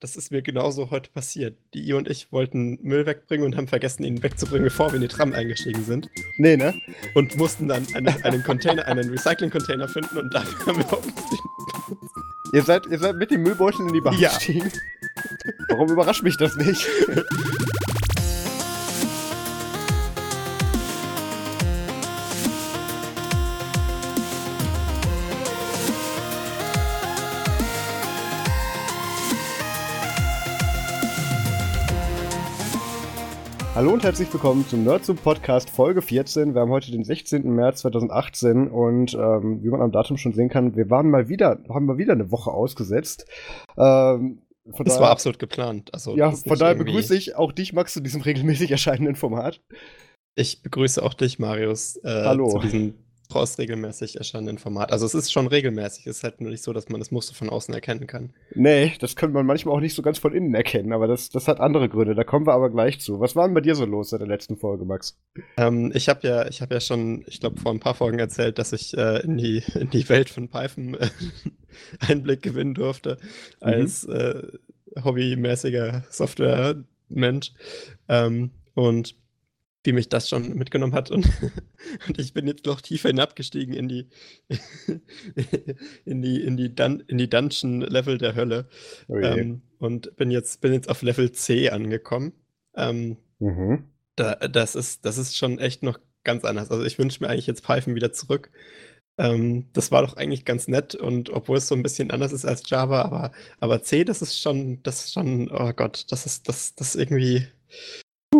das ist mir genauso heute passiert. Die I und ich wollten Müll wegbringen und haben vergessen, ihn wegzubringen, bevor wir in die Tram eingestiegen sind. Nee, ne? Und mussten dann einen, einen Container, einen Recycling-Container finden und dafür haben wir Ihr seid, ihr seid mit dem Müllbeutel in die Bahn Ja. gestiegen? Warum überrascht mich das nicht? Hallo und herzlich willkommen zum Nerdsum Podcast Folge 14. Wir haben heute den 16. März 2018 und ähm, wie man am Datum schon sehen kann, wir waren mal wieder, haben mal wieder eine Woche ausgesetzt. Ähm, von Das daher- war absolut geplant. Also, ja, von daher irgendwie- begrüße ich auch dich, Max, zu diesem regelmäßig erscheinenden Format. Ich begrüße auch dich, Marius, äh, Hallo. zu diesem trotz regelmäßig erscheinenden Format. Also es ist schon regelmäßig, es ist halt nur nicht so, dass man das Muster von außen erkennen kann. Nee, das könnte man manchmal auch nicht so ganz von innen erkennen, aber das, das hat andere Gründe. Da kommen wir aber gleich zu. Was war denn bei dir so los seit der letzten Folge, Max? Ähm, ich habe ja, ich habe ja schon, ich glaube, vor ein paar Folgen erzählt, dass ich äh, in, die, in die Welt von Python äh, Einblick gewinnen durfte als äh, hobbymäßiger Software-Mensch. Ähm, und wie mich das schon mitgenommen hat. Und, und ich bin jetzt noch tiefer hinabgestiegen in die, in die, in die, Dun in die Dungeon-Level der Hölle. Oh. Ähm, und bin jetzt, bin jetzt auf Level C angekommen. Ähm, mhm. da, das, ist, das ist schon echt noch ganz anders. Also ich wünsche mir eigentlich jetzt Python wieder zurück. Ähm, das war doch eigentlich ganz nett und obwohl es so ein bisschen anders ist als Java, aber, aber C, das ist schon, das ist schon, oh Gott, das ist, das, das irgendwie,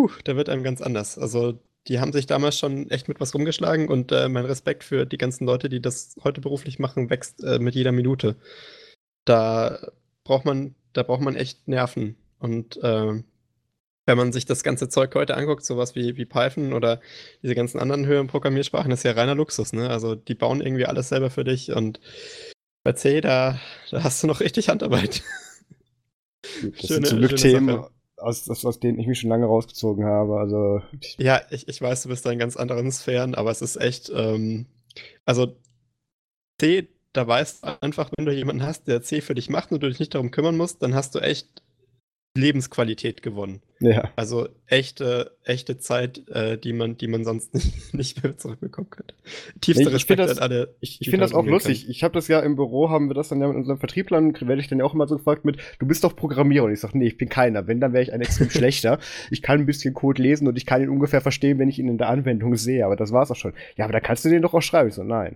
puh, da wird einem ganz anders. Also die haben sich damals schon echt mit was rumgeschlagen und äh, mein Respekt für die ganzen Leute, die das heute beruflich machen, wächst äh, mit jeder Minute. Da braucht man, da braucht man echt Nerven und ähm, wenn man sich das ganze Zeug heute anguckt, sowas wie, wie Python oder diese ganzen anderen höheren Programmiersprachen, das ist ja reiner Luxus, ne? Also die bauen irgendwie alles selber für dich und bei C, da, da hast du noch richtig Handarbeit. Das Schöne- sind zum Glück Themen, Sache. Aus, aus, aus denen ich mich schon lange rausgezogen habe. Also, Ja, ich, ich weiß, du bist da in ganz anderen Sphären, aber es ist echt, ähm, also C, da weißt du einfach, wenn du jemanden hast, der C für dich macht und du dich nicht darum kümmern musst, dann hast du echt Lebensqualität gewonnen. ja. Also echte, echte Zeit, äh, die man, die man sonst nicht, nicht mehr zurückbekommen könnte. Tiefster Nee, ich Respekt das- an alle. Ich, ich finde das auch lustig. Ich habe das ja im Büro, haben wir das dann ja mit unseren Vertrieblern, werde ich dann ja auch immer so gefragt mit, du bist doch Programmierer. Und ich sage, nee, ich bin keiner. Wenn, dann wäre ich ein extrem schlechter. Ich kann ein bisschen Code lesen und ich kann ihn ungefähr verstehen, wenn ich ihn in der Anwendung sehe. Aber das war's auch schon. Ja, aber da kannst du den doch auch schreiben. Ich so, nein.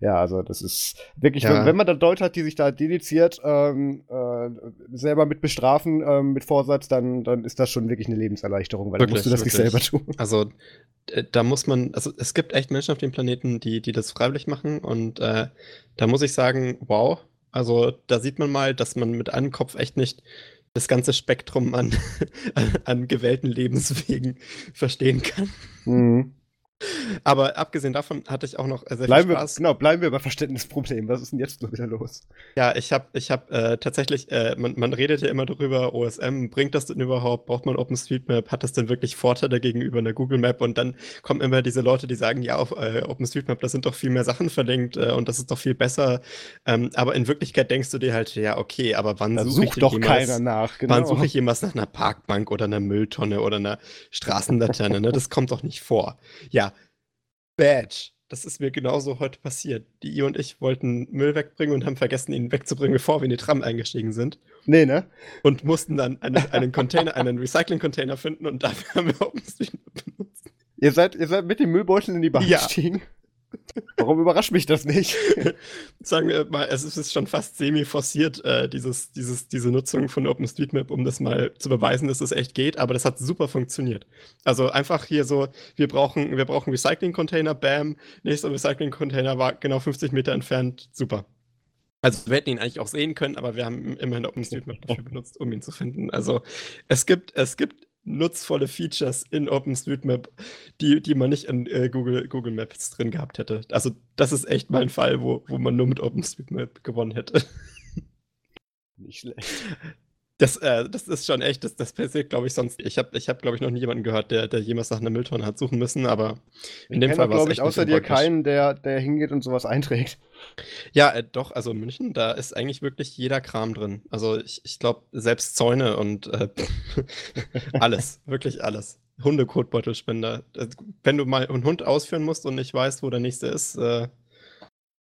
Ja, also das ist wirklich, Ja. wenn, wenn man da Leute hat, die sich da dediziert ähm, äh, selber mit bestrafen, ähm, mit Vorsatz, dann, dann ist das schon wirklich eine Lebenserleichterung, weil dann musst du das Wirklich, nicht selber wirklich. tun. Also äh, da muss man, also es gibt echt Menschen auf dem Planeten, die, die das freiwillig machen und äh, da muss ich sagen, wow. Also da sieht man mal, dass man mit einem Kopf echt nicht das ganze Spektrum an, an, an gewählten Lebenswegen verstehen kann. Mhm. Aber abgesehen davon hatte ich auch noch äh, sehr Bleiben viel wir, Spaß. genau, bleiben wir bei Verständnisproblemen. Was ist denn jetzt nur wieder los? Ja, ich habe ich hab, äh, tatsächlich, äh, man, man redet ja immer darüber, OSM, bringt das denn überhaupt? Braucht man OpenStreetMap? Hat das denn wirklich Vorteile gegenüber einer Google Map? Und dann kommen immer diese Leute, die sagen, ja, auf äh, OpenStreetMap, da sind doch viel mehr Sachen verlinkt äh, und das ist doch viel besser. Ähm, aber in Wirklichkeit denkst du dir halt, ja, okay, aber wann suche ich doch jemals, keiner nach. wann suche ich jemals nach einer Parkbank oder einer Mülltonne oder einer Straßenlaterne? ne? Das kommt doch nicht vor. Ja, Badge. Das ist mir genauso heute passiert. Die I und ich wollten Müll wegbringen und haben vergessen, ihn wegzubringen, bevor wir in die Tram eingestiegen sind. Nee, ne? Und mussten dann einen, einen Container, einen Recycling-Container finden und dafür haben wir OpenStreetMap benutzt. Ihr seid, ihr seid mit dem Müllbeutel in die Bahn Ja. gestiegen. Warum überrascht mich das nicht? Sagen wir mal, es ist schon fast semi-forciert, äh, dieses, dieses, diese Nutzung von OpenStreetMap, um das mal zu beweisen, dass es echt geht, aber das hat super funktioniert. Also einfach hier so, wir brauchen, wir brauchen Recycling-Container, bam, nächster Recycling-Container war genau 50 Meter entfernt, super. Also wir hätten ihn eigentlich auch sehen können, aber wir haben immerhin OpenStreetMap dafür benutzt, um ihn zu finden. Also es gibt, es gibt nutzvolle Features in OpenStreetMap, die, die man nicht in äh, Google, Google Maps drin gehabt hätte. Also das ist echt mal ein Fall, wo, wo man nur mit OpenStreetMap gewonnen hätte. Nicht schlecht. Das, äh, das ist schon echt, das, das passiert, glaube ich, sonst. Ich habe, ich hab, glaube ich, noch nie jemanden gehört, der, der jemals nach einer Mülltonne hat suchen müssen, aber in ich dem Fall war es glaube ich, außer dir keinen, der, der hingeht und sowas einträgt. Ja, äh, doch, also in München, da ist eigentlich wirklich jeder Kram drin. Also ich, ich glaube, selbst Zäune und äh, alles, wirklich alles. Hundekotbeutelspender. Äh, wenn du mal einen Hund ausführen musst und nicht weißt, wo der nächste ist, äh,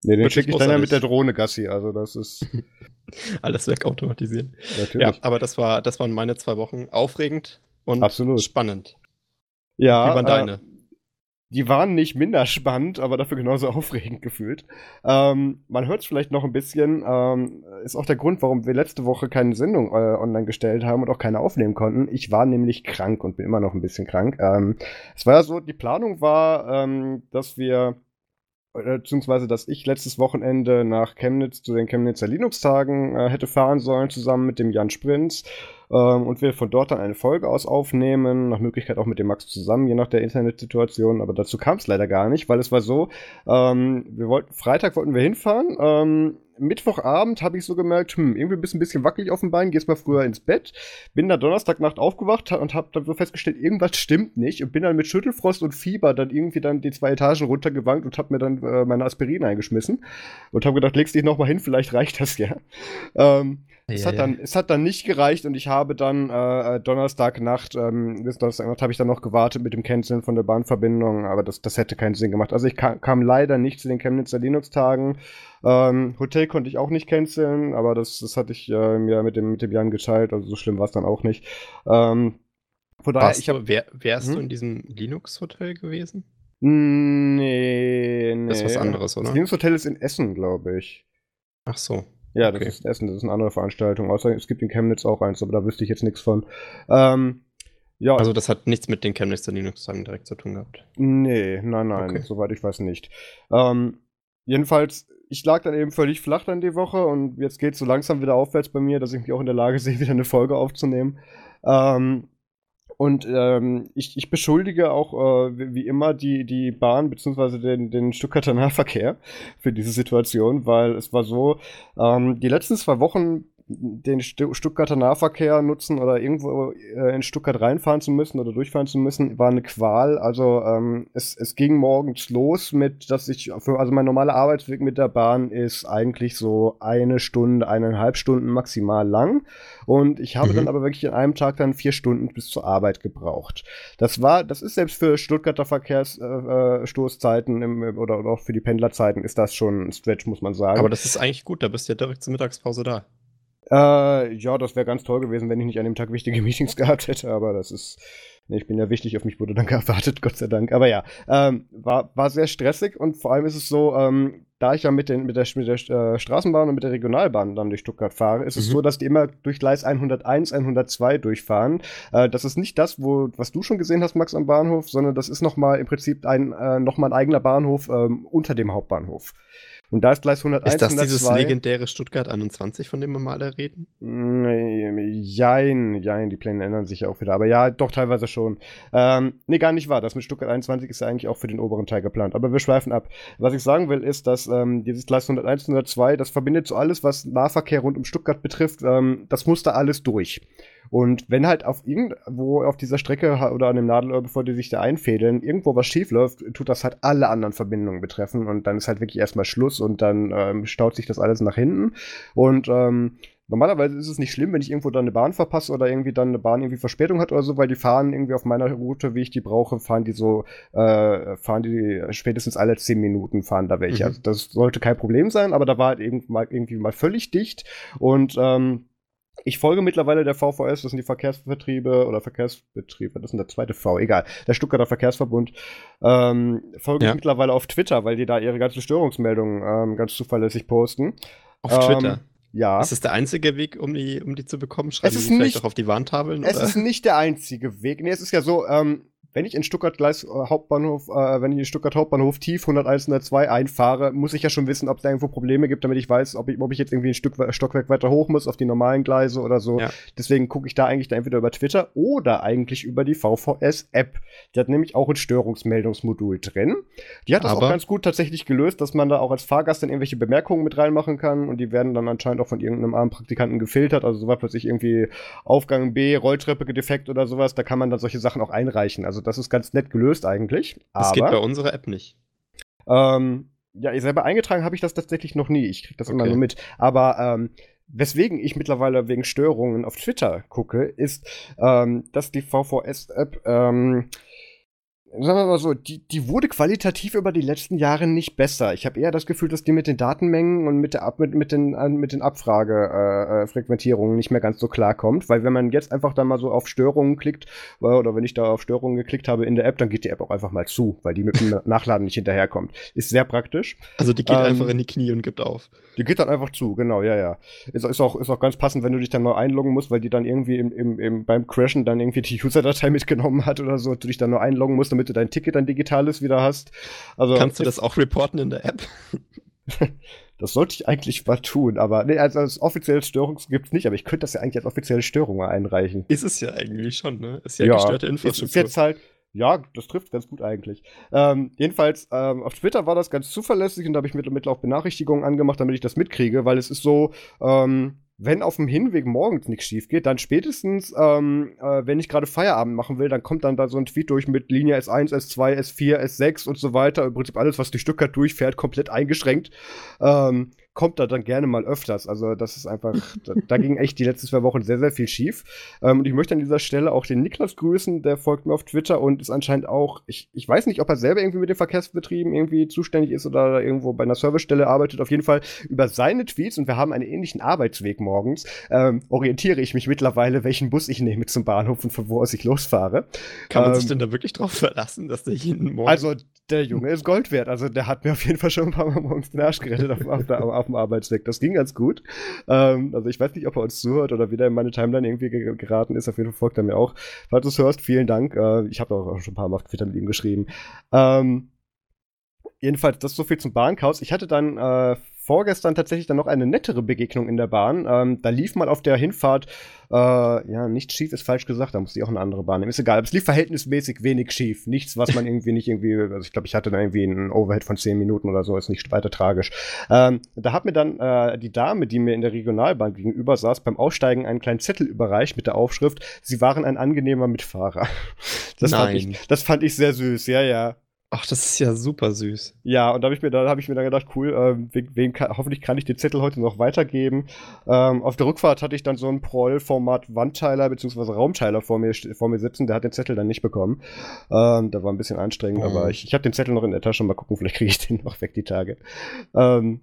Nee, den schicke ich dann ja mit der Drohne Gassi, also das ist. Alles wegautomatisieren. Natürlich. Ja, aber das, war, das waren meine zwei Wochen. Aufregend und Absolut. spannend. Ja. Wie waren deine? Äh, die waren nicht minder spannend, aber dafür genauso aufregend gefühlt. Ähm, man hört es vielleicht noch ein bisschen. Ähm, ist auch der Grund, warum wir letzte Woche keine Sendung äh, online gestellt haben und auch keine aufnehmen konnten. Ich war nämlich krank und bin immer noch ein bisschen krank. Ähm, es war ja so, die Planung war, ähm, dass wir beziehungsweise dass ich letztes Wochenende nach Chemnitz zu den Chemnitzer Linux-Tagen äh, hätte fahren sollen, zusammen mit dem Jan Sprinz. Ähm, und wir von dort dann eine Folge aus aufnehmen, nach Möglichkeit auch mit dem Max zusammen, je nach der Internetsituation. Aber dazu kam es leider gar nicht, weil es war so, ähm, wir wollten, Freitag wollten wir hinfahren, ähm, Mittwochabend habe ich so gemerkt, hm, irgendwie bist ein bisschen wackelig auf dem Bein, gehst mal früher ins Bett. Bin dann Donnerstagnacht aufgewacht und habe dann so festgestellt, irgendwas stimmt nicht und bin dann mit Schüttelfrost und Fieber dann irgendwie dann die zwei Etagen runtergewankt und habe mir dann äh, meine Aspirin eingeschmissen und habe gedacht, legst dich noch mal hin, vielleicht reicht das ja. Ähm, ja, es, hat dann, es hat dann nicht gereicht und ich habe dann äh, Donnerstagnacht, ähm, bis Donnerstagnacht habe ich dann noch gewartet mit dem Canceln von der Bahnverbindung, aber das, das hätte keinen Sinn gemacht. Also ich kam, kam leider nicht zu den Chemnitzer Linux-Tagen. Ähm, Hotel konnte ich auch nicht canceln, aber das, das hatte ich äh, mir mit dem, mit dem Jan geteilt, also so schlimm war es dann auch nicht. Ähm, von daher, Warst ich hab, wär, wärst hm? du in diesem Linux-Hotel gewesen? Nee, nee. Das ist was anderes, oder? Das Linux-Hotel ist in Essen, glaube ich. Ach so. Ja, das okay. ist Essen, das ist eine andere Veranstaltung. Außer es gibt in Chemnitz auch eins, aber da wüsste ich jetzt nichts von. Ähm, ja. Also das hat nichts mit den Chemnitzer Linux-Tagen direkt zu tun gehabt. Nee, nein, nein, okay. soweit ich weiß nicht. Ähm, jedenfalls, ich lag dann eben völlig flach dann die Woche und jetzt geht es so langsam wieder aufwärts bei mir, dass ich mich auch in der Lage sehe, wieder eine Folge aufzunehmen. Ähm, und ähm, ich, ich beschuldige auch äh, wie, immer die, die Bahn bzw. den, den Stuttgarter Nahverkehr für diese Situation, weil es war so, ähm, die letzten zwei Wochen den Stuttgarter Nahverkehr nutzen oder irgendwo äh, in Stuttgart reinfahren zu müssen oder durchfahren zu müssen, war eine Qual. Also ähm, es, es ging morgens los mit, dass ich, für, also mein normaler Arbeitsweg mit der Bahn ist eigentlich so eine Stunde, eineinhalb Stunden maximal lang. Und ich habe mhm. dann aber wirklich an einem Tag dann vier Stunden bis zur Arbeit gebraucht. Das war, das ist selbst für Stuttgarter Verkehrsstoßzeiten äh, äh oder, oder auch für die Pendlerzeiten ist das schon ein Stretch, muss man sagen. Aber das ist eigentlich gut, da bist du ja direkt zur Mittagspause da. Äh, ja, das wäre ganz toll gewesen, wenn ich nicht an dem Tag wichtige Meetings gehabt hätte, aber das ist. Ich bin ja wichtig, auf mich wurde dann gewartet, Gott sei Dank. Aber ja, ähm, war, war sehr stressig und vor allem ist es so, ähm, da ich ja mit, den, mit der, mit der äh, Straßenbahn und mit der Regionalbahn dann durch Stuttgart fahre, ist mhm. es so, dass die immer durch Gleis 101, 102 durchfahren. Äh, das ist nicht das, wo, was du schon gesehen hast, Max, am Bahnhof, sondern das ist nochmal im Prinzip ein, äh, noch ein eigener Bahnhof ähm, unter dem Hauptbahnhof. Und da ist Gleis 101, Ist das 102. dieses legendäre Stuttgart 21, von dem wir mal reden? Jein, jein, die Pläne ändern sich ja auch wieder. Aber ja, doch teilweise schon. Ähm, nee, gar nicht wahr. Das mit Stuttgart 21 ist ja eigentlich auch für den oberen Teil geplant. Aber wir schweifen ab. Was ich sagen will, ist, dass ähm, dieses Gleis 101, 102, das verbindet so alles, was Nahverkehr rund um Stuttgart betrifft. Ähm, das muss da alles durch. Und wenn halt auf irgendwo auf dieser Strecke oder an dem Nadelöhr, bevor die sich da einfädeln, irgendwo was schief läuft, tut das halt alle anderen Verbindungen betreffen und dann ist halt wirklich erstmal Schluss und dann ähm, staut sich das alles nach hinten. Und ähm, Normalerweise ist es nicht schlimm, wenn ich irgendwo dann eine Bahn verpasse oder irgendwie dann eine Bahn irgendwie Verspätung hat oder so, weil die fahren irgendwie auf meiner Route, wie ich die brauche, fahren die so, äh, fahren die spätestens alle zehn Minuten fahren da welche. Mhm. Also das sollte kein Problem sein, aber da war halt irgendwie mal, irgendwie mal völlig dicht und ähm, ich folge mittlerweile der VVS, das sind die Verkehrsvertriebe oder Verkehrsbetriebe, das ist der zweite V, egal, der Stuttgarter Verkehrsverbund, ähm, folge ja. ich mittlerweile auf Twitter, weil die da ihre ganzen Störungsmeldungen ähm, ganz zuverlässig posten. Auf ähm, Twitter? Ja. Ist das der einzige Weg, um die, um die zu bekommen? Schreiben es ist die vielleicht nicht, auch auf die Warntafeln? Es oder? ist nicht der einzige Weg. Nee, es ist ja so, ähm, wenn ich in Stuttgart Gleis äh, Hauptbahnhof, äh, wenn ich in Stuttgart Hauptbahnhof tief 101 102 einfahre, muss ich ja schon wissen, ob es da irgendwo Probleme gibt, damit ich weiß, ob ich, ob ich jetzt irgendwie ein Stück Stockwerk weiter hoch muss auf die normalen Gleise oder so. Ja. Deswegen gucke ich da eigentlich da entweder über Twitter oder eigentlich über die VVS-App. Die hat nämlich auch ein Störungsmeldungsmodul drin. Die hat das Aber auch ganz gut tatsächlich gelöst, dass man da auch als Fahrgast dann irgendwelche Bemerkungen mit reinmachen kann und die werden dann anscheinend auch von irgendeinem armen Praktikanten gefiltert. Also so war plötzlich irgendwie Aufgang B, Rolltreppe defekt oder sowas, da kann man dann solche Sachen auch einreichen. Also das ist ganz nett gelöst eigentlich. Das geht bei unserer App nicht. Ähm, ja, ich selber eingetragen habe ich das tatsächlich noch nie. Ich kriege das okay. immer nur mit. Aber ähm, weswegen ich mittlerweile wegen Störungen auf Twitter gucke, ist, ähm, dass die VVS-App ähm, sagen wir mal so, die, die wurde qualitativ über die letzten Jahre nicht besser. Ich habe eher das Gefühl, dass die mit den Datenmengen und mit, der Ab mit, mit den, mit den Abfragefrequentierungen äh, äh nicht mehr ganz so klar kommt. Weil wenn man jetzt einfach da mal so auf Störungen klickt, äh, oder wenn ich da auf Störungen geklickt habe in der App, dann geht die App auch einfach mal zu, weil die mit dem Nachladen nicht hinterherkommt. Ist sehr praktisch. Also die geht ähm, einfach in die Knie und gibt auf. Die geht dann einfach zu, genau, ja, ja. Ist, ist, auch, ist auch ganz passend, wenn du dich dann neu einloggen musst, weil die dann irgendwie im, im, im, beim Crashen dann irgendwie die User-Datei mitgenommen hat oder so, du dich dann neu einloggen musst, damit du dein Ticket dann digitales wieder hast. Also, Kannst du das auch reporten in der App? das sollte ich eigentlich mal tun, aber nee, also als offizielle Störung gibt es nicht, aber ich könnte das ja eigentlich als offizielle Störung mal einreichen. Ist es ja eigentlich schon, ne? Ist ja, ja gestörte Infrastruktur. Ist jetzt halt, ja, das trifft ganz gut eigentlich. Ähm, jedenfalls, ähm, auf Twitter war das ganz zuverlässig und da habe ich mittlerweile auch Benachrichtigungen angemacht, damit ich das mitkriege, weil es ist so, ähm, wenn auf dem Hinweg morgens nichts schief geht, dann spätestens, ähm, äh, wenn ich gerade Feierabend machen will, dann kommt dann da so ein Tweet durch mit Linie S1, S2, S4, S6 und so weiter. Im Prinzip alles, was die Stuttgart durchfährt, komplett eingeschränkt. Ähm, kommt da dann gerne mal öfters. Also das ist einfach, da, da, ging echt die letzten zwei Wochen sehr, sehr viel schief. Ähm, und ich möchte an dieser Stelle auch den Niklas grüßen, der folgt mir auf Twitter und ist anscheinend auch, ich, ich weiß nicht, ob er selber irgendwie mit den Verkehrsbetrieben irgendwie zuständig ist oder irgendwo bei einer Servicestelle arbeitet. Auf jeden Fall über seine Tweets und wir haben einen ähnlichen Arbeitsweg morgens, ähm, orientiere ich mich mittlerweile, welchen Bus ich nehme zum Bahnhof und von wo aus ich losfahre. Kann man ähm, sich denn da wirklich drauf verlassen, dass der jeden Morgen... Also der Junge ist Gold wert. Also der hat mir auf jeden Fall schon ein paar Mal morgens den Arsch gerettet auf, auf, auf, auf dem Arbeitsweg. Das ging ganz gut. Ähm, also ich weiß nicht, ob er uns zuhört oder wieder in meine Timeline irgendwie geraten ist. Auf jeden Fall folgt er mir auch. Falls du es hörst, vielen Dank. Äh, ich habe auch schon ein paar Mal auf Twitter mit ihm geschrieben. Ähm, jedenfalls, das ist so viel zum Bahnchaos. Ich hatte dann äh, vorgestern tatsächlich dann noch eine nettere Begegnung in der Bahn. Ähm, da lief mal auf der Hinfahrt, äh, ja, nicht schief ist falsch gesagt, da musste ich auch eine andere Bahn nehmen. Ist egal, aber es lief verhältnismäßig wenig schief. Nichts, was man irgendwie nicht irgendwie, also ich glaube, ich hatte da irgendwie einen Overhead von 10 Minuten oder so, ist nicht weiter tragisch. Ähm, da hat mir dann äh, die Dame, die mir in der Regionalbahn gegenüber saß, beim Aussteigen einen kleinen Zettel überreicht mit der Aufschrift, sie waren ein angenehmer Mitfahrer. Das, Nein. Fand, ich, das fand ich sehr süß, ja, ja. Ach, das ist ja super süß. Ja, und da habe ich mir dann habe ich mir dann gedacht, cool, ähm, wem kann, hoffentlich kann ich den Zettel heute noch weitergeben. Ähm, auf der Rückfahrt hatte ich dann so ein Proll-Format Wandteiler bzw. Raumteiler vor mir vor mir sitzen, der hat den Zettel dann nicht bekommen. Ähm, da war ein bisschen anstrengend, oh. aber ich, ich habe den Zettel noch in der Tasche, mal gucken, vielleicht kriege ich den noch weg die Tage. Ähm,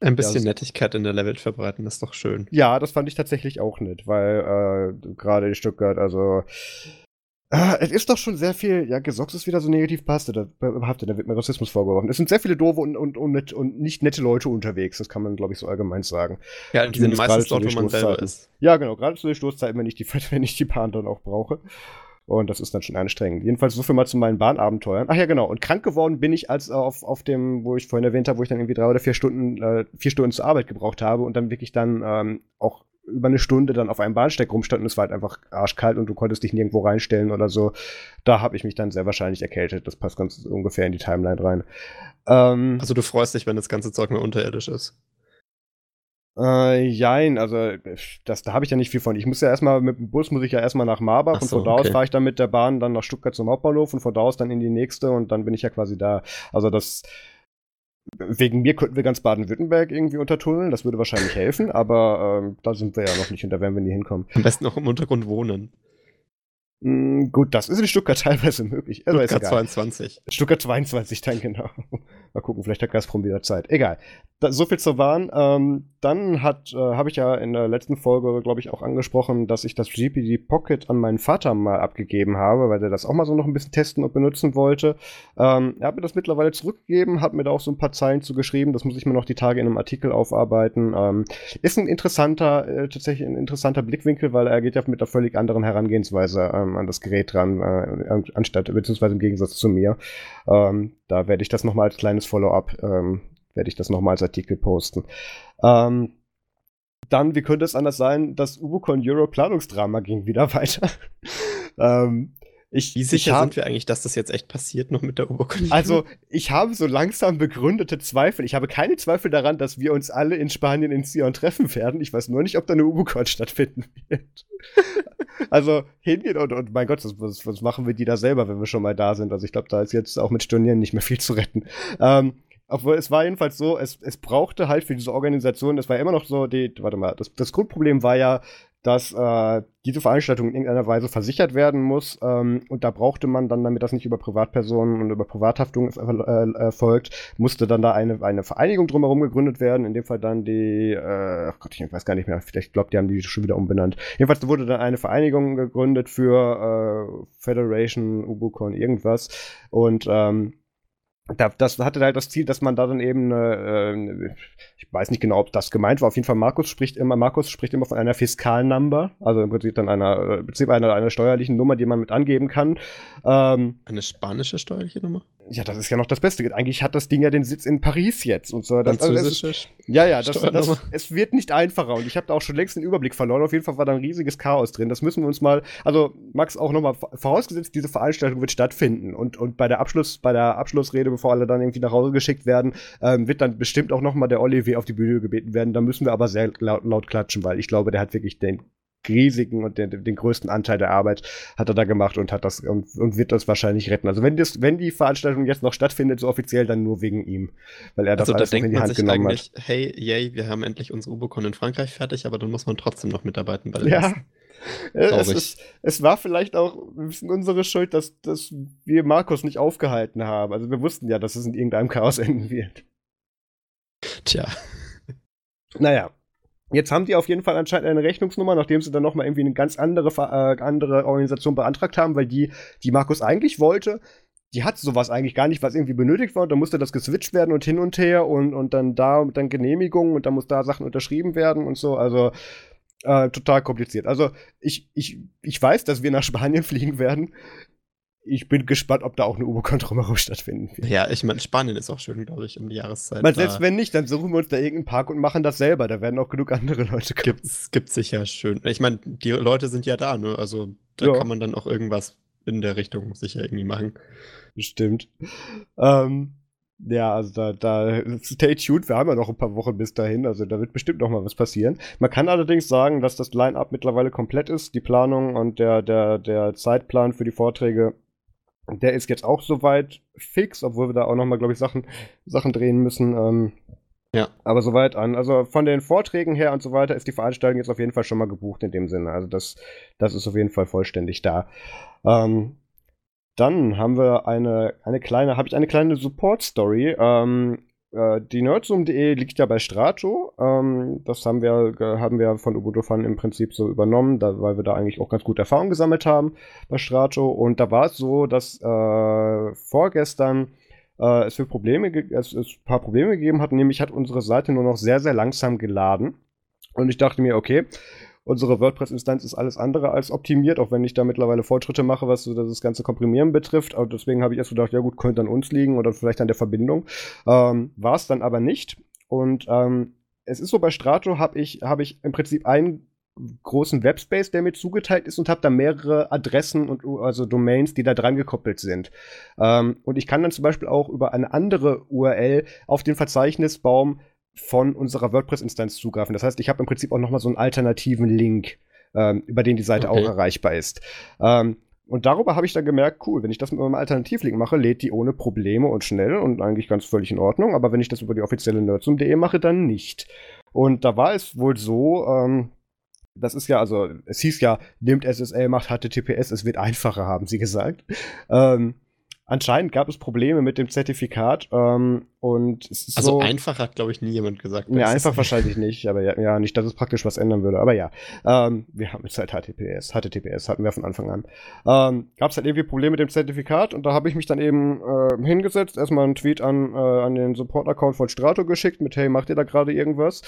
ein bisschen ja, Nettigkeit in der Level verbreiten, ist doch schön. Ja, das fand ich tatsächlich auch nett, weil äh, gerade in Stuttgart, also Ah, es ist doch schon sehr viel, ja, Gesocks ist wieder so negativ behaftet, da, behaftet, da wird mir Rassismus vorgeworfen. Es sind sehr viele doofe und, und, und, und nicht nette Leute unterwegs, das kann man, glaube ich, so allgemein sagen. Ja, die sind meistens dort, wo man selber ist. Ja, genau, gerade zu den Stoßzeiten, wenn ich die, wenn ich die Bahn dann auch brauche. Und das ist dann schon anstrengend. Jedenfalls so viel mal zu meinen Bahnabenteuern. Ach ja, genau. Und krank geworden bin ich als äh, auf, auf dem, wo ich vorhin erwähnt habe, wo ich dann irgendwie drei oder vier Stunden, äh, vier Stunden zur Arbeit gebraucht habe und dann wirklich dann ähm, auch über eine Stunde dann auf einem Bahnsteig rumstand und es war halt einfach arschkalt und du konntest dich nirgendwo reinstellen oder so. Da habe ich mich dann sehr wahrscheinlich erkältet. Das passt ganz ungefähr in die Timeline rein. Ähm, also du freust dich, wenn das ganze Zeug mehr unterirdisch ist. Äh, jein, also das, da habe ich ja nicht viel von. Ich muss ja erstmal mit dem Bus muss ich ja erstmal nach Marbach so, und von da aus fahre ich dann mit der Bahn dann nach Stuttgart zum Hauptbahnhof und von da aus dann in die nächste und dann bin ich ja quasi da. Also das Wegen mir könnten wir ganz Baden-Württemberg irgendwie untertunneln, das würde wahrscheinlich helfen, aber ähm, da sind wir ja noch nicht und da werden wir nie hinkommen. Am besten auch im Untergrund wohnen. Mm, gut, das ist in Stuttgart teilweise möglich. Also Stuttgart 22. Stuttgart 22, dann genau. Mal gucken, vielleicht hat Gazprom wieder Zeit. Egal. da, so viel zur Warn. Ähm, dann äh, habe ich ja in der letzten Folge, glaube ich, auch angesprochen, dass ich das GPD Pocket an meinen Vater mal abgegeben habe, weil der das auch mal so noch ein bisschen testen und benutzen wollte. Ähm, er hat mir das mittlerweile zurückgegeben, hat mir da auch so ein paar Zeilen zu geschrieben. Das muss ich mir noch die Tage in einem Artikel aufarbeiten. Ähm, ist ein interessanter, äh, tatsächlich ein interessanter Blickwinkel, weil er geht ja mit einer völlig anderen Herangehensweise ähm, an das Gerät dran, äh, anstatt, beziehungsweise im Gegensatz zu mir. Ähm, da werde ich das nochmal als kleines Follow-up ähm, werde ich das nochmal als Artikel posten. Ähm, dann, wie könnte es anders sein, das Ubucon Euro Planungsdrama ging wieder weiter. ähm, ich, Wie sicher hab, sind wir eigentlich, dass das jetzt echt passiert noch mit der Ubucon? Also, ich habe so langsam begründete Zweifel. Ich habe keine Zweifel daran, dass wir uns alle in Spanien in Sion treffen werden. Ich weiß nur nicht, ob da eine Ubucon stattfinden wird. also, hingehen und, und mein Gott, was, was machen wir die da selber, wenn wir schon mal da sind? Also, ich glaube, da ist jetzt auch mit Stornieren nicht mehr viel zu retten. Ähm, obwohl es war jedenfalls so, es, es brauchte halt für diese Organisation, es war immer noch so, die, warte mal, das, das Grundproblem war ja, dass äh, diese Veranstaltung in irgendeiner Weise versichert werden muss. Ähm, und da brauchte man dann, damit das nicht über Privatpersonen und über Privathaftung äh, erfolgt, musste dann da eine, eine Vereinigung drumherum gegründet werden. In dem Fall dann die, äh, ach Gott, ich weiß gar nicht mehr, vielleicht glaube, die haben die schon wieder umbenannt. Jedenfalls wurde dann eine Vereinigung gegründet für äh, Federation, Ubucon, irgendwas. Und ähm, das hatte halt das Ziel, dass man da dann eben, äh, ich weiß nicht genau, ob das gemeint war. Auf jeden Fall, Markus spricht immer, Markus spricht immer von einer Fiskalnumber, also im Prinzip dann einer, im Prinzip einer, einer steuerlichen Nummer, die man mit angeben kann. Ähm, eine spanische steuerliche Nummer? Ja, das ist ja noch das Beste. Eigentlich hat das Ding ja den Sitz in Paris jetzt und so. Das, Französische also ist, ja, ja, das, das, es wird nicht einfacher und ich habe da auch schon längst den Überblick verloren. Auf jeden Fall war da ein riesiges Chaos drin. Das müssen wir uns mal, also Max auch nochmal vorausgesetzt, diese Veranstaltung wird stattfinden und, und bei der Abschluss, bei der Abschlussrede, bevor alle dann irgendwie nach Hause geschickt werden, ähm, wird dann bestimmt auch nochmal der Olivier auf die Bühne gebeten werden. Da müssen wir aber sehr laut, laut klatschen, weil ich glaube, der hat wirklich den riesigen und den, den größten Anteil der Arbeit hat er da gemacht und hat das und, und wird das wahrscheinlich retten. Also wenn das, wenn die Veranstaltung jetzt noch stattfindet, so offiziell, dann nur wegen ihm, weil er das also, alles da in die Hand genommen hat. Hey, yay, wir haben endlich unsere Ubocon in Frankreich fertig, aber dann muss man trotzdem noch mitarbeiten bei Ja. Es, ist, es war vielleicht auch ein bisschen unsere Schuld, dass, dass wir Markus nicht aufgehalten haben. Also wir wussten ja, dass es in irgendeinem Chaos enden wird. Tja. Naja, Jetzt haben die auf jeden Fall anscheinend eine Rechnungsnummer, nachdem sie dann nochmal irgendwie eine ganz andere, äh, andere Organisation beantragt haben, weil die, die Markus eigentlich wollte, die hat sowas eigentlich gar nicht, was irgendwie benötigt war. Und dann musste das geswitcht werden und hin und her und, und dann da dann Genehmigungen und dann muss da Sachen unterschrieben werden und so. Also äh, total kompliziert. Also ich, ich, ich weiß, dass wir nach Spanien fliegen werden ich bin gespannt, ob da auch eine Ubocon drumherum stattfinden wird. Ja, ich meine, Spanien ist auch schön, glaube ich, um die Jahreszeit. Weil selbst wenn nicht, dann suchen wir uns da irgendeinen Park und machen das selber. Da werden auch genug andere Leute kommen. Gibt's, gibt's sicher schön. Ich meine, die Leute sind ja da, ne? Also da ja. kann man dann auch irgendwas in der Richtung sicher irgendwie machen. Bestimmt. Ähm, ja, also da, da, stay tuned, wir haben ja noch ein paar Wochen bis dahin, also da wird bestimmt noch mal was passieren. Man kann allerdings sagen, dass das Line-Up mittlerweile komplett ist, die Planung und der, der, der Zeitplan für die Vorträge der ist jetzt auch soweit fix, obwohl wir da auch nochmal, glaube ich, Sachen, Sachen drehen müssen. Ähm, ja. Aber soweit an. Also von den Vorträgen her und so weiter ist die Veranstaltung jetzt auf jeden Fall schon mal gebucht in dem Sinne. Also das, das ist auf jeden Fall vollständig da. Ähm, dann haben wir eine, eine kleine, habe ich eine kleine Support-Story. Ähm, äh, die Nerdzoom.de liegt ja bei Strato. Ähm, das haben wir, haben wir von Ubuntu Fun im Prinzip so übernommen, da, weil wir da eigentlich auch ganz gute Erfahrungen gesammelt haben bei Strato. Und da war es so, dass äh, vorgestern äh, es für Probleme, es, es ein paar Probleme gegeben hat, nämlich hat unsere Seite nur noch sehr, sehr langsam geladen. Und ich dachte mir, okay, Unsere WordPress-Instanz ist alles andere als optimiert, auch wenn ich da mittlerweile Fortschritte mache, was so das ganze Komprimieren betrifft. Aber deswegen habe ich erst gedacht, ja gut, könnte an uns liegen oder vielleicht an der Verbindung. Ähm, War es dann aber nicht. Und ähm, es ist so, bei Strato habe ich, hab ich im Prinzip einen großen Webspace, der mir zugeteilt ist und habe da mehrere Adressen und also Domains, die da dran gekoppelt sind. Ähm, und ich kann dann zum Beispiel auch über eine andere URL auf den Verzeichnisbaum von unserer WordPress-Instanz zugreifen. Das heißt, ich habe im Prinzip auch noch mal so einen alternativen Link, ähm, über den die Seite okay. auch erreichbar ist. Ähm, und darüber habe ich dann gemerkt, cool, wenn ich das mit meinem Alternativlink mache, lädt die ohne Probleme und schnell und eigentlich ganz völlig in Ordnung. Aber wenn ich das über die offizielle nerdsum.de mache, dann nicht. Und da war es wohl so, ähm, das ist ja, also, es hieß ja, nimmt SSL, macht HTTPS, es wird einfacher, haben sie gesagt. Ähm, anscheinend gab es Probleme mit dem Zertifikat ähm, und es ist also so, einfach hat, glaube ich, nie jemand gesagt. Nee, einfach wahrscheinlich nicht, aber ja, ja, nicht, dass es praktisch was ändern würde. Aber ja, ähm, wir haben jetzt halt HTTPS. HTTPS hatten wir von Anfang an. Ähm, Gab es halt irgendwie Probleme mit dem Zertifikat und da habe ich mich dann eben äh, hingesetzt, erstmal einen Tweet an, äh, an den Support-Account von Strato geschickt mit, hey, macht ihr da gerade irgendwas?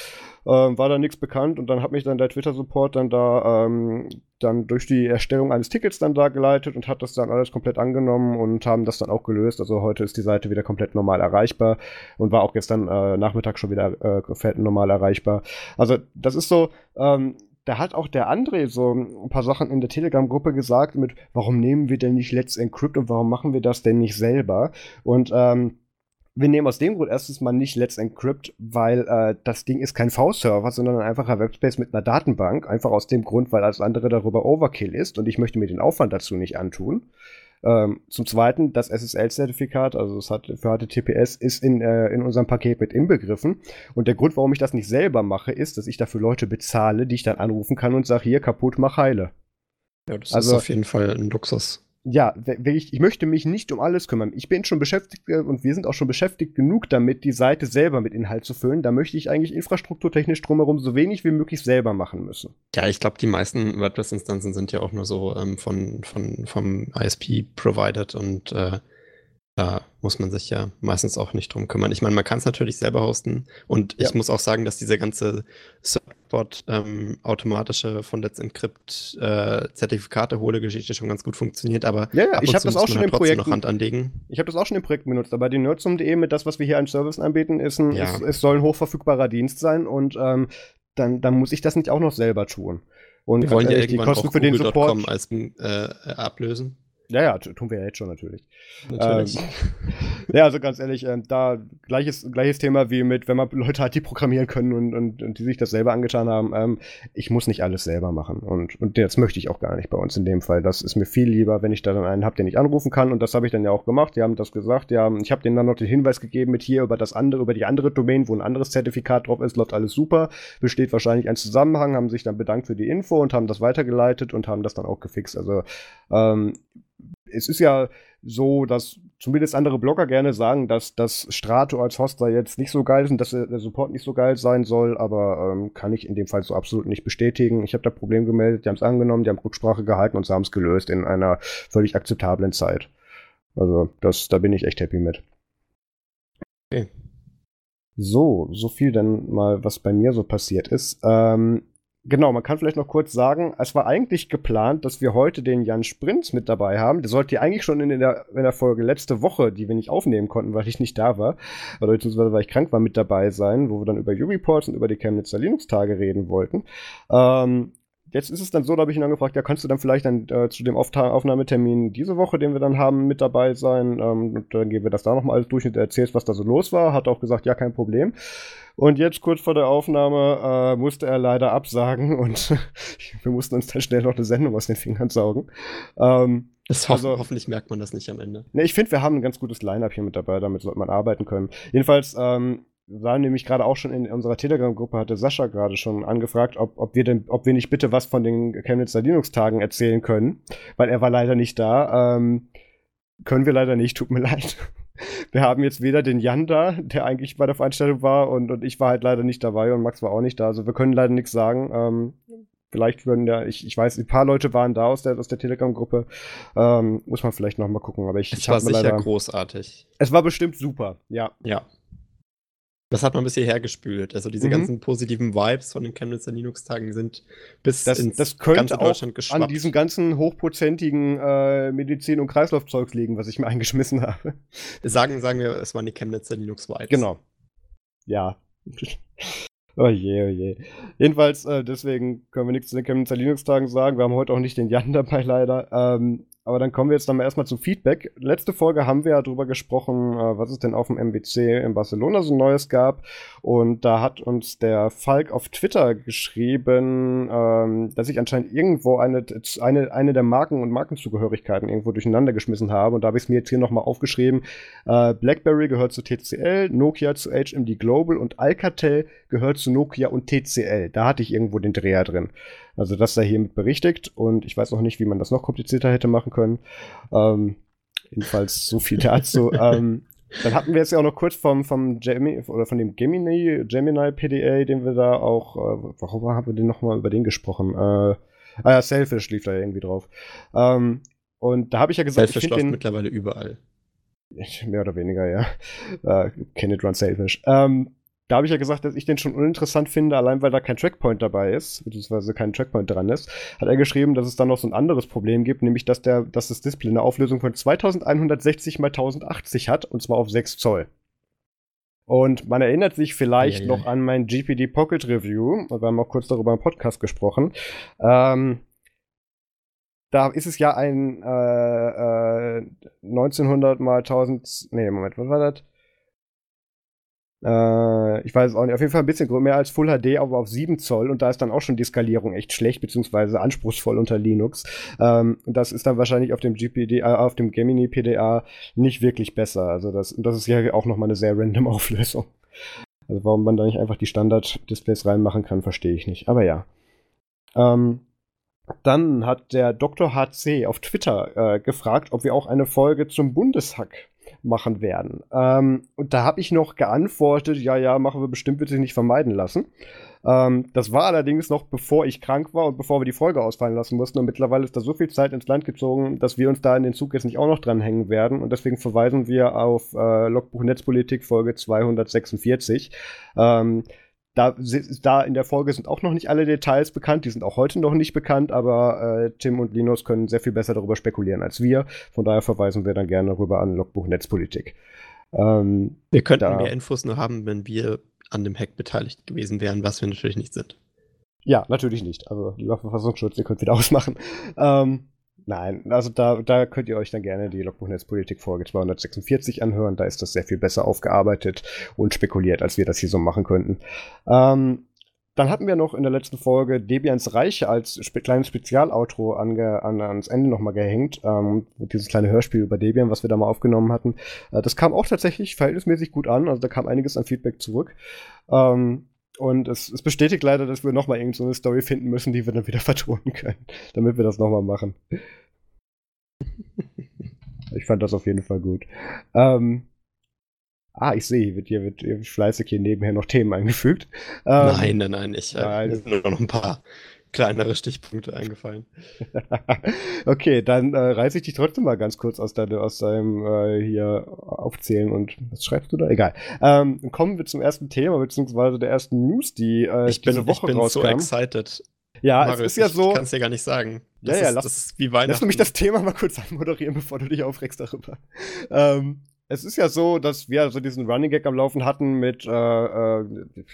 Ähm, war da nichts bekannt und dann hat mich dann der Twitter-Support dann da ähm, dann durch die Erstellung eines Tickets dann da geleitet und hat das dann alles komplett angenommen und haben das dann auch gelöst. Also heute ist die Seite wieder komplett normal erreichbar und war auch gestern äh, Nachmittag schon wieder äh, normal erreichbar. Also das ist so, ähm, da hat auch der André so ein paar Sachen in der Telegram-Gruppe gesagt mit, warum nehmen wir denn nicht Let's Encrypt und warum machen wir das denn nicht selber? Und ähm, wir nehmen aus dem Grund erstens mal nicht Let's Encrypt, weil äh, das Ding ist kein V-Server, sondern ein einfacher Webspace mit einer Datenbank. Einfach aus dem Grund, weil alles andere darüber Overkill ist und ich möchte mir den Aufwand dazu nicht antun. Ähm, zum Zweiten, das SSL-Zertifikat, also das hat für HTTPS, ist in, äh, in unserem Paket mit inbegriffen. Und der Grund, warum ich das nicht selber mache, ist, dass ich dafür Leute bezahle, die ich dann anrufen kann und sage, hier, kaputt, mach heile. Ja, das Also- ist auf jeden Fall ein Luxus. Ja, ich, ich möchte mich nicht um alles kümmern. Ich bin schon beschäftigt äh, und wir sind auch schon beschäftigt genug damit, die Seite selber mit Inhalt zu füllen. Da möchte ich eigentlich infrastrukturtechnisch drumherum so wenig wie möglich selber machen müssen. Ja, ich glaube, die meisten WordPress-Instanzen sind ja auch nur so ähm, von, von, vom ISP provided und äh, da muss man sich ja meistens auch nicht drum kümmern. Ich meine, man kann es natürlich selber hosten und ich Ja. muss auch sagen, dass diese ganze Support ähm, automatische von Let's Encrypt äh, Zertifikate hole Geschichte schon ganz gut funktioniert, aber Ja, ja, ich und hab zu das auch schon halt trotzdem Projekten- noch Hand anlegen. Ich habe das auch schon in Projekten benutzt, aber die nerdsum.de mit das, was wir hier an Service anbieten, ist ein, Ja. ist, es soll ein hochverfügbarer Dienst sein und ähm, dann, dann muss ich das nicht auch noch selber tun. Und Wir wollen ja ehrlich, die Kosten für den Support. als äh, ablösen. Ja, ja, tu- tun wir ja jetzt schon natürlich. Natürlich. Ja, also ganz ehrlich, ähm, da gleiches, gleiches Thema wie mit, wenn man Leute hat, die programmieren können und, und, und die sich das selber angetan haben. Ähm, ich muss nicht alles selber machen. Und, und das möchte ich auch gar nicht bei uns in dem Fall. Das ist mir viel lieber, wenn ich da dann einen habe, den ich anrufen kann. Und das habe ich dann ja auch gemacht. Die haben das gesagt. Die haben, ich habe denen dann noch den Hinweis gegeben mit hier über das andere, über die andere Domain, wo ein anderes Zertifikat drauf ist, läuft alles super. Besteht wahrscheinlich ein Zusammenhang, haben sich dann bedankt für die Info und haben das weitergeleitet und haben das dann auch gefixt. Also ähm, es ist ja so, dass zumindest andere Blogger gerne sagen, dass das Strato als Hoster jetzt nicht so geil ist und dass der Support nicht so geil sein soll, aber ähm, kann ich in dem Fall so absolut nicht bestätigen. Ich habe da Problem gemeldet, die haben es angenommen, die haben Rücksprache gehalten und sie haben es gelöst in einer völlig akzeptablen Zeit. Also, das, da bin ich echt happy mit. Okay. So, so viel dann mal, was bei mir so passiert ist. Ähm, genau, man kann vielleicht noch kurz sagen, es war eigentlich geplant, dass wir heute den Jan Sprinz mit dabei haben. Der sollte ja eigentlich schon in der, in der Folge letzte Woche, die wir nicht aufnehmen konnten, weil ich nicht da war, beziehungsweise weil ich krank war, mit dabei sein, wo wir dann über U-Reports und über die Chemnitzer Linux-Tage reden wollten. Ähm, Jetzt ist es dann so, da habe ich ihn angefragt, ja, kannst du dann vielleicht dann äh, zu dem Aufta Aufnahmetermin diese Woche, den wir dann haben, mit dabei sein? Ähm, und dann gehen wir das da nochmal alles durch und erzählst, was da so los war. Hat auch gesagt, ja, kein Problem. Und jetzt kurz vor der Aufnahme äh, musste er leider absagen und wir mussten uns dann schnell noch eine Sendung aus den Fingern saugen. Ähm, Das hoff also- hoffentlich merkt man das nicht am Ende. Ne, ich finde, wir haben ein ganz gutes Line-Up hier mit dabei, damit sollte man arbeiten können. Jedenfalls, ähm, war nämlich gerade auch schon in unserer Telegram-Gruppe, hatte Sascha gerade schon angefragt, ob, ob wir denn, ob wir nicht bitte was von den Chemnitzer Linux-Tagen erzählen können, weil er war leider nicht da. Ähm, können wir leider nicht, tut mir leid. Wir haben jetzt weder den Jan da, der eigentlich bei der Veranstaltung war, und, und ich war halt leider nicht dabei und Max war auch nicht da. Also wir können leider nichts sagen. Ähm, vielleicht würden ja, ich, ich weiß, ein paar Leute waren da aus der, aus der Telegram-Gruppe. Ähm, muss man vielleicht noch mal gucken. Aber ich, Es ich war sicher leider, großartig. Es war bestimmt super, ja. Ja. Das hat man bis hierher gespült. Also diese Mhm. ganzen positiven Vibes von den Chemnitzer Linux-Tagen sind bis Das, ins das könnte ganze auch an diesem ganzen hochprozentigen äh, Medizin- und Kreislaufzeugs liegen, was ich mir eingeschmissen habe. sagen, sagen wir, es waren die Chemnitzer Linux-Vibes. Genau. Ja. oh je, oh je. Jedenfalls, äh, deswegen können wir nichts zu den Chemnitzer Linux-Tagen sagen. Wir haben heute auch nicht den Jan dabei, leider. Ähm, aber dann kommen wir jetzt dann mal erstmal zum Feedback. Letzte Folge haben wir ja drüber gesprochen, äh, was es denn auf dem MWC in Barcelona so Neues gab. Und da hat uns der Falk auf Twitter geschrieben, ähm, dass ich anscheinend irgendwo eine, eine, eine der Marken und Markenzugehörigkeiten irgendwo durcheinander geschmissen habe. Und da habe ich es mir jetzt hier nochmal aufgeschrieben. Äh, BlackBerry gehört zu TCL, Nokia zu HMD Global und Alcatel gehört zu Nokia und TCL. Da hatte ich irgendwo den Dreher drin. Also das sei hiermit berichtigt und ich weiß noch nicht, wie man das noch komplizierter hätte machen können. Ähm, jedenfalls so viel dazu. ähm, Dann hatten wir jetzt ja auch noch kurz vom, vom Gemini, oder von dem Gemini, Gemini PDA, den wir da auch, äh, warum haben wir den nochmal über den gesprochen? Äh, ah ja, Selfish lief da irgendwie drauf. Ähm, und da habe ich ja gesagt, Selfish ich läuft den, mittlerweile überall. Mehr oder weniger, ja. Äh, can it run Selfish. Ähm, da habe ich ja gesagt, dass ich den schon uninteressant finde, allein weil da kein Trackpoint dabei ist, beziehungsweise kein Trackpoint dran ist. Hat er geschrieben, dass es dann noch so ein anderes Problem gibt, nämlich dass, der, dass das Display eine Auflösung von 2160 x 1080 hat, und zwar auf 6 Zoll. Und man erinnert sich vielleicht ja, ja. noch an mein GPD Pocket Review, wir haben auch kurz darüber im Podcast gesprochen. Ähm, da ist es ja ein äh, äh, 1900 mal 1000, nee, Moment, was war das? Äh, ich weiß auch nicht, auf jeden Fall ein bisschen mehr als Full HD, aber auf 7 Zoll und da ist dann auch schon die Skalierung echt schlecht, beziehungsweise anspruchsvoll unter Linux. Ähm, das ist dann wahrscheinlich auf dem GPD, äh, auf dem Gemini PDA nicht wirklich besser. Also das, das ist ja auch nochmal eine sehr random Auflösung. Also warum man da nicht einfach die Standard-Displays reinmachen kann, verstehe ich nicht. Aber ja. Ähm, dann hat der Dr. HC auf Twitter äh, gefragt, ob wir auch eine Folge zum Bundeshack machen werden. Ähm, und da habe ich noch geantwortet, ja, ja, machen wir bestimmt, wird sich nicht vermeiden lassen. Ähm, das war allerdings noch bevor ich krank war und bevor wir die Folge ausfallen lassen mussten. Und mittlerweile ist da so viel Zeit ins Land gezogen, dass wir uns da in den Zug jetzt nicht auch noch dranhängen werden. Und deswegen verweisen wir auf äh, Logbuch Netzpolitik Folge 246. Ähm, da, da in der Folge sind auch noch nicht alle Details bekannt, die sind auch heute noch nicht bekannt, aber äh, Tim und Linus können sehr viel besser darüber spekulieren als wir. Von daher verweisen wir dann gerne rüber an Logbuch Netzpolitik. Ähm, wir könnten da, mehr Infos nur haben, wenn wir an dem Hack beteiligt gewesen wären, was wir natürlich nicht sind. Ja, natürlich nicht. Also, lieber Verfassungsschutz, ihr könnt wieder ausmachen. Ähm, Nein, also da, da könnt ihr euch dann gerne die Logbuchnetzpolitik-Folge 246 anhören. Da ist das sehr viel besser aufgearbeitet und spekuliert, als wir das hier so machen könnten. Ähm, dann hatten wir noch in der letzten Folge Debians Reiche als spe kleines Spezialoutro ange an, ans Ende nochmal gehängt. Ähm, dieses kleine Hörspiel über Debian, was wir da mal aufgenommen hatten. Äh, das kam auch tatsächlich verhältnismäßig gut an. Also da kam einiges an Feedback zurück. Ähm, und es, es, bestätigt leider, dass wir nochmal irgendeine so Story finden müssen, die wir dann wieder vertonen können, damit wir das nochmal machen. ich fand das auf jeden Fall gut. Ähm, ah, ich sehe, wird hier wird, fleißig hier nebenher noch Themen eingefügt. Ähm, nein, nein, nein, ich äh, nur noch ein paar kleinere Stichpunkte eingefallen. okay, dann äh, reiße ich dich trotzdem mal ganz kurz aus, deine, aus deinem äh, hier aufzählen und was schreibst du da? Egal. Ähm, kommen wir zum ersten Thema, beziehungsweise der ersten News, die äh, ich diese bin, Woche ich bin rauskam. so excited. Ja, Marius, es ist ja so. Ich kann es dir gar nicht sagen. Das ja, ja, ist, lass, das ist wie Weihnachten. Lass du mich das Thema mal kurz anmoderieren, bevor du dich aufregst darüber. Ähm, es ist ja so, dass wir so diesen Running Gag am Laufen hatten mit, äh, äh,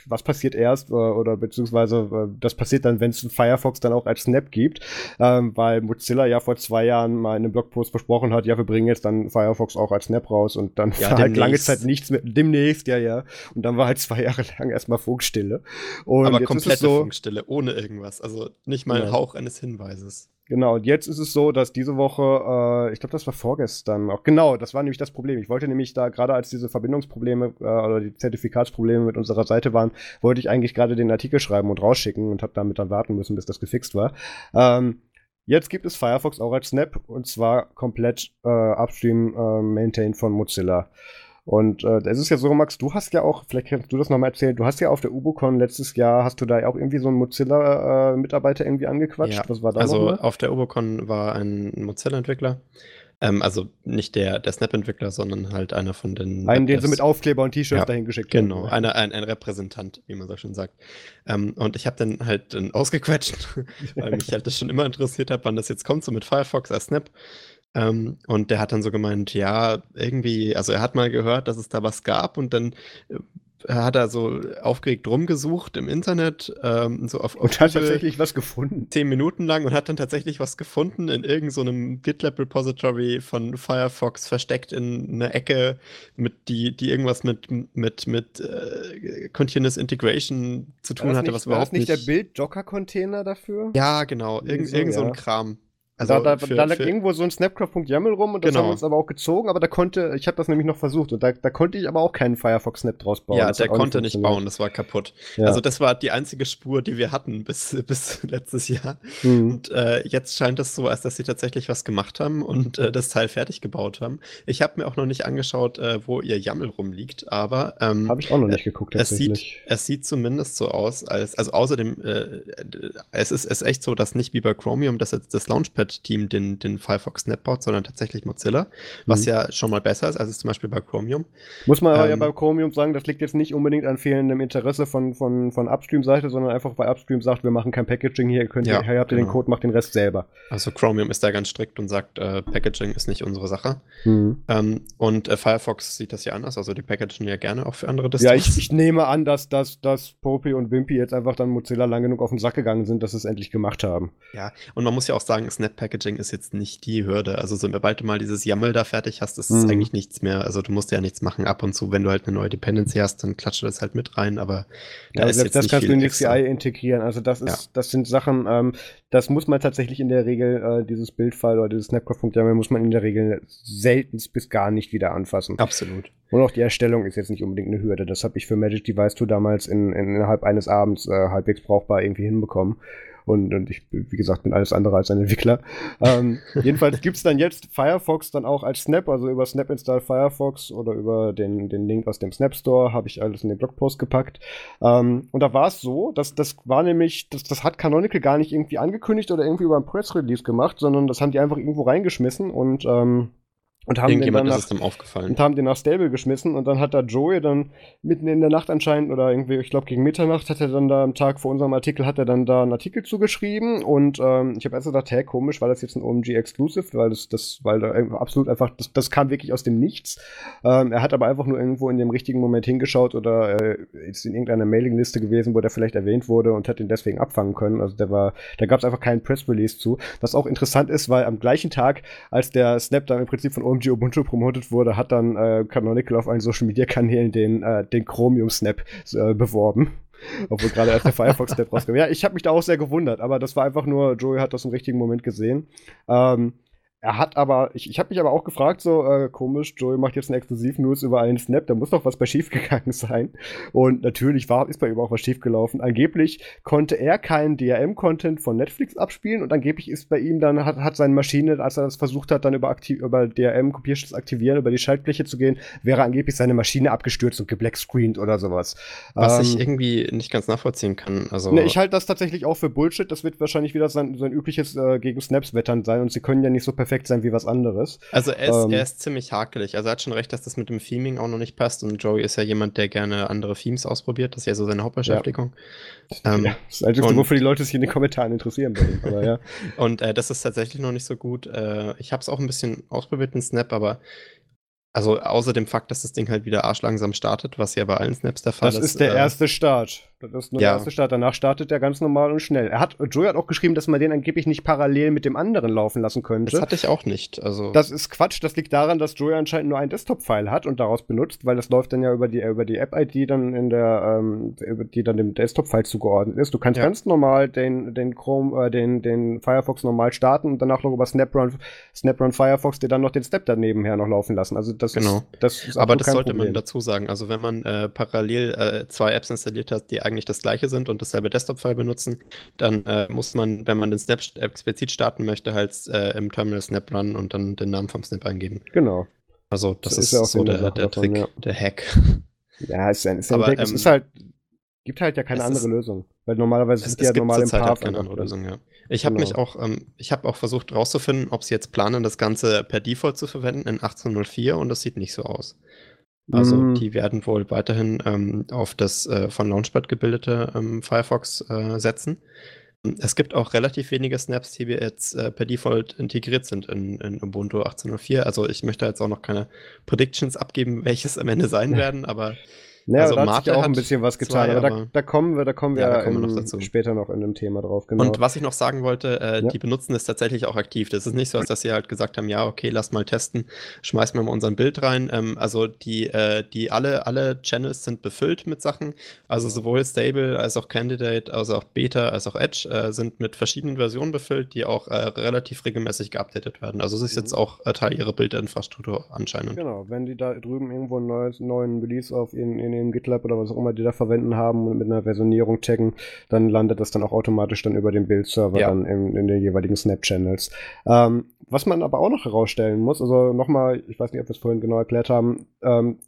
was passiert erst, äh, oder beziehungsweise äh, das passiert dann, wenn es Firefox dann auch als Snap gibt, ähm, weil Mozilla ja vor zwei Jahren mal in einem Blogpost versprochen hat, ja, wir bringen jetzt dann Firefox auch als Snap raus und dann ja, war halt lange Zeit nichts mehr, demnächst, ja, ja, und dann war halt zwei Jahre lang erstmal Funkstille. Und Aber komplette so, Funkstille, ohne irgendwas, also nicht mal ein ja. Hauch eines Hinweises. Genau, und jetzt ist es so, dass diese Woche, äh, ich glaube, das war vorgestern auch, genau, das war nämlich das Problem. Ich wollte nämlich da, gerade als diese Verbindungsprobleme äh, oder die Zertifikatsprobleme mit unserer Seite waren, wollte ich eigentlich gerade den Artikel schreiben und rausschicken und habe damit dann warten müssen, bis das gefixt war. Ähm, jetzt gibt es Firefox auch als Snap und zwar komplett äh, upstream äh, maintained von Mozilla. Und äh, es ist ja so, Max, du hast ja auch, vielleicht kannst du das nochmal erzählen, du hast ja auf der UboCon letztes Jahr, hast du da auch irgendwie so einen Mozilla-Mitarbeiter äh, irgendwie angequatscht? Ja, Was war da Also auf der UboCon war ein Mozilla-Entwickler. Ähm, also nicht der, der Snap-Entwickler, sondern halt einer von den. Einen, den sie mit Aufkleber und T-Shirts ja, dahin geschickt genau, haben. Genau, ein, ein Repräsentant, wie man so schön sagt. Ähm, und ich habe dann halt dann ausgequetscht, weil mich halt das schon immer interessiert hat, wann das jetzt kommt, so mit Firefox als Snap. Ähm, und der hat dann so gemeint, ja, irgendwie, also er hat mal gehört, dass es da was gab und dann äh, hat er so aufgeregt rumgesucht im Internet, ähm, so auf, auf Und hat tatsächlich was gefunden. Zehn Minuten lang und hat dann tatsächlich was gefunden in irgendeinem so GitLab-Repository von Firefox versteckt in einer Ecke, mit die, die irgendwas mit, mit, mit äh, Continuous Integration zu tun hatte, nicht, was überhaupt nicht. War das nicht der Bild-Docker-Container dafür? Ja, genau. Irgend, so, irgend so ein Kram. Also da, da, für, da lag für irgendwo so ein Snapcraft.yaml rum und das genau. haben wir uns aber auch gezogen, aber da konnte, ich habe das nämlich noch versucht und da, da konnte ich aber auch keinen Firefox Snap draus bauen. Ja, das der konnte nicht bauen, das war kaputt. Ja. Also das war die einzige Spur, die wir hatten bis, bis letztes Jahr. Mhm. Und äh, jetzt scheint es so, als dass sie tatsächlich was gemacht haben und äh, das Teil fertig gebaut haben. Ich habe mir auch noch nicht angeschaut, äh, wo ihr YAML rumliegt, aber ähm, habe ich auch noch nicht geguckt. Es sieht, es sieht zumindest so aus, als also außerdem äh, es ist es echt so, dass nicht wie bei Chromium, dass jetzt das Launchpad-Team den, den den Firefox Snap baut, sondern tatsächlich Mozilla, was mhm. ja schon mal besser ist, als es zum Beispiel bei Chromium. Muss man ähm, ja bei Chromium sagen, das liegt jetzt nicht unbedingt an fehlendem Interesse von, von, von Upstream-Seite, sondern einfach bei Upstream sagt, wir machen kein Packaging hier, könnt ja, hier habt ihr genau. den Code, macht den Rest selber. Also Chromium ist da ganz strikt und sagt, äh, Packaging ist nicht unsere Sache. Mhm. Ähm, und äh, Firefox sieht das ja anders, also die packagen ja gerne auch für andere Distros. Ja, ich, ich nehme an, dass, dass, dass Popey und Wimpy jetzt einfach dann Mozilla lang genug auf den Sack gegangen sind, dass sie es endlich gemacht haben. Ja, und man muss ja auch sagen, Snap Packaging ist jetzt nicht die Hürde. Also sobald du mal dieses YAML da fertig hast, ist es mhm. eigentlich nichts mehr. Also du musst ja nichts machen. Ab und zu, wenn du halt eine neue Dependency hast, dann klatscht du das halt mit rein. Aber da ja, ist jetzt das nicht kannst du in die CI integrieren. Also das ist, ja. das sind Sachen, ähm, das muss man tatsächlich in der Regel, äh, dieses Bildfile oder dieses Snapcraft.yaml muss man in der Regel selten bis gar nicht wieder anfassen. Absolut. Und auch die Erstellung ist jetzt nicht unbedingt eine Hürde. Das habe ich für Magic Device 2 damals in, in, innerhalb eines Abends äh, halbwegs brauchbar irgendwie hinbekommen. Und, und ich, wie gesagt, bin alles andere als ein Entwickler. ähm, jedenfalls gibt es dann jetzt Firefox dann auch als Snap, also über Snap Install Firefox oder über den, den Link aus dem Snap Store habe ich alles in den Blogpost gepackt. Ähm, und da war es so, dass das war nämlich, das, das hat Canonical gar nicht irgendwie angekündigt oder irgendwie über ein Press Release gemacht, sondern das haben die einfach irgendwo reingeschmissen und ähm, und haben den dann nach. Und haben den nach Stable geschmissen und dann hat da Joey dann mitten in der Nacht anscheinend oder irgendwie, ich glaube gegen Mitternacht hat er dann da am Tag vor unserem Artikel hat er dann da einen Artikel zugeschrieben und ähm, ich habe erst gedacht, hä, komisch, war das jetzt ein OMG Exclusive, weil das, das, weil da absolut einfach, das, das kam wirklich aus dem Nichts. Ähm, er hat aber einfach nur irgendwo in dem richtigen Moment hingeschaut oder äh, ist in irgendeiner Mailingliste gewesen, wo der vielleicht erwähnt wurde und hat ihn deswegen abfangen können. Also der war, da gab es einfach keinen Press Release zu. Was auch interessant ist, weil am gleichen Tag, als der Snap dann im Prinzip von OMG Ubuntu promotet wurde, hat dann äh, Canonical auf allen Social Media Kanälen den, äh, den Chromium Snap äh, beworben. Obwohl gerade erst der Firefox Snap rauskam. Ja, ich habe mich da auch sehr gewundert, aber das war einfach nur, Joey hat das im richtigen Moment gesehen. Ähm, er hat aber, ich, ich habe mich aber auch gefragt, so äh, komisch, Joey macht jetzt eine Exklusiv-News über einen Snap, da muss doch was bei schiefgegangen sein. Und natürlich war, ist bei ihm auch was schiefgelaufen. Angeblich konnte er keinen DRM-Content von Netflix abspielen und angeblich ist bei ihm dann, hat, hat seine Maschine, als er das versucht hat, dann über, aktiv, über DRM-Kopierschutz aktivieren, über die Schaltfläche zu gehen, wäre angeblich seine Maschine abgestürzt und geblackscreened oder sowas. Was ähm, ich irgendwie nicht ganz nachvollziehen kann. Also ne, ich halte das tatsächlich auch für Bullshit. Das wird wahrscheinlich wieder sein, sein übliches äh, gegen Snaps wettern sein und sie können ja nicht so perfekt perfekt sein wie was anderes. Also er ist, ähm, er ist ziemlich hakelig. Also er hat schon recht, dass das mit dem Theming auch noch nicht passt. Und Joey ist ja jemand, der gerne andere Themes ausprobiert. Das ist ja so seine Hauptbeschäftigung. Ja. Ähm, ja, das ist eigentlich, wofür die Leute sich in den Kommentaren interessieren. Würden, aber ja. und äh, das ist tatsächlich noch nicht so gut. Äh, ich habe es auch ein bisschen ausprobiert, in Snap, aber also außer dem Fakt, dass das Ding halt wieder arschlangsam startet, was ja bei allen Snaps der Fall ist. Das ist der äh, erste Start. Das ist nur ja. der erste Start. Danach startet er ganz normal und schnell. Er hat, Joey hat auch geschrieben, dass man den angeblich nicht parallel mit dem anderen laufen lassen könnte. Das hatte ich auch nicht. Also das ist Quatsch. Das liegt daran, dass Joey anscheinend nur ein Desktop-File hat und daraus benutzt, weil das läuft dann ja über die, über die App-ID dann in der, ähm, die dann dem Desktop-File zugeordnet ist. Du kannst ja. ganz normal den, den Chrome, äh, den, den Firefox normal starten und danach noch über Snap-Run, Snap-Run Firefox dir dann noch den Step daneben her noch laufen lassen. Also das genau. ist, das ist Aber das sollte Problem. man dazu sagen. Also wenn man äh, parallel äh, zwei Apps installiert hat, die eigentlich das gleiche sind und dasselbe Desktop-File benutzen, dann äh, muss man, wenn man den Snap explizit starten möchte, halt äh, im Terminal Snap run und dann den Namen vom Snap eingeben. Genau. Also das, das ist, ja so der, der davon, Trick, ja. der Hack. Ja, ist ein, ist ein Aber, Hack. Ähm, es ist halt, gibt halt ja keine andere ist, Lösung. Weil normalerweise sind die ja normal im halt Path. keine andere Lösung, ja. Ich habe genau. mich auch, ähm, ich habe auch versucht rauszufinden, ob sie jetzt planen, das Ganze per Default zu verwenden in 1804 und das sieht nicht so aus. Also mm. die werden wohl weiterhin ähm, auf das äh, von Launchpad gebildete ähm, Firefox äh, setzen. Es gibt auch relativ wenige Snaps, die wir jetzt äh, per Default integriert sind in, in Ubuntu 18.04. Also ich möchte jetzt auch noch keine Predictions abgeben, welches am Ende sein werden, aber Naja, also da hat sich auch ein bisschen was getan, aber, da, da, kommen wir, da kommen wir, ja, kommen wir in, später noch in dem Thema drauf. Genau. Und was ich noch sagen wollte, äh, ja. die benutzen es tatsächlich auch aktiv. Das ist nicht so, dass sie halt gesagt haben, ja, okay, lass mal testen, schmeißen wir mal unser Bild rein. Ähm, also die, äh, die alle, alle Channels sind befüllt mit Sachen. Also sowohl Stable als auch Candidate, als auch Beta, als auch Edge äh, sind mit verschiedenen Versionen befüllt, die auch äh, relativ regelmäßig geupdatet werden. Also es ist jetzt mhm. auch äh, Teil ihrer Bildinfrastruktur anscheinend. Genau, wenn die da drüben irgendwo einen neuen, Release auf in, in ihrem GitLab oder was auch immer die da verwenden haben und mit einer Versionierung checken, dann landet das dann auch automatisch dann über den Bildserver ja. dann in, in den jeweiligen Snap-Channels. Ähm, was man aber auch noch herausstellen muss, also nochmal, ich weiß nicht, ob wir es vorhin genau erklärt haben, ähm,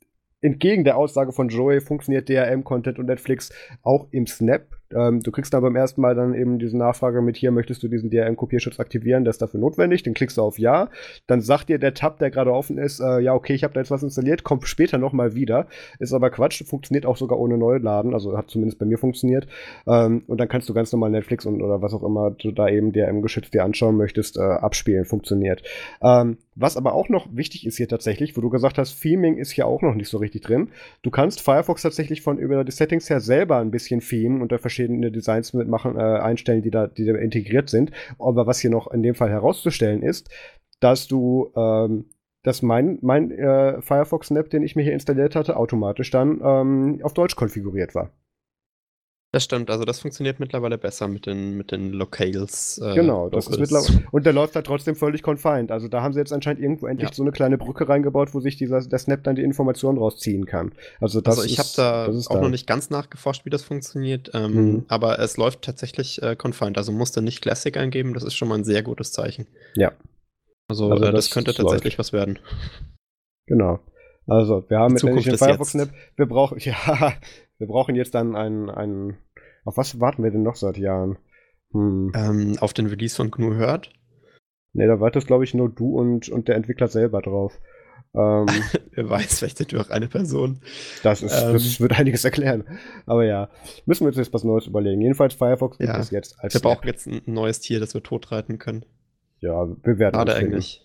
entgegen der Aussage von Joey funktioniert DRM-Content und Netflix auch im Snap. Ähm, du kriegst dann beim ersten Mal dann eben diese Nachfrage mit hier, möchtest du diesen DRM-Kopierschutz aktivieren, das ist dafür notwendig, dann klickst du auf Ja, dann sagt dir der Tab, der gerade offen ist, äh, ja okay, ich habe da jetzt was installiert, kommt später nochmal wieder, ist aber Quatsch, funktioniert auch sogar ohne Neuladen, also hat zumindest bei mir funktioniert. Ähm, und dann kannst du ganz normal Netflix und oder was auch immer du da eben DRM-geschützt dir anschauen möchtest, äh, abspielen, funktioniert. Ähm, was aber auch noch wichtig ist hier tatsächlich, wo du gesagt hast, Theming ist hier auch noch nicht so richtig drin. Du kannst Firefox tatsächlich von über die Settings her selber ein bisschen themen und da verschiedene Designs mitmachen, äh, einstellen, die da, die da integriert sind. Aber was hier noch in dem Fall herauszustellen ist, dass du, ähm, dass mein, mein äh, Firefox-Snap, den ich mir hier installiert hatte, automatisch dann ähm, auf Deutsch konfiguriert war. Das stimmt, also das funktioniert mittlerweile besser mit den, mit den Locales. Äh, genau, das ist mittlerweile. Und der läuft da trotzdem völlig confined. Also da haben sie jetzt anscheinend irgendwo endlich ja. so eine kleine Brücke reingebaut, wo sich dieser, der Snap dann die Informationen rausziehen kann. Also, das also ich habe da auch da. noch nicht ganz nachgeforscht, wie das funktioniert, ähm, mhm. aber es läuft tatsächlich äh, confined. Also musste nicht Classic eingeben, das ist schon mal ein sehr gutes Zeichen. Ja. Also, also äh, das, das, könnte tatsächlich läuft. was werden. Genau. Also, wir haben mit den Firefox Snap, wir brauchen, ja, wir brauchen jetzt dann einen, einen. Auf was warten wir denn noch seit Jahren? Hm. Ähm, auf den Release von GNU Hört? Ne, da wartest, glaube ich, nur du und, und der Entwickler selber drauf. Ähm, Wer weiß, vielleicht sind wir auch eine Person. Das, ist, ähm, das wird einiges erklären. Aber ja, müssen wir uns jetzt was Neues überlegen. Jedenfalls Firefox gibt ja, es jetzt als. Wir brauchen jetzt ein neues Tier, das wir totreiten können. Ja, wir werden Schade eigentlich.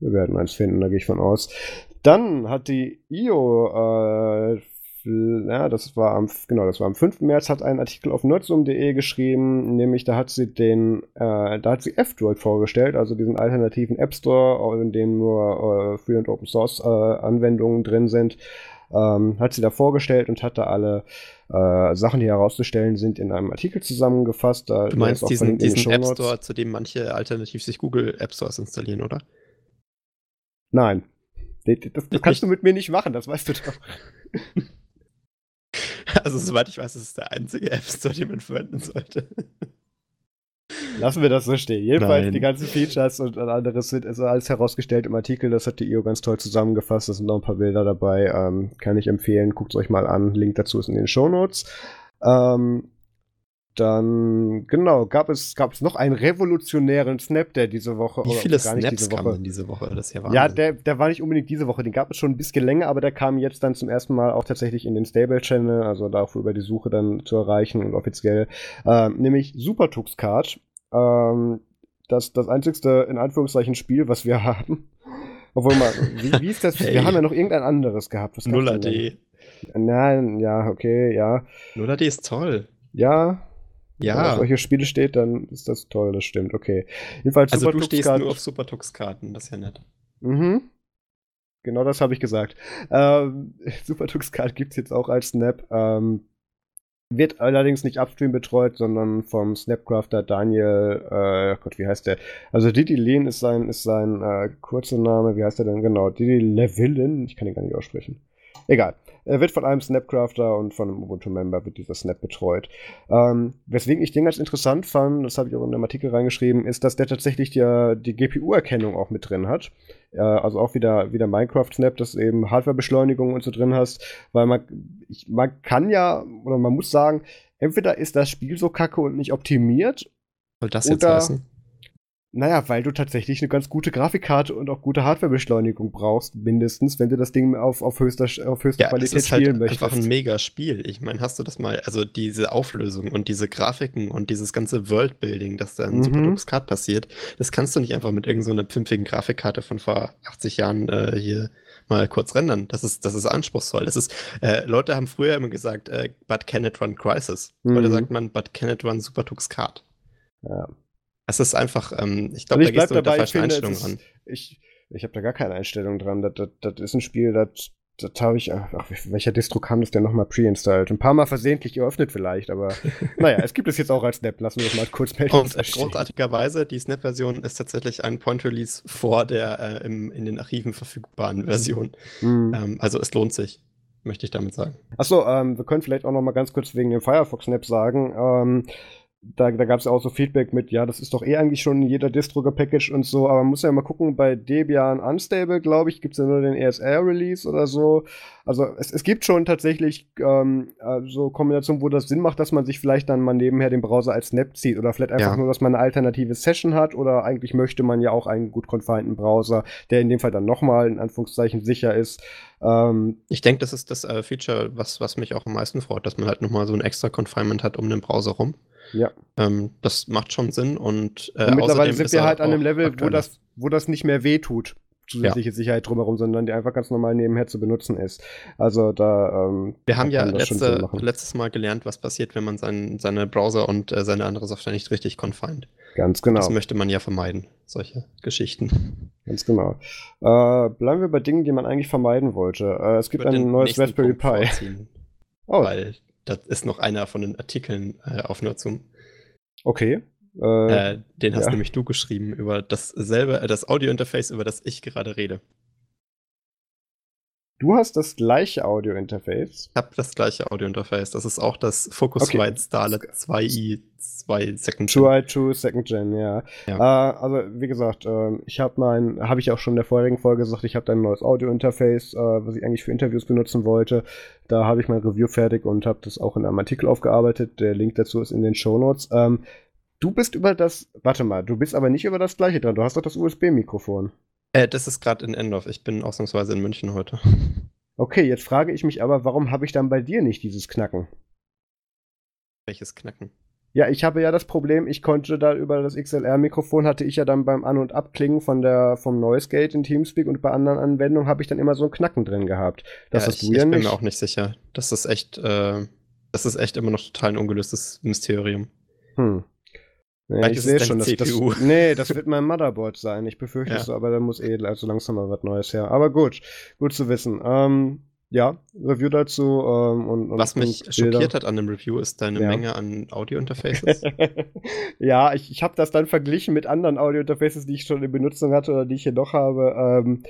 Wir werden eins finden, da gehe ich von aus. Dann hat die IO äh, ja, das war am, genau, das war am 5. März, hat einen Artikel auf nerdsum.de geschrieben, nämlich da hat sie den, äh, da hat sie F-Droid vorgestellt, also diesen alternativen App Store, in dem nur äh, Free und Open Source äh, Anwendungen drin sind. Ähm, hat sie da vorgestellt und hat da alle äh, Sachen, die herauszustellen sind, in einem Artikel zusammengefasst. Da, du meinst diesen, diesen App Store, zu dem manche alternativ sich Google App Stores installieren, oder? Nein. Das, das, das kannst du mit mir nicht machen, das weißt du doch. Also, soweit ich weiß, ist es der einzige App Store, den man verwenden sollte. Lassen wir das so stehen. Jedenfalls Nein. die ganzen Features und anderes sind also alles herausgestellt im Artikel. Das hat die IO ganz toll zusammengefasst. Da sind noch ein paar Bilder dabei. Ähm, kann ich empfehlen. Guckt es euch mal an. Link dazu ist in den Show Notes. Ähm, dann, genau, gab es, gab es noch einen revolutionären Snap, der diese Woche. Wie viele Snaps diese Woche, kamen diese Woche? Das ist ja Wahnsinn. Ja, der, der war nicht unbedingt diese Woche, den gab es schon ein bisschen länger, aber der kam jetzt dann zum ersten Mal auch tatsächlich in den Stable-Channel, also dafür über die Suche dann zu erreichen und offiziell. Ähm, nämlich Supertux Card. Ähm, das, das einzigste, in Anführungszeichen, Spiel, was wir haben. Obwohl mal, wie, wie ist das? hey. Wir haben ja noch irgendein anderes gehabt. Nuller D. Nein, ja, okay, ja. Nuller D ist toll. Ja, ja. Wenn auf solche Spiele steht, dann ist das toll, das stimmt, okay. Jedenfalls also du stehst nur auf Supertux-Karten, das ist ja nett. Mhm. Genau das habe ich gesagt. Ähm, Supertux-Card gibt es jetzt auch als Snap. Ähm, wird allerdings nicht upstream betreut, sondern vom Snapcrafter Daniel, äh, Gott, wie heißt der? Also Didi Lehn ist sein, ist sein äh, kurzer Name, wie heißt der denn genau? Didi Levillin, ich kann ihn gar nicht aussprechen. Egal. Er wird von einem Snapcrafter und von einem Ubuntu-Member wird dieser Snap betreut. Ähm, weswegen ich den ganz interessant fand, das habe ich auch in dem Artikel reingeschrieben, ist, dass der tatsächlich die, die GPU-Erkennung auch mit drin hat. Äh, also auch wieder, wieder Minecraft-Snap, dass du eben Hardware-Beschleunigung und so drin hast, weil man, ich, man kann ja, oder man muss sagen, entweder ist das Spiel so kacke und nicht optimiert. Soll das jetzt heißen? Naja, weil du tatsächlich eine ganz gute Grafikkarte und auch gute Hardwarebeschleunigung brauchst, mindestens, wenn du das Ding auf, auf höchster, auf höchster Ja, Qualität ist halt spielen möchtest. einfach ein mega Spiel. Ich meine, hast du das mal, also diese Auflösung und diese Grafiken und dieses ganze Worldbuilding, das da in Mhm. Super Card passiert, das kannst du nicht einfach mit irgendeiner so einer pfiffigen Grafikkarte von vor 80 Jahren äh, hier mal kurz rendern. Das ist, das ist anspruchsvoll. Das ist, äh, Leute haben früher immer gesagt, äh, but can it run Crisis? Heute Mhm. sagt man, but can it run Super Tux Card? Ja. Es ist einfach, ähm, ich Also glaube, da ich gehst du mit der dabei, ich falschen Einstellung ran. ich, ich habe da gar keine Einstellung dran. Das, das, das ist ein Spiel, das, das habe ich, ach, welcher Distro kam das denn nochmal pre-installed? Ein paar Mal versehentlich geöffnet vielleicht, aber naja, es gibt es jetzt auch als Snap. Lassen wir das mal kurz melden. Und großartigerweise, die Snap-Version ist tatsächlich ein Point-Release vor der äh, im, in den Archiven verfügbaren Version. Mhm. Ähm, also es lohnt sich, möchte ich damit sagen. Achso, ähm, wir können vielleicht auch noch mal ganz kurz wegen dem Firefox Snap sagen. Ähm, da da gab es ja auch so Feedback mit, ja, das ist doch eh eigentlich schon in jeder Distro gepackaged und so, aber man muss ja mal gucken, bei Debian Unstable, glaube ich, gibt es ja nur den ESR-Release oder so. Also es, es gibt schon tatsächlich ähm, äh, so Kombinationen, wo das Sinn macht, dass man sich vielleicht dann mal nebenher den Browser als Snap zieht oder vielleicht einfach Ja. nur, dass man eine alternative Session hat oder eigentlich möchte man ja auch einen gut confineden Browser, der in dem Fall dann nochmal in Anführungszeichen sicher ist. Ähm, Ich denke, das ist das äh, Feature, was, was mich auch am meisten freut, dass man halt nochmal so ein extra Confinement hat um den Browser rum. Ja. Ähm, das macht schon Sinn und, äh, Und mittlerweile sind wir halt an einem Level, wo das, wo das nicht mehr wehtut, zusätzliche Sicherheit drumherum, sondern die einfach ganz normal nebenher zu benutzen ist. Also da. Ähm, Wir haben ja letzte, letztes Mal gelernt, was passiert, wenn man sein, seine Browser und äh, seine andere Software nicht richtig confined. Ganz genau. Das möchte man ja vermeiden, solche Geschichten. Ganz genau. Äh, bleiben wir bei Dingen, die man eigentlich vermeiden wollte. Äh, es gibt ein neues Raspberry Punkt Pi. Oh, Weil das ist noch einer von den Artikeln äh, auf Nutzung. okay. Äh, Äh, den hast ja. nämlich du geschrieben über dasselbe, äh, das Audio-Interface, über das ich gerade rede. Du hast das gleiche Audio-Interface. Ich habe das gleiche Audio-Interface. Das ist auch das Focusrite Okay. Starlet 2i 2 Second Gen. Eye True Second Gen, ja. Ja. Äh, also wie gesagt, ähm, ich habe mein, habe ich auch schon in der vorherigen Folge gesagt, ich habe ein neues Audio-Interface, äh, was ich eigentlich für Interviews benutzen wollte. Da habe ich mein Review fertig und habe das auch in einem Artikel aufgearbeitet. Der Link dazu ist in den Shownotes. Ähm, du bist über das, warte mal, du bist aber nicht über das gleiche dran. Du hast doch das USB-Mikrofon. Äh, das ist gerade in Endorf. Ich bin ausnahmsweise in München heute. Okay, jetzt frage ich mich aber, warum habe ich dann bei dir nicht dieses Knacken? Welches Knacken? Ja, ich habe ja das Problem, ich konnte da über das XLR-Mikrofon hatte ich ja dann beim An- und Abklingen von der, vom Noise Gate in Teamspeak und bei anderen Anwendungen habe ich dann immer so ein Knacken drin gehabt. Das ja, hast ich, du ja ich bin nicht. mir auch nicht sicher. Das ist echt, äh, das ist echt immer noch total ein ungelöstes Mysterium. Hm. Vielleicht ich sehe schon, dass das, nee, das wird mein Motherboard sein. Ich befürchte Ja. es, aber da muss eh also langsam mal was Neues her. Aber gut, gut zu wissen. Ähm, ja, Review dazu ähm, und, und Was mich und schockiert hat an dem Review, ist deine Ja. Menge an Audio-Interfaces. ja, ich, ich habe das dann verglichen mit anderen Audio-Interfaces, die ich schon in Benutzung hatte oder die ich hier noch habe. Ähm,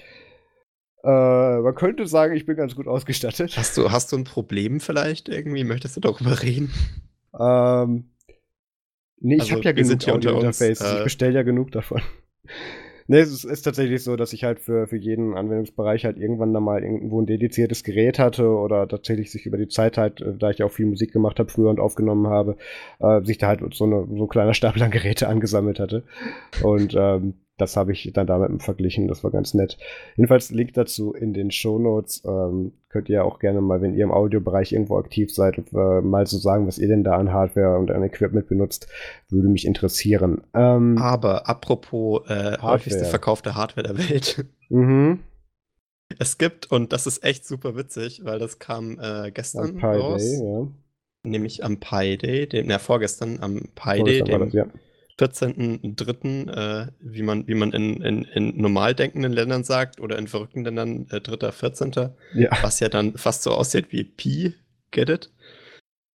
äh, man könnte sagen, ich bin ganz gut ausgestattet. hast, du, hast du ein Problem vielleicht irgendwie? Möchtest du darüber reden? Ähm, nee, ich Also, habe ja genug Audio-Interfaces. äh, ich bestelle ja genug davon. nee, es ist, ist tatsächlich so, dass ich halt für, für jeden Anwendungsbereich halt irgendwann da mal irgendwo ein dediziertes Gerät hatte oder tatsächlich sich über die Zeit halt, äh, da ich ja auch viel Musik gemacht habe früher und aufgenommen habe, äh, sich da halt so, eine, so ein kleiner Stapel an Geräte angesammelt hatte. Und ähm, das habe ich dann damit verglichen, das war ganz nett. Jedenfalls Link dazu in den Shownotes. Ähm, könnt ihr auch gerne mal, wenn ihr im Audiobereich irgendwo aktiv seid, äh, mal so sagen, was ihr denn da an Hardware und an Equipment benutzt. Würde mich interessieren. Ähm, Aber apropos äh, häufigste verkaufte Hardware der Welt. mhm. Es gibt, und das ist echt super witzig, weil das kam äh, gestern Am Pi raus, Day, ja. nämlich am Pi Day, dem, na, vorgestern am Pi Day, dem das, ja. 14.03., äh, wie man, wie man in, in, in normal denkenden Ländern sagt oder in verrückten Ländern äh, 3., 14., ja. was ja dann fast so aussieht wie Pi, get it?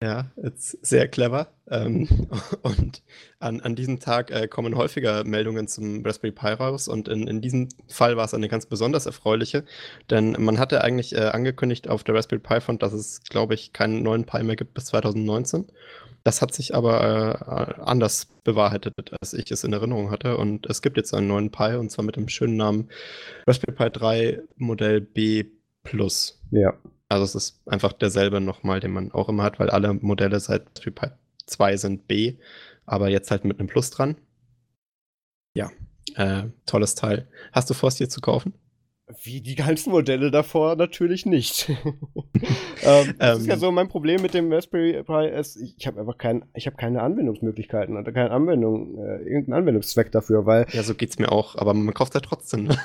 Ja, ist sehr clever. Ähm, und an, an diesem Tag äh, kommen häufiger Meldungen zum Raspberry Pi raus und in, in diesem Fall war es eine ganz besonders erfreuliche, denn man hatte eigentlich äh, angekündigt auf der Raspberry Pi Front, dass es, glaube ich, keinen neuen Pi mehr gibt bis 2019. Das hat sich aber äh, anders bewahrheitet, als ich es in Erinnerung hatte. Und es gibt jetzt einen neuen Pi und zwar mit dem schönen Namen Raspberry Pi 3 Modell B Plus. Ja. Also es ist einfach derselbe nochmal, den man auch immer hat, weil alle Modelle seit Raspberry Pi 2 sind B, aber jetzt halt mit einem Plus dran. Ja, äh, tolles Teil. Hast du vor, es dir zu kaufen? Wie die ganzen Modelle davor natürlich nicht. ähm, das ist ja ähm. so mein Problem mit dem Raspberry Pi. Ist, ich habe einfach kein, ich habe keine Anwendungsmöglichkeiten oder keine Anwendung, äh, irgendeinen Anwendungszweck dafür, weil. Ja, so geht's mir auch, aber man kauft ja trotzdem. Ne?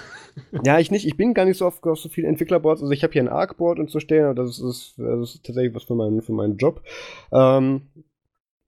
ja, ich nicht. Ich bin gar nicht so auf, auf so viele Entwicklerboards. Also ich habe hier ein Arc-Board und so stehen, aber das ist, das ist tatsächlich was für meinen, für meinen Job. Ähm,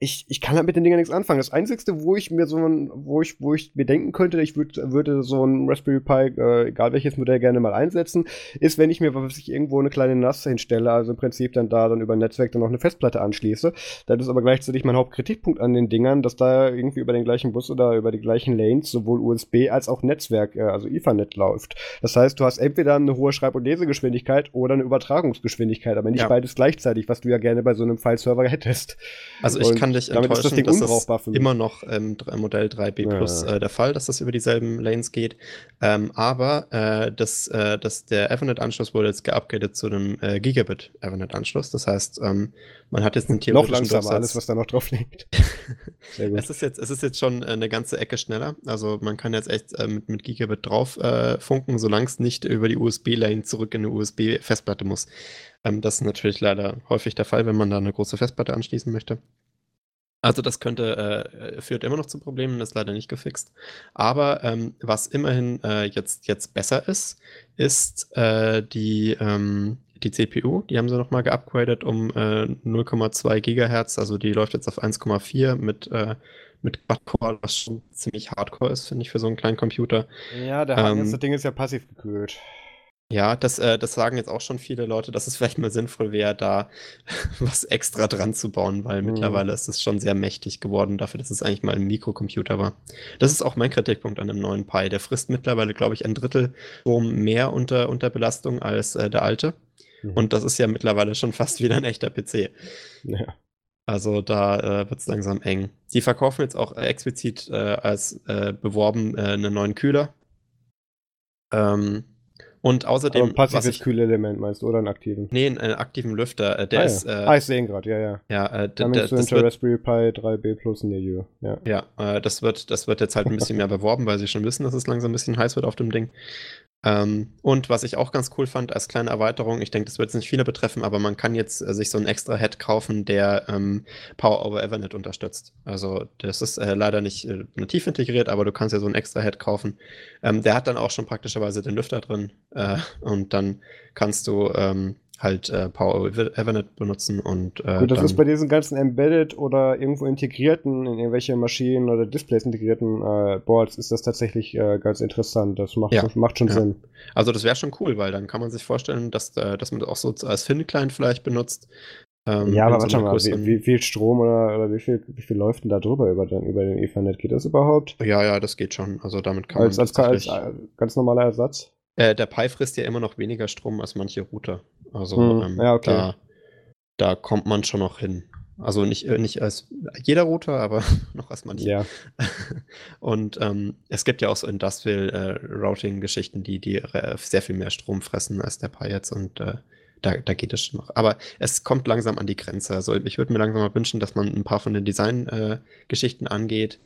ich, ich kann halt mit den Dingern nichts anfangen. Das Einzige, wo ich mir so ein, wo ich, wo ich mir denken könnte, ich würd, würde so ein Raspberry Pi, äh, egal welches Modell, gerne mal einsetzen, ist, wenn ich mir, was ich irgendwo eine kleine NAS hinstelle, also im Prinzip dann da dann über ein Netzwerk dann noch eine Festplatte anschließe. Das ist aber gleichzeitig mein Hauptkritikpunkt an den Dingern, dass da irgendwie über den gleichen Bus oder über die gleichen Lanes sowohl USB als auch Netzwerk, äh, also Ethernet läuft. Das heißt, du hast entweder eine hohe Schreib- und Lesegeschwindigkeit oder eine Übertragungsgeschwindigkeit, aber nicht ja. beides gleichzeitig, was du ja gerne bei so einem File-Server hättest. Also ich und kann dich damit enttäuschen, ist das, das ist immer noch im Modell 3B Plus ja. äh, der Fall, dass das über dieselben Lanes geht. Ähm, aber äh, das, äh, das, der Ethernet-Anschluss wurde jetzt geupgradet zu einem äh, Gigabit Ethernet-Anschluss. Das heißt, ähm, man hat jetzt einen theoretischen Noch langsamer alles, was da noch drauf liegt. es, ist jetzt, es ist jetzt schon eine ganze Ecke schneller. Also man kann jetzt echt äh, mit, mit Gigabit drauf äh, funken, solange es nicht über die USB-Lane zurück in eine USB-Festplatte muss. Ähm, das ist natürlich leider häufig der Fall, wenn man da eine große Festplatte anschließen möchte. Also das könnte, äh, führt immer noch zu Problemen, ist leider nicht gefixt. Aber ähm, was immerhin äh, jetzt, jetzt besser ist, ist äh, die, ähm, die CPU. Die haben sie nochmal geupgradet um 0,2 GHz. Also die läuft jetzt auf 1,4 mit, äh, mit Quad-Core, was schon ziemlich hardcore ist, finde ich, für so einen kleinen Computer. Ja, der ähm, Ding ist ja passiv gekühlt. Ja, das, äh, das sagen jetzt auch schon viele Leute, dass es vielleicht mal sinnvoll wäre, da was extra dran zu bauen, weil mhm. mittlerweile ist es schon sehr mächtig geworden dafür, dass es eigentlich mal ein Mikrocomputer war. Das ist auch mein Kritikpunkt an dem neuen Pi. Der frisst mittlerweile, glaube ich, ein Drittel mehr unter, unter Belastung als äh, der alte. Mhm. Und das ist ja mittlerweile schon fast wieder ein echter PC. Ja. Also da äh, wird es langsam eng. Die verkaufen jetzt auch explizit äh, als äh, beworben äh, einen neuen Kühler. Ähm, und außerdem. Aber ein passives Kühlelement meinst du, oder einen aktiven? Nee, einen, einen aktiven Lüfter. Äh, der ah, ist. Ja. Äh, ah, ich sehe ihn gerade, ja, ja. Ja, äh, meinst du Intel Raspberry Pi 3B Plus near you. Ja, ja äh, das, wird, das wird jetzt halt ein bisschen mehr beworben, weil sie schon wissen, dass es langsam ein bisschen heiß wird auf dem Ding. Ähm, und was ich auch ganz cool fand als kleine Erweiterung, ich denke, das wird jetzt nicht viele betreffen, aber man kann jetzt äh, sich so einen extra Head kaufen, der ähm, Power over Ethernet unterstützt. Also das ist äh, leider nicht äh, nativ integriert, aber du kannst ja so einen extra Head kaufen. Ähm, der hat dann auch schon praktischerweise den Lüfter drin äh, und dann kannst du ähm, halt äh, Power Ethernet benutzen und äh, Gut, das ist bei diesen ganzen Embedded oder irgendwo integrierten, in irgendwelche Maschinen oder Displays integrierten äh, Boards ist das tatsächlich äh, ganz interessant. Das macht, ja. macht schon ja. Sinn. Also das wäre schon cool, weil dann kann man sich vorstellen, dass, äh, dass man das auch so als Fin-Client vielleicht benutzt. Ähm, ja, aber warte so mal, wie, wie, viel Strom oder, oder wie, viel, wie viel läuft denn da drüber über den, über den Ethernet? Geht das überhaupt? Ja, ja, das geht schon. Also damit kann als, man als, als ganz normaler Ersatz? Äh, der Pi frisst ja immer noch weniger Strom als manche Router. Also hm, ähm, ja, okay. da, da kommt man schon noch hin. Also nicht, äh, nicht als jeder Router, aber noch als manche. Ja. Und ähm, es gibt ja auch so Industrial äh, Routing-Geschichten, die, die sehr viel mehr Strom fressen als der Pi jetzt und äh, da, da geht es schon noch. Aber es kommt langsam an die Grenze. Also ich würde mir langsam mal wünschen, dass man ein paar von den Design-Geschichten äh, angeht.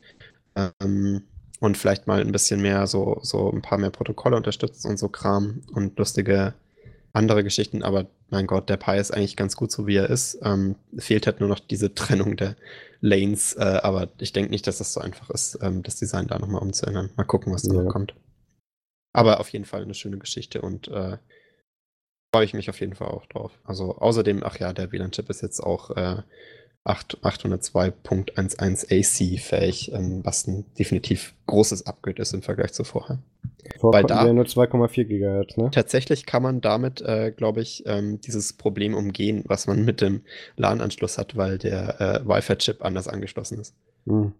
Ähm, und vielleicht mal ein bisschen mehr so, so ein paar mehr Protokolle unterstützt und so Kram und lustige andere Geschichten, aber mein Gott, der Pi ist eigentlich ganz gut so, wie er ist. Ähm, fehlt halt nur noch diese Trennung der Lanes, äh, aber ich denke nicht, dass das so einfach ist, ähm, das Design da nochmal umzuändern. Mal gucken, was da ja. kommt. Aber auf jeden Fall eine schöne Geschichte und äh, freue ich mich auf jeden Fall auch drauf. Also außerdem, ach ja, der WLAN-Chip ist jetzt auch äh, 802.11 AC fähig, ähm, was ein definitiv großes Upgrade ist im Vergleich zu vorher. Vorher da nur 2,4 GHz, ne? Tatsächlich kann man damit, äh, glaube ich, ähm, dieses Problem umgehen, was man mit dem LAN-Anschluss hat, weil der äh, Wi-Fi-Chip anders angeschlossen ist. Hm.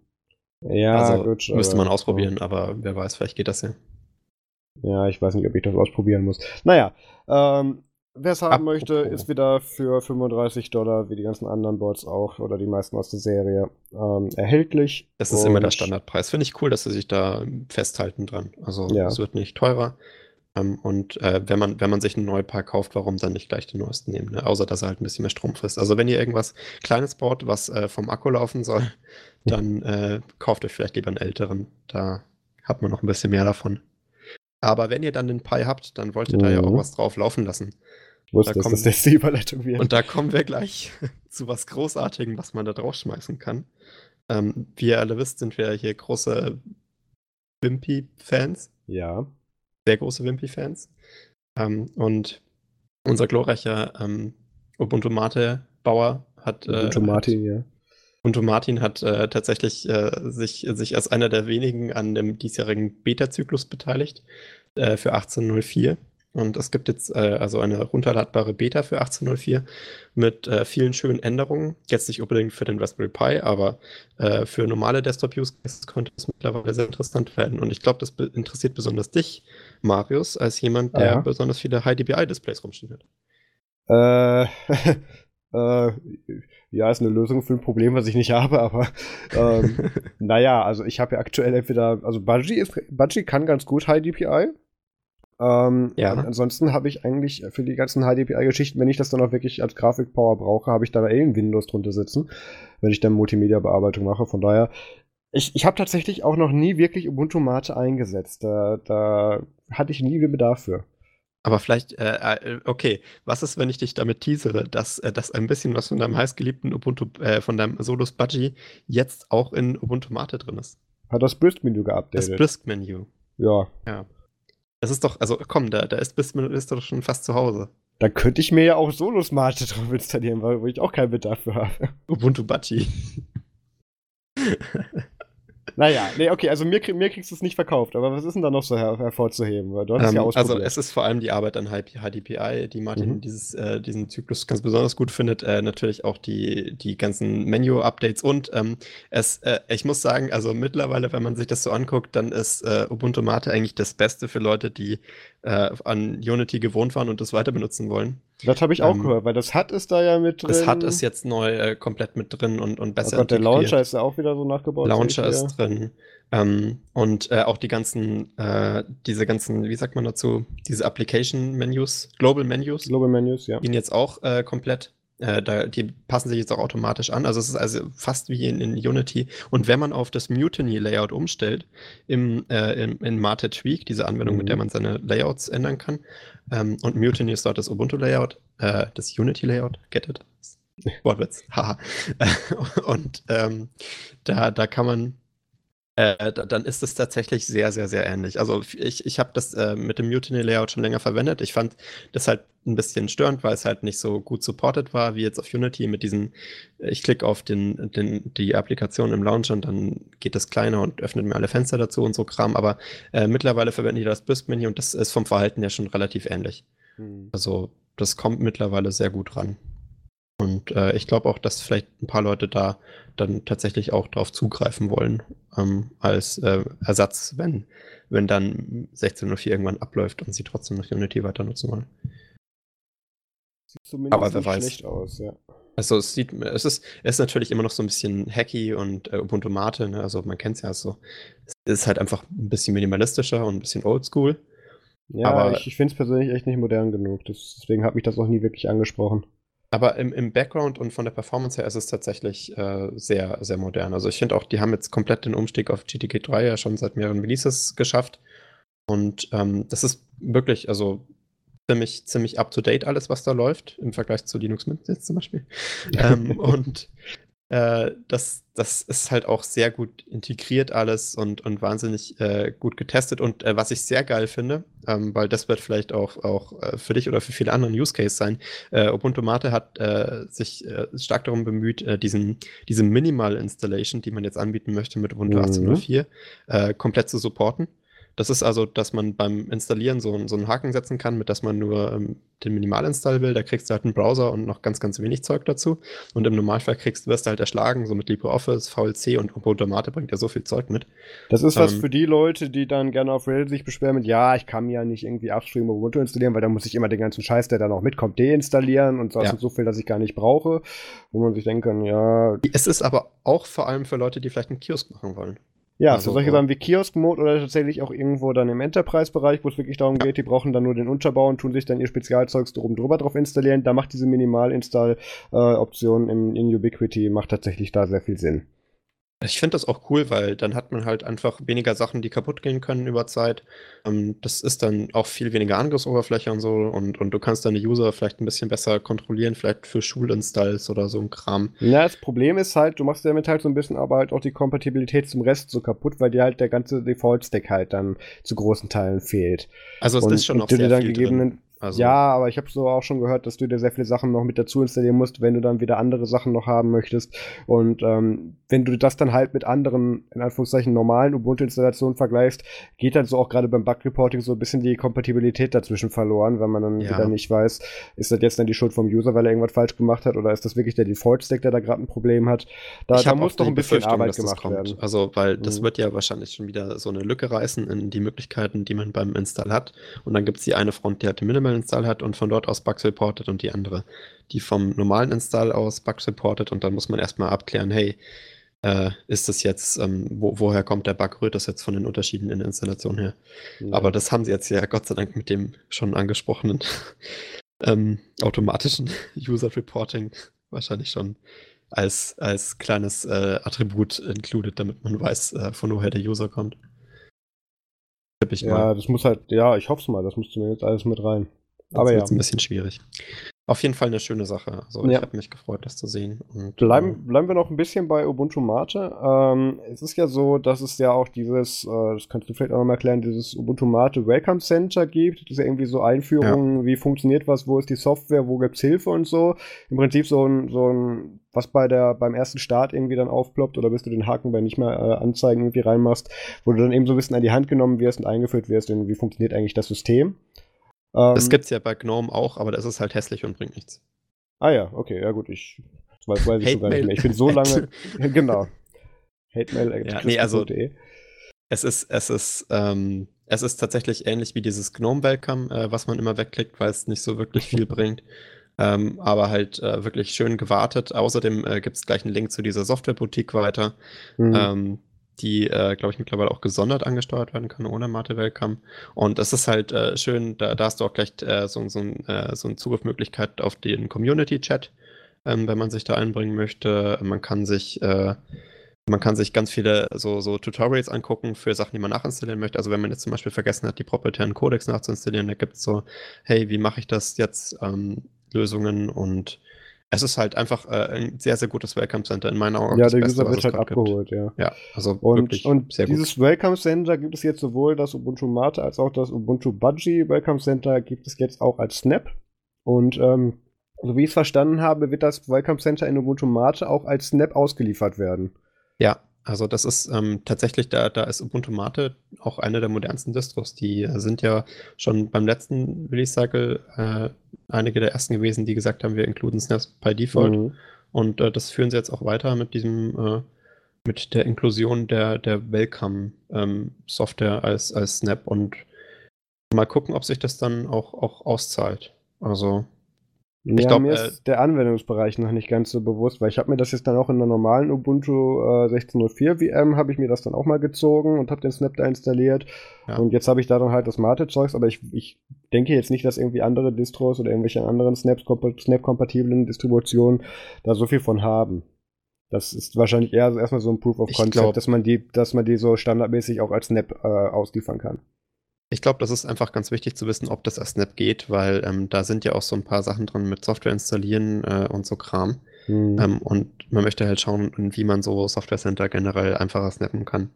Ja, also, gut. Müsste man ausprobieren, so. aber wer weiß, vielleicht geht das ja. Ja, ich weiß nicht, ob ich das ausprobieren muss. Naja, ähm, Wer es haben Apropos. möchte, ist wieder für 35 Dollar, wie die ganzen anderen Boards auch, oder die meisten aus der Serie, ähm, erhältlich. Das ist immer der Standardpreis. Finde ich cool, dass sie sich da festhalten dran. Also ja. es wird nicht teurer. Ähm, und äh, wenn, man, wenn man sich ein neues Paar kauft, warum dann nicht gleich den neuesten nehmen? Ne? Außer, dass er halt ein bisschen mehr Strom frisst. Also wenn ihr irgendwas Kleines baut, was äh, vom Akku laufen soll, dann äh, kauft euch vielleicht lieber einen älteren. Da hat man noch ein bisschen mehr davon. Aber wenn ihr dann den Pi habt, dann wollt ihr da ja auch Mhm. was drauf laufen lassen. Ich wusste, Da dass kommen- das jetzt die Überleitung wird. Und da kommen wir gleich zu was Großartigem, was man da draufschmeißen kann. Ähm, wie ihr alle wisst, sind wir hier große Wimpy-Fans, ja. sehr große Wimpy-Fans. Ähm, und unser glorreicher ähm, Ubuntu Mate-Bauer hat, äh, Ubuntu Martin, ja. Ubuntu Martin hat äh, tatsächlich äh, sich, sich als einer der wenigen an dem diesjährigen Beta-Zyklus beteiligt äh, für 1804. Und es gibt jetzt äh, also eine runterladbare Beta für 1804 mit äh, vielen schönen Änderungen. Jetzt nicht unbedingt für den Raspberry Pi, aber äh, für normale Desktop-Use-Cases könnte es mittlerweile sehr interessant werden. Und ich glaube, das be interessiert besonders dich, Marius, als jemand, der Aha. besonders viele High-DPI-Displays rumstehen hat. Äh, äh, ja, ist eine Lösung für ein Problem, was ich nicht habe, aber ähm, naja, also ich habe ja aktuell entweder, also Budgie, ist, Budgie kann ganz gut High DPI. Ähm, Ja. Ansonsten habe ich eigentlich für die ganzen High DPI-Geschichten, wenn ich das dann auch wirklich als Grafikpower brauche, habe ich da eh Windows drunter sitzen, wenn ich dann Multimedia-Bearbeitung mache. Von daher, ich, ich habe tatsächlich auch noch nie wirklich Ubuntu Mate eingesetzt. Da, da hatte ich nie den Bedarf für. Aber vielleicht, äh, äh, okay, was ist, wenn ich dich damit teasere, dass, äh, dass ein bisschen was von deinem heißgeliebten Ubuntu, äh, von deinem Solus Budgie jetzt auch in Ubuntu Mate drin ist? Hat das Brisk-Menü Das geupdatet. Brisk-Menü. ja. Das ist doch, also komm, da, da ist Brisk-Menü ist doch schon fast zu Hause. Da könnte ich mir ja auch Solus Mate drauf installieren, weil wo ich auch keinen Bedarf für habe. Ubuntu Budgie. Naja, nee, okay, also mir, mir kriegst du es nicht verkauft, aber was ist denn da noch so her hervorzuheben? Du hast Ähm, ja also es ist vor allem die Arbeit an HDPI, die Martin Mhm. dieses, äh, diesen Zyklus ganz besonders gut findet. Äh, natürlich auch die, die ganzen Menu-Updates und ähm, es, äh, ich muss sagen, also mittlerweile, wenn man sich das so anguckt, dann ist äh, Ubuntu Mate eigentlich das Beste für Leute, die äh, an Unity gewohnt waren und das weiter benutzen wollen. Das habe ich auch ähm, gehört, weil das hat es da ja mit drin. Das hat es jetzt neu äh, komplett mit drin und, und Oh besser Gott, der. Launcher ist ja auch wieder so nachgebaut. Launcher ist drin. Ähm, und äh, auch die ganzen, äh, diese ganzen, wie sagt man dazu, diese Application-Menus, Global-Menus, hier. Global Menus, ja. gehen jetzt auch äh, komplett. Äh, da, die passen sich jetzt auch automatisch an. Also es ist also fast wie in, in Unity. Und wenn man auf das Mutiny-Layout umstellt, im, äh, im, in Mate Tweak, diese Anwendung, Mhm. mit der man seine Layouts ändern kann, ähm, und Mutiny ist dort das Ubuntu-Layout, äh, das Unity-Layout, get it? Wortwitz, haha. und ähm, da, da kann man äh, da- dann ist es tatsächlich sehr, sehr, sehr ähnlich. Also ich, ich habe das äh, mit dem Mutiny-Layout schon länger verwendet. Ich fand das halt ein bisschen störend, weil es halt nicht so gut supported war wie jetzt auf Unity mit diesen, ich klicke auf den, den, die Applikation im Launcher und dann geht das kleiner und öffnet mir alle Fenster dazu und so Kram. Aber äh, mittlerweile verwende ich das Brisk-Menü und das ist vom Verhalten ja schon relativ ähnlich. Hm. Also das kommt mittlerweile sehr gut ran. Und äh, ich glaube auch, dass vielleicht ein paar Leute da dann tatsächlich auch drauf zugreifen wollen, ähm, als äh, Ersatz, wenn, wenn dann 16.04 irgendwann abläuft und sie trotzdem noch Unity weiter nutzen wollen. Sieht zumindest Aber wer nicht weiß. schlecht aus, ja. Also es sieht, es ist, es ist natürlich immer noch so ein bisschen hacky und äh, Ubuntu Mate, ne? also man kennt es ja so. Es ist halt einfach ein bisschen minimalistischer und ein bisschen oldschool. Ja, Aber- ich, ich finde es persönlich echt nicht modern genug. Das, deswegen hat mich das auch nie wirklich angesprochen. Aber im, im Background und von der Performance her ist es tatsächlich äh, sehr, sehr modern. Also ich finde auch, die haben jetzt komplett den Umstieg auf GTK 3 ja schon seit mehreren Releases geschafft. Und ähm, das ist wirklich, also ziemlich, ziemlich up-to-date alles, was da läuft, im Vergleich zu Linux Mint jetzt zum Beispiel. ähm, und äh, das, das ist halt auch sehr gut integriert alles und, und wahnsinnig äh, gut getestet. Und äh, was ich sehr geil finde, ähm, weil das wird vielleicht auch, auch äh, für dich oder für viele andere Use Case sein, äh, Ubuntu Mate hat äh, sich stark darum bemüht, diesen, diese Minimal Installation, die man jetzt anbieten möchte mit Ubuntu Mhm. 18.04, äh, komplett zu supporten. Das ist also, dass man beim Installieren so, einen- so einen Haken setzen kann, mit dass man nur ähm, den Minimalinstall will. Da kriegst du halt einen Browser und noch ganz, ganz wenig Zeug dazu. Und im Normalfall kriegst, wirst du halt erschlagen, so mit LibreOffice, VLC und Ubuntu Mate bringt ja so viel Zeug mit. Das ist was Ähm. für die Leute, die dann gerne auf Rails sich beschweren mit, ja, ich kann mir ja nicht irgendwie Upstream Ubuntu installieren, weil da muss ich immer den ganzen Scheiß, der da noch mitkommt, deinstallieren und so, Ja. und so viel, dass ich gar nicht brauche. Wo man sich denken kann, ja, Es ist aber auch vor allem für Leute, die vielleicht einen Kiosk machen wollen. Ja, Also, für solche äh, Sachen wie Kiosk-Mode oder tatsächlich auch irgendwo dann im Enterprise-Bereich, wo es wirklich darum geht, die brauchen dann nur den Unterbau und tun sich dann ihr Spezialzeugs oben drüber drauf installieren. Da macht diese Minimal-Install-Option in, in Ubiquity macht tatsächlich da sehr viel Sinn. Ich finde das auch cool, weil dann hat man halt einfach weniger Sachen, die kaputt gehen können über Zeit. Ähm, das ist dann auch viel weniger Angriffsoberfläche und so und, und du kannst deine User vielleicht ein bisschen besser kontrollieren, vielleicht für Schulinstalls oder so ein Kram. Ja, das Problem ist halt, du machst damit halt so ein bisschen aber halt auch die Kompatibilität zum Rest so kaputt, weil dir halt der ganze Default-Stack halt dann zu großen Teilen fehlt. Also es und, ist schon noch du dir sehr dann viel gegebenen, drin. Also, Ja, aber ich habe so auch schon gehört, dass du dir sehr viele Sachen noch mit dazu installieren musst, wenn du dann wieder andere Sachen noch haben möchtest. Und ähm, wenn du das dann halt mit anderen, in Anführungszeichen, normalen Ubuntu-Installationen vergleichst, geht dann so auch gerade beim Bug-Reporting so ein bisschen die Kompatibilität dazwischen verloren, weil man dann Ja. wieder nicht weiß, ist das jetzt dann die Schuld vom User, weil er irgendwas falsch gemacht hat, oder ist das wirklich der Default-Stack, der da gerade ein Problem hat? Da, ich da muss doch ein bisschen Arbeit das gemacht werden. Also, weil das Mhm. wird ja wahrscheinlich schon wieder so eine Lücke reißen in die Möglichkeiten, die man beim Install hat. Und dann gibt es die eine Front, die halt den Minimal Install hat und von dort aus Bugs reportet und die andere, die vom normalen Install aus Bugs reportet und dann muss man erstmal abklären, hey, äh, ist das jetzt, ähm, wo, woher kommt der Bug, rührt das jetzt von den Unterschieden in der Installation her? Ja. Aber das haben sie jetzt ja Gott sei Dank mit dem schon angesprochenen ähm, automatischen User Reporting wahrscheinlich schon als, als kleines äh, Attribut included, damit man weiß, äh, von woher der User kommt. Ja, mal. das muss halt, ja, ich hoffe es mal, das muss zumindest alles mit rein. Aber ja. ein bisschen schwierig. Auf jeden Fall eine schöne Sache. Also Ja. ich habe mich gefreut, das zu sehen. Und, Bleiben, bleiben wir noch ein bisschen bei Ubuntu Mate. Ähm, es ist ja so, dass es ja auch dieses, äh, das kannst du vielleicht auch noch mal erklären, dieses Ubuntu Mate Welcome Center gibt. Das ist ja irgendwie so Einführungen, wie funktioniert was, wo ist die Software, wo gibt's Hilfe und so. Im Prinzip so ein, so ein, was bei der, beim ersten Start irgendwie dann aufploppt oder bis du den Haken bei nicht mehr äh, anzeigen irgendwie reinmachst, wo du dann eben so ein bisschen an die Hand genommen wirst und eingeführt wirst, in wie funktioniert eigentlich das System. Ähm, das gibt's ja bei GNOME auch, aber das ist halt hässlich und bringt nichts. Ah ja, okay, ja gut, ich weiß, weiß ich schon gar nicht mehr. Ich bin so lange, genau. Hatemail Ja, nee, also-. Es ist, es ist, ähm, es ist tatsächlich ähnlich wie dieses GNOME Welcome, äh, was man immer wegklickt, weil es nicht so wirklich viel bringt. Ähm, aber halt äh, wirklich schön gewartet. Außerdem äh, gibt es gleich einen Link zu dieser Softwareboutique weiter, Mhm. ähm, die, äh, glaube ich, mittlerweile auch gesondert angesteuert werden kann, ohne Mate Welcome. Und das ist halt äh, schön, da, da hast du auch gleich äh, so, so, äh, so eine Zugriffsmöglichkeit auf den Community-Chat, ähm, wenn man sich da einbringen möchte. Man kann sich äh, man kann sich ganz viele so, so Tutorials angucken für Sachen, die man nachinstallieren möchte. Also wenn man jetzt zum Beispiel vergessen hat, die proprietären Codecs nachzuinstallieren, da gibt es so, hey, wie mache ich das jetzt? Ähm, Lösungen und es ist halt einfach äh, ein sehr, sehr gutes Welcome Center in meinen Augen. ja, der User wird halt gerade gibt. abgeholt, ja. Ja, also Und, wirklich und sehr dieses gut. Welcome Center gibt es jetzt sowohl das Ubuntu Mate als auch das Ubuntu Budgie Welcome Center gibt es jetzt auch als Snap. Und ähm, so wie ich es verstanden habe, wird das Welcome Center in Ubuntu Mate auch als Snap ausgeliefert werden. Ja, also das ist ähm, tatsächlich, da, da ist Ubuntu Mate auch eine der modernsten Distros. Die äh, sind ja schon beim letzten Release-Cycle äh, einige der ersten gewesen, die gesagt haben, wir includen Snaps by Default. Mhm. Und äh, das führen sie jetzt auch weiter mit diesem, äh, mit der Inklusion der, der Welcome-Software als, als Snap und mal gucken, ob sich das dann auch, auch auszahlt. Also, Ja, glaub, mir äh, ist der Anwendungsbereich noch nicht ganz so bewusst, weil ich habe mir das jetzt dann auch in der normalen Ubuntu äh, 16.04 VM habe ich mir das dann auch mal gezogen und habe den Snap da installiert Ja. und jetzt habe ich da dann halt das Mate-Zeugs, aber ich, ich denke jetzt nicht, dass irgendwie andere Distros oder irgendwelche anderen Snap-kompatiblen Distributionen da so viel von haben. Das ist wahrscheinlich eher erstmal so ein Proof of Ich Concept, glaub- dass man die, dass man die so standardmäßig auch als Snap äh, ausliefern kann. Ich glaube, das ist einfach ganz wichtig zu wissen, ob das als Snap geht, weil ähm, da sind ja auch so ein paar Sachen drin mit Software installieren äh, und so Kram. Hm. Ähm, und man möchte halt schauen, wie man so Software Center generell einfacher snappen kann.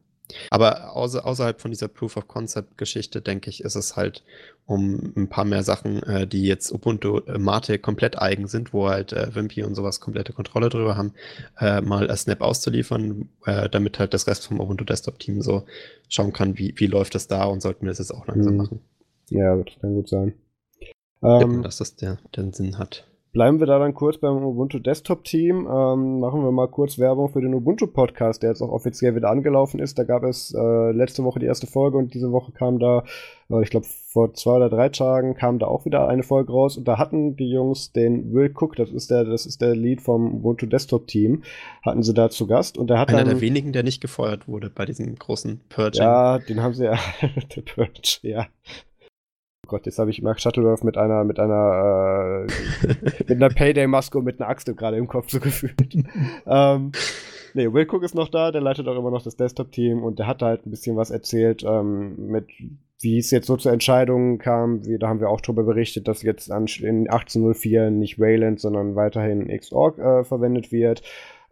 Aber außer, außerhalb von dieser Proof of Concept Geschichte, denke ich, ist es halt um ein paar mehr Sachen, äh, die jetzt Ubuntu äh, Mate komplett eigen sind, wo halt äh, Wimpy und sowas komplette Kontrolle drüber haben, äh, mal als Snap auszuliefern, äh, damit halt das Rest vom Ubuntu Desktop Team so schauen kann, wie, wie läuft das da und sollten wir das jetzt auch langsam Mhm. machen. Ja, das kann gut sein. Ähm, dass das der, den Sinn hat. Bleiben wir da dann kurz beim Ubuntu Desktop Team. Ähm, machen wir mal kurz Werbung für den Ubuntu Podcast, der jetzt auch offiziell wieder angelaufen ist. Da gab es äh, letzte Woche die erste Folge und diese Woche kam da, äh, ich glaube vor zwei oder drei Tagen kam da auch wieder eine Folge raus und da hatten die Jungs den Will Cook, das ist der, das ist der Lead vom Ubuntu Desktop Team, hatten sie da zu Gast und der hat Einer dann, der wenigen, der nicht gefeuert wurde bei diesem großen Purging. ja, den haben sie ja, der Purge, ja. Gott, jetzt habe ich Mark Shuttledorf mit einer, mit einer, äh, mit einer Payday-Maske und mit einer Axt gerade im Kopf so gefühlt. ähm, nee, Will Cook ist noch da, der leitet auch immer noch das Desktop-Team und der hat halt ein bisschen was erzählt, ähm, mit wie es jetzt so zu Entscheidungen kam. Wie, da haben wir auch darüber berichtet, dass jetzt in 1804 nicht Wayland, sondern weiterhin Xorg äh, verwendet wird.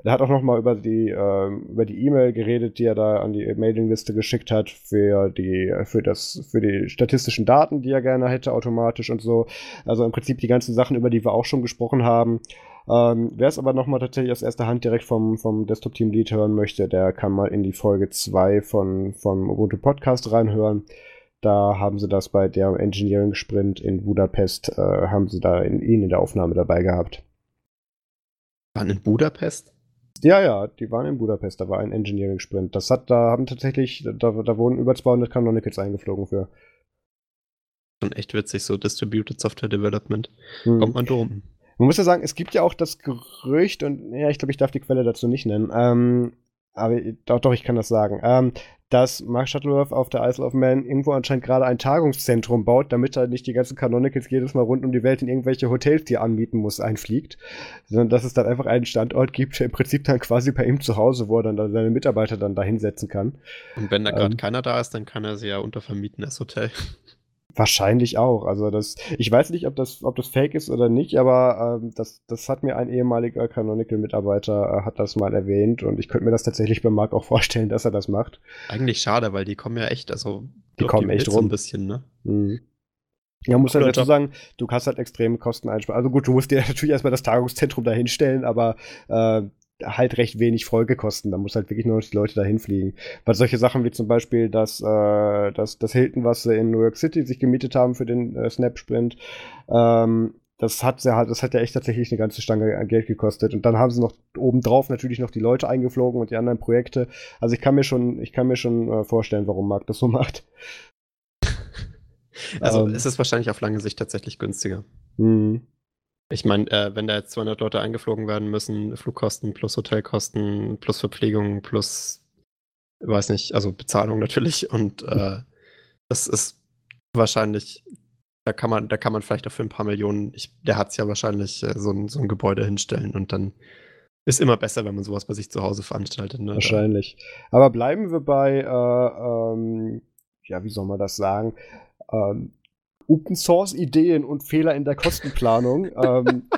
Er hat auch noch mal über die äh, über die E-Mail geredet, die er da an die Mailingliste geschickt hat für die für das für die statistischen Daten, die er gerne hätte automatisch und so. Also im Prinzip die ganzen Sachen, über die wir auch schon gesprochen haben. Ähm, Wer es aber noch mal tatsächlich aus erster Hand direkt vom vom Desktop Team Lead hören möchte, der kann mal in die Folge 2 von vom Ubuntu Podcast reinhören. Da haben sie das bei der Engineering Sprint in Budapest, äh, haben sie da in, ihn in der Aufnahme dabei gehabt. Waren in Budapest? Ja, ja, die waren in Budapest, da war ein Engineering-Sprint. Das hat, da haben tatsächlich, da, da wurden über 200 Canonicals eingeflogen für. Schon echt witzig, so Distributed Software Development. Hm. Kommt man drum. Man muss ja sagen, es gibt ja auch das Gerücht, und ja, ich glaube, ich darf die Quelle dazu nicht nennen, ähm, aber doch, doch, ich kann das sagen, ähm, dass Mark Shuttleworth auf der Isle of Man irgendwo anscheinend gerade ein Tagungszentrum baut, damit er nicht die ganzen Canonicals jedes Mal rund um die Welt in irgendwelche Hotels, die er anmieten muss, einfliegt, sondern dass es dann einfach einen Standort gibt, der im Prinzip dann quasi bei ihm zu Hause, wo er dann seine Mitarbeiter dann da hinsetzen kann. Und wenn da gerade ähm, keiner da ist, dann kann er sie ja untervermieten, das Hotel. Wahrscheinlich auch. Also das, ich weiß nicht, ob das, ob das Fake ist oder nicht, aber ähm, das, das hat mir ein ehemaliger Canonical-Mitarbeiter äh, hat das mal erwähnt und ich könnte mir das tatsächlich bei Marc auch vorstellen, dass er das macht. Eigentlich schade, weil die kommen ja echt, also die kommen die echt rum. ein bisschen, ne? Mhm. Ja, muss halt dazu sagen, du kannst halt extreme Kosten einsparen. Also gut, du musst dir natürlich erstmal das Tagungszentrum da hinstellen, aber äh, halt recht wenig Folgekosten. Da muss halt wirklich nur noch die Leute dahin fliegen. Weil solche Sachen wie zum Beispiel das, äh, das, das Hilton, was sie in New York City sich gemietet haben für den äh, Snap-Sprint, ähm, das hat ja halt, das hat ja echt tatsächlich eine ganze Stange an Geld gekostet. Und dann haben sie noch obendrauf natürlich noch die Leute eingeflogen und die anderen Projekte. Also ich kann mir schon, ich kann mir schon äh, vorstellen, warum Marc das so macht. Also ähm, es ist wahrscheinlich auf lange Sicht tatsächlich günstiger. Mhm. Ich meine, äh, wenn da jetzt 200 Leute eingeflogen werden müssen, Flugkosten plus Hotelkosten plus Verpflegung plus, weiß nicht, also Bezahlung natürlich und äh, das ist wahrscheinlich, da kann man, da kann man vielleicht auch für ein paar Millionen, ich, der hat es ja wahrscheinlich äh, so, ein, so ein Gebäude hinstellen und dann ist immer besser, wenn man sowas bei sich zu Hause veranstaltet. Ne? Wahrscheinlich. Aber bleiben wir bei, äh, ähm, ja, wie soll man das sagen? Ähm, Open Source Ideen und Fehler in der Kostenplanung. ähm,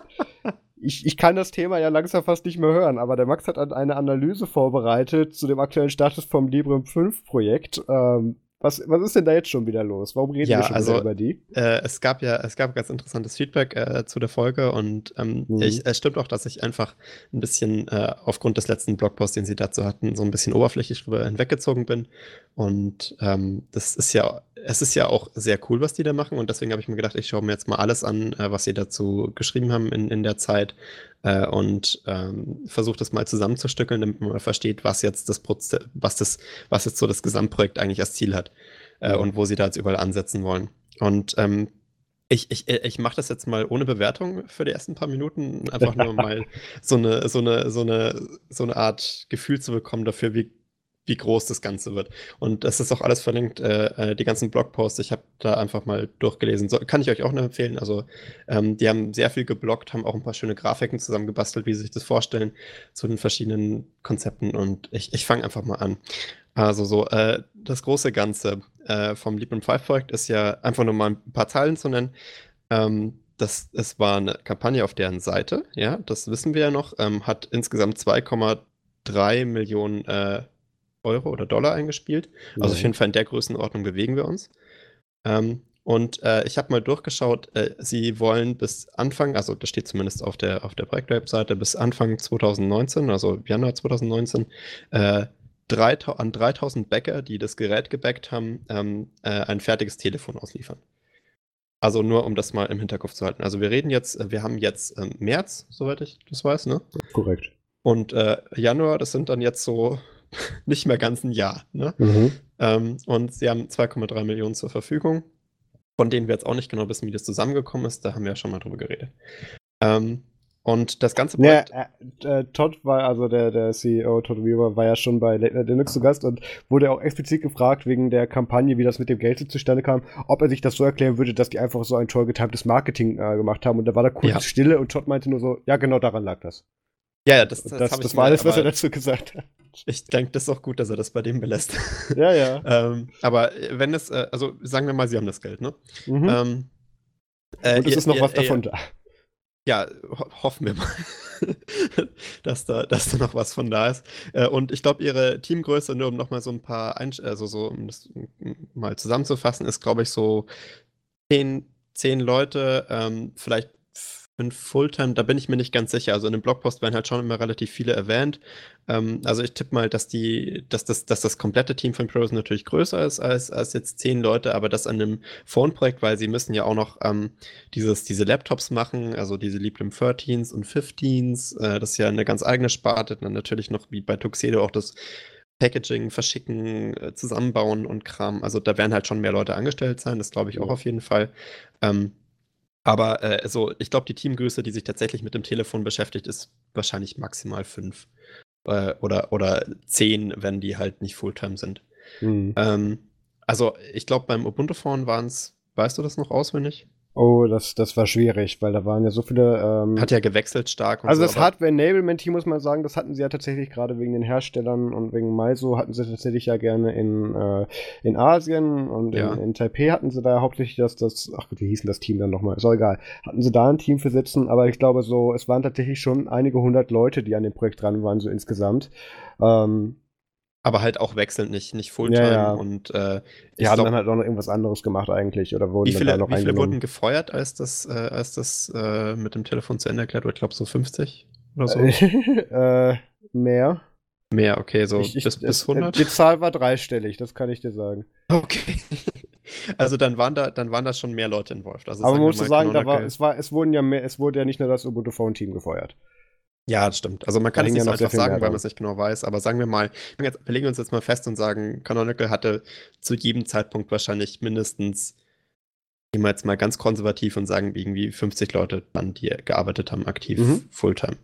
ich, ich kann das Thema ja langsam fast nicht mehr hören, aber der Max hat eine Analyse vorbereitet zu dem aktuellen Status vom Librem 5 Projekt. Ähm, was, was ist denn da jetzt schon wieder los? Warum reden ja, wir schon also, wieder über die? Äh, es gab ja, es gab ganz interessantes Feedback äh, zu der Folge und ähm, mhm. ich, es stimmt auch, dass ich einfach ein bisschen äh, aufgrund des letzten Blogposts, den sie dazu hatten, so ein bisschen oberflächlich drüber hinweggezogen bin. Und ähm, das ist ja, es ist ja auch sehr cool, was die da machen. Und deswegen habe ich mir gedacht, ich schaue mir jetzt mal alles an, äh, was sie dazu geschrieben haben in, in der Zeit äh, und ähm, versuche das mal zusammenzustückeln, damit man mal versteht, was jetzt das Proze was das, was jetzt so das Gesamtprojekt eigentlich als Ziel hat äh, und wo sie da jetzt überall ansetzen wollen. Und ähm, ich, ich, ich mache das jetzt mal ohne Bewertung für die ersten paar Minuten, einfach nur mal so eine, so eine, so eine, so eine Art Gefühl zu bekommen dafür, wie wie groß das Ganze wird. Und das ist auch alles verlinkt, äh, äh die ganzen Blogposts. Ich habe da einfach mal durchgelesen. So, kann ich euch auch nur empfehlen. Also, ähm, die haben sehr viel geblockt, haben auch ein paar schöne Grafiken zusammengebastelt, wie sie sich das vorstellen, zu den verschiedenen Konzepten. Und ich, ich fange einfach mal an. Also, so, äh, das große Ganze äh, vom Librem 5 Projekt ist ja einfach nur mal ein paar Zahlen zu nennen. Ähm, das, es war eine Kampagne auf deren Seite, ja, das wissen wir ja noch, ähm, hat insgesamt 2,3 Millionen äh, Euro oder Dollar eingespielt. Also auf jeden Fall in der Größenordnung bewegen wir uns. Ähm, und äh, ich habe mal durchgeschaut, äh, sie wollen bis Anfang, also das steht zumindest auf der, auf der Projektwebseite, bis Anfang 2019, also Januar 2019, äh, drei, an 3000 Bäcker, die das Gerät gebackt haben, ähm, äh, ein fertiges Telefon ausliefern. Also nur, um das mal im Hinterkopf zu halten. Also wir reden jetzt, äh, wir haben jetzt ähm, März, soweit ich das weiß, ne? Korrekt. Und äh, Januar, das sind dann jetzt so nicht mehr ganz ein Jahr. Ne? Mhm. Ähm, und sie haben 2,3 Millionen zur Verfügung, von denen wir jetzt auch nicht genau wissen, wie das zusammengekommen ist. Da haben wir ja schon mal drüber geredet. Ähm, Und das ganze Projekt. Ja, äh, äh, Todd war, also der, der CEO, Todd Weaver, war ja schon bei Late Night Linux zu Gast und wurde auch explizit gefragt wegen der Kampagne, wie das mit dem Geld zustande kam, ob er sich das so erklären würde, dass die einfach so ein toll getimtes Marketing äh, gemacht haben. Und da war da kurz ja. Stille und Todd meinte nur so, ja, genau daran lag das. Ja, das, das, das, das war alles, was er dazu gesagt hat. Ich denke, das ist auch gut, dass er das bei dem belässt. Ja, ja. ähm, aber wenn es, äh, also sagen wir mal, sie haben das Geld, ne? Mhm. Ähm, äh, und es ihr, ist noch ihr, was davon ihr, da. Ja, ho hoffen wir mal. dass, da, dass da noch was von da ist. Äh, und ich glaube, ihre Teamgröße, nur um nochmal so ein paar, Einsch also so, um das mal zusammenzufassen, ist, glaube ich, so zehn, zehn Leute, ähm, vielleicht in Fulltime, da bin ich mir nicht ganz sicher. Also in dem Blogpost werden halt schon immer relativ viele erwähnt. Ähm, also ich tippe mal, dass die, dass das, dass das komplette Team von Pros natürlich größer ist als, als jetzt zehn Leute, aber das an einem Phone-Projekt, weil sie müssen ja auch noch ähm, dieses, diese Laptops machen, also diese Librem 13s und 15s. Äh, das ist ja eine ganz eigene Sparte. Dann natürlich noch wie bei Tuxedo auch das Packaging, Verschicken, äh, Zusammenbauen und Kram. Also da werden halt schon mehr Leute angestellt sein, das glaube ich auch auf jeden Fall. Ähm, aber äh, also, ich glaube, die Teamgröße, die sich tatsächlich mit dem Telefon beschäftigt, ist wahrscheinlich maximal fünf. Äh, oder, oder zehn, wenn die halt nicht Fulltime sind. Mhm. Ähm, also, ich glaube, beim Ubuntu-Phone waren es, weißt du das noch auswendig? Oh, das, das war schwierig, weil da waren ja so viele. Ähm, Hat ja gewechselt stark. also so, das Hardware-Enablement-Team, muss man sagen, das hatten sie ja tatsächlich gerade wegen den Herstellern und wegen Maiso hatten sie tatsächlich ja gerne in, äh, in Asien und ja. in, in, Taipei hatten sie da hauptsächlich das, das, ach gut, wie hießen das Team dann nochmal? Ist auch egal. Hatten sie da ein Team für sitzen, aber ich glaube so, es waren tatsächlich schon einige hundert Leute, die an dem Projekt dran waren, so insgesamt. Ähm, aber halt auch wechselnd, nicht, nicht Fulltime. Ja, ja. Und äh, die haben glaub, dann halt auch noch irgendwas anderes gemacht eigentlich oder wurden wie viele, dann da noch Wie viele wurden gefeuert, als das, äh, als das äh, mit dem Telefon zu Ende erklärt wurde? Ich glaube so 50 oder so. äh, mehr. Mehr, okay, so ich, ich, bis, bis 100? Die Zahl war dreistellig, das kann ich dir sagen. Okay. Also dann waren da, dann waren da schon mehr Leute involviert. Also Aber man muss sagen, da war, es, war, es, wurden ja mehr, es wurde ja nicht nur das Ubuntu Phone Team gefeuert. Ja, das stimmt. Also man kann es nicht so einfach sagen, weil man es nicht genau weiß, aber sagen wir mal, wir legen uns jetzt mal fest und sagen, Canonical hatte zu jedem Zeitpunkt wahrscheinlich mindestens, gehen wir jetzt mal ganz konservativ und sagen irgendwie 50 Leute dann, die gearbeitet haben, aktiv, mhm. Fulltime.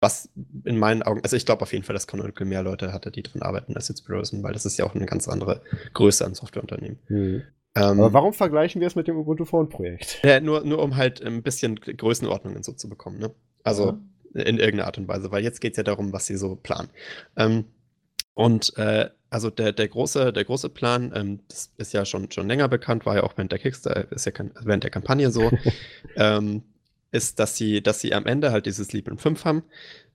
Was in meinen Augen, also ich glaube auf jeden Fall, dass Canonical mehr Leute hatte, die drin arbeiten als jetzt Rosen, weil das ist ja auch eine ganz andere Größe an Softwareunternehmen. Mhm. Ähm, Aber warum vergleichen wir es mit dem Ubuntu Phone Projekt? Ja, nur, nur um halt ein bisschen Größenordnungen so zu bekommen. Ne? Also ja in irgendeiner Art und Weise, weil jetzt geht es ja darum, was sie so planen. Ähm, und äh, also der, der, große, der große Plan, ähm, das ist ja schon, schon länger bekannt, war ja auch während der Kickstarter, ist ja während der Kampagne so, ähm, ist, dass sie, dass sie am Ende halt dieses Librem 5 haben,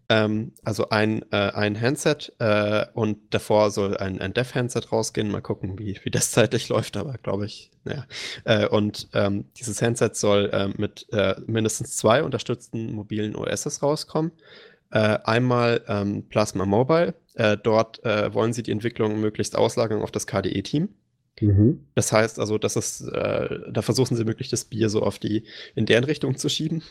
ähm, also ein, äh, ein Handset äh, und davor soll ein, ein Dev-Handset rausgehen. Mal gucken, wie, wie das zeitlich läuft, aber glaube ich, naja. Äh, und ähm, dieses Handset soll äh, mit äh, mindestens zwei unterstützten mobilen OSs rauskommen. Äh, einmal ähm, Plasma Mobile. dort wollen sie die Entwicklung möglichst auslagern auf das KDE-Team. Mhm. Das heißt also, das ist, da versuchen sie möglichst das Bier so auf die, in deren Richtung zu schieben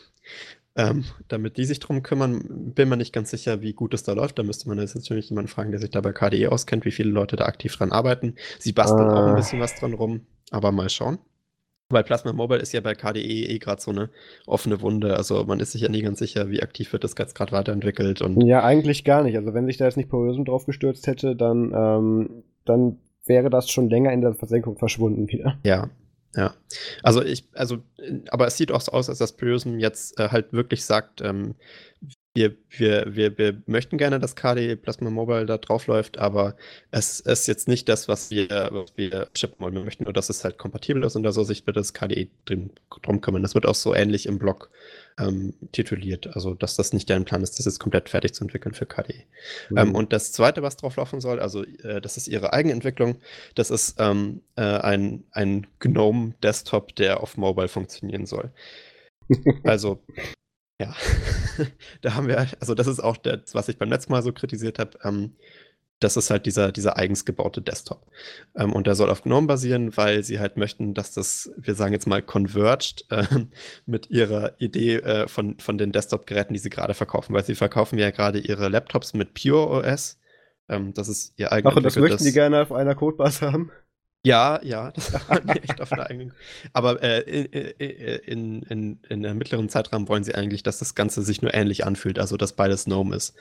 ähm, damit die sich drum kümmern. Bin mir nicht ganz sicher, wie gut es da läuft. Da müsste man jetzt natürlich jemanden fragen, der sich da bei KDE auskennt, wie viele Leute da aktiv dran arbeiten. Sie basteln ah. auch ein ah. bisschen was dran rum, aber mal schauen. Weil Plasma Mobile ist ja bei KDE eh gerade so eine offene Wunde. Also man ist sich ja nie ganz sicher, wie aktiv wird das jetzt gerade weiterentwickelt. Und ja, eigentlich gar nicht. Also wenn sich da jetzt nicht Poison drauf gestürzt hätte, dann, ähm, dann wäre das schon länger in der Versenkung verschwunden wieder. Ja, ja, also ich, also, aber es sieht auch so aus, als dass Prism jetzt äh, halt wirklich sagt, ähm, wir, wir, wir, wir möchten gerne, dass KDE Plasma Mobile da drauf läuft, aber es ist jetzt nicht das, was wir, was wir shippen wollen. Wir möchten nur, dass es halt kompatibel ist und da soll sich bitte das KDE drin, drum kümmern. Das wird auch so ähnlich im Blog ähm, tituliert. Also, dass das nicht deren Plan ist, das jetzt komplett fertig zu entwickeln für KDE. Mhm. Ähm, und das zweite, was drauf laufen soll, also äh, das ist ihre eigene Entwicklung, das ist ähm, äh, ein, ein GNOME-Desktop, der auf Mobile funktionieren soll. Also, ja, da haben wir, also das ist auch das, was ich beim letzten Mal so kritisiert habe. Ähm, das ist halt dieser, dieser eigens gebaute Desktop. Ähm, und der soll auf GNOME basieren, weil sie halt möchten, dass das, wir sagen jetzt mal, converged äh, mit ihrer Idee äh, von, von den Desktop-Geräten, die sie gerade verkaufen. Weil sie verkaufen ja gerade ihre Laptops mit Pure OS. Ähm, das ist ihr eigenes. Ach, und das möchten die gerne auf einer Codebase haben? Ja, ja, das haben die echt auf einer eigenen. Aber äh, in, in, in, in mittleren Zeitraum wollen sie eigentlich, dass das Ganze sich nur ähnlich anfühlt, also dass beides Gnome ist.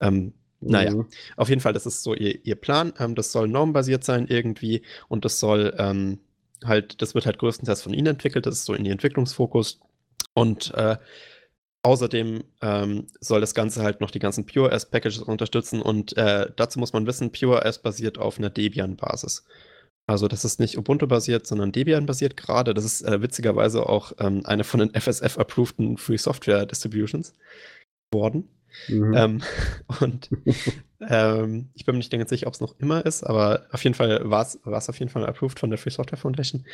Ähm, naja, mhm. auf jeden Fall, das ist so ihr, ihr Plan. Ähm, das soll normbasiert sein irgendwie und das soll ähm, halt, das wird halt größtenteils von ihnen entwickelt, das ist so in ihr Entwicklungsfokus. Und äh, Außerdem ähm, soll das Ganze halt noch die ganzen PureOS-Packages unterstützen und äh, dazu muss man wissen, PureOS basiert auf einer Debian-Basis. Also das ist nicht Ubuntu-basiert, sondern Debian-basiert gerade. Das ist äh, witzigerweise auch ähm, eine von den FSF-approveden Free Software Distributions geworden. Mhm. Ähm, und ähm, ich bin mir nicht ganz sicher, ob es noch immer ist, aber auf jeden Fall war es auf jeden Fall approved von der Free Software Foundation.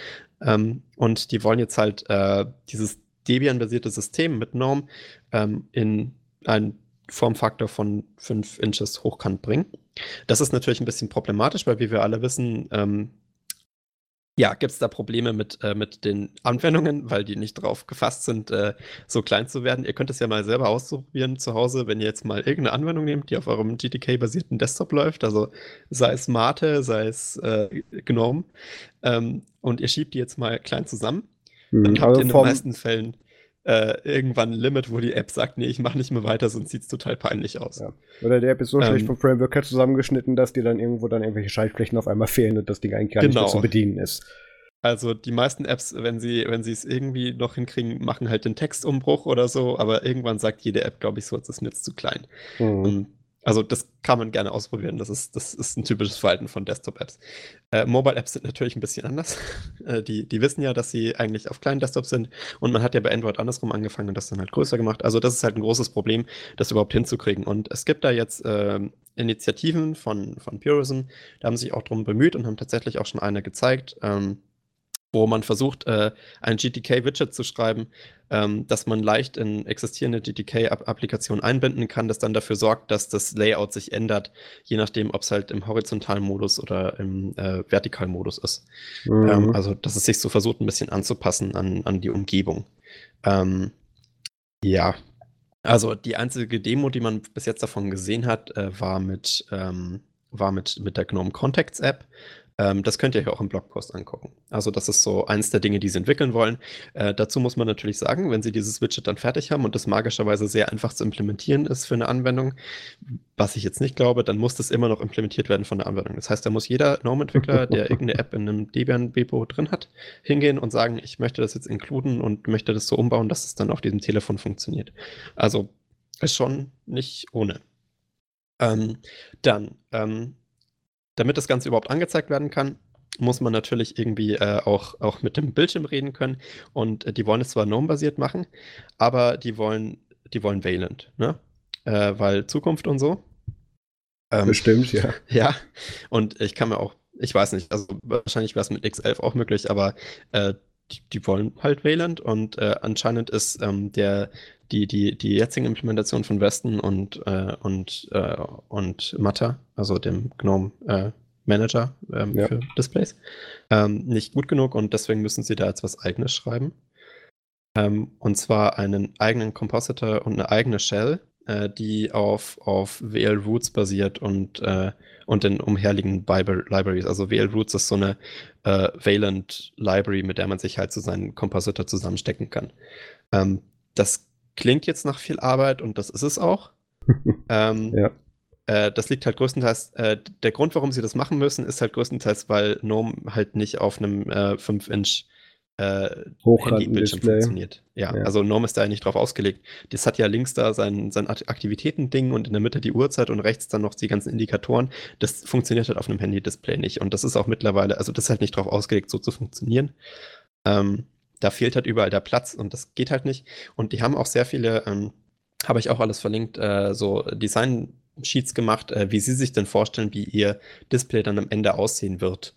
Ähm, und die wollen jetzt halt äh, dieses Debian-basierte System mit Norm ähm, in einen Formfaktor von 5 Inches hochkant bringen. Das ist natürlich ein bisschen problematisch, weil wie wir alle wissen, ähm, ja, gibt es da Probleme mit, äh, mit den Anwendungen, weil die nicht drauf gefasst sind, äh, so klein zu werden. Ihr könnt es ja mal selber ausprobieren zu Hause, wenn ihr jetzt mal irgendeine Anwendung nehmt, die auf eurem GTK-basierten Desktop läuft, also sei es Mate, sei es äh, GNOME, ähm, und ihr schiebt die jetzt mal klein zusammen. Mhm, dann habt ihr in den meisten Fällen äh, irgendwann ein Limit, wo die App sagt, nee, ich mache nicht mehr weiter, sonst sieht es total peinlich aus. Ja. Oder die App ist so ähm, schlecht vom Framework her zusammengeschnitten, dass dir dann irgendwo dann irgendwelche Schaltflächen auf einmal fehlen und das Ding eigentlich gar genau. nicht mehr genau. zu bedienen ist. Also die meisten Apps, wenn sie, wenn sie es irgendwie noch hinkriegen, machen halt den Textumbruch oder so, aber irgendwann sagt jede App, glaube ich, so, es ist jetzt zu klein. Mhm. Also das kann man gerne ausprobieren. Das ist, das ist ein typisches Verhalten von Desktop-Apps. Äh, Mobile-Apps sind natürlich ein bisschen anders. Äh, die, die wissen ja, dass sie eigentlich auf kleinen Desktops sind und man hat ja bei Android andersrum angefangen und das dann halt größer gemacht. Also das ist halt ein großes Problem, das überhaupt hinzukriegen. Und es gibt da jetzt äh, Initiativen von, von Purism, da haben sich auch drum bemüht und haben tatsächlich auch schon eine gezeigt. Ähm, wo man versucht, äh, ein GTK-Widget zu schreiben, ähm, das man leicht in existierende GTK-Applikationen einbinden kann, das dann dafür sorgt, dass das Layout sich ändert, je nachdem, ob es halt im horizontalen Modus oder im äh, vertikalen Modus ist. Mhm. Ähm, also, dass es sich so versucht, ein bisschen anzupassen an, an die Umgebung. Ähm, ja, also die einzige Demo, die man bis jetzt davon gesehen hat, äh, war mit ähm, war mit, mit der GNOME Contacts App. Ähm, das könnt ihr euch auch im Blogpost angucken. Also das ist so eins der Dinge, die sie entwickeln wollen. Äh, dazu muss man natürlich sagen, wenn sie dieses Widget dann fertig haben und das magischerweise sehr einfach zu implementieren ist für eine Anwendung, was ich jetzt nicht glaube, dann muss das immer noch implementiert werden von der Anwendung. Das heißt, da muss jeder Norm-Entwickler, der irgendeine App in einem Debian Bepo drin hat, hingehen und sagen, ich möchte das jetzt inkluden und möchte das so umbauen, dass es dann auf diesem Telefon funktioniert. Also ist schon nicht ohne. Ähm, dann, ähm, damit das Ganze überhaupt angezeigt werden kann, muss man natürlich irgendwie äh, auch, auch mit dem Bildschirm reden können. Und äh, die wollen es zwar GNOME-basiert machen, aber die wollen, die wollen Valent, ne? Äh, weil Zukunft und so. Ähm, Bestimmt, ja. Ja, und ich kann mir auch, ich weiß nicht, also wahrscheinlich wäre es mit X11 auch möglich, aber äh, die, die, wollen halt Valent und äh, anscheinend ist ähm, der, die, die, die jetzige Implementation von Weston und, äh, und, äh, und Matter, also dem GNOME äh, Manager ähm, ja. für Displays, ähm, nicht gut genug und deswegen müssen sie da jetzt was eigenes schreiben. Ähm, und zwar einen eigenen Compositor und eine eigene Shell, äh, die auf, auf WL Roots basiert und, äh, und den umherliegenden Bible Libraries. Also WL Roots ist so eine äh, Valent Library, mit der man sich halt so seinen Compositor zusammenstecken kann. Ähm, das klingt jetzt nach viel Arbeit und das ist es auch. ähm, ja. Äh, das liegt halt größtenteils, äh, der Grund, warum sie das machen müssen, ist halt größtenteils, weil GNOME halt nicht auf einem äh, 5-Inch äh, Handy-Bildschirm funktioniert. Ja, ja, also GNOME ist da ja nicht drauf ausgelegt. Das hat ja links da sein, sein Aktivitäten-Ding und in der Mitte die Uhrzeit und rechts dann noch die ganzen Indikatoren. Das funktioniert halt auf einem Handy-Display nicht. Und das ist auch mittlerweile, also das ist halt nicht drauf ausgelegt, so zu funktionieren. Ähm, da fehlt halt überall der Platz und das geht halt nicht. Und die haben auch sehr viele, ähm, habe ich auch alles verlinkt, äh, so Design-Sheets gemacht, äh, wie sie sich denn vorstellen, wie ihr Display dann am Ende aussehen wird.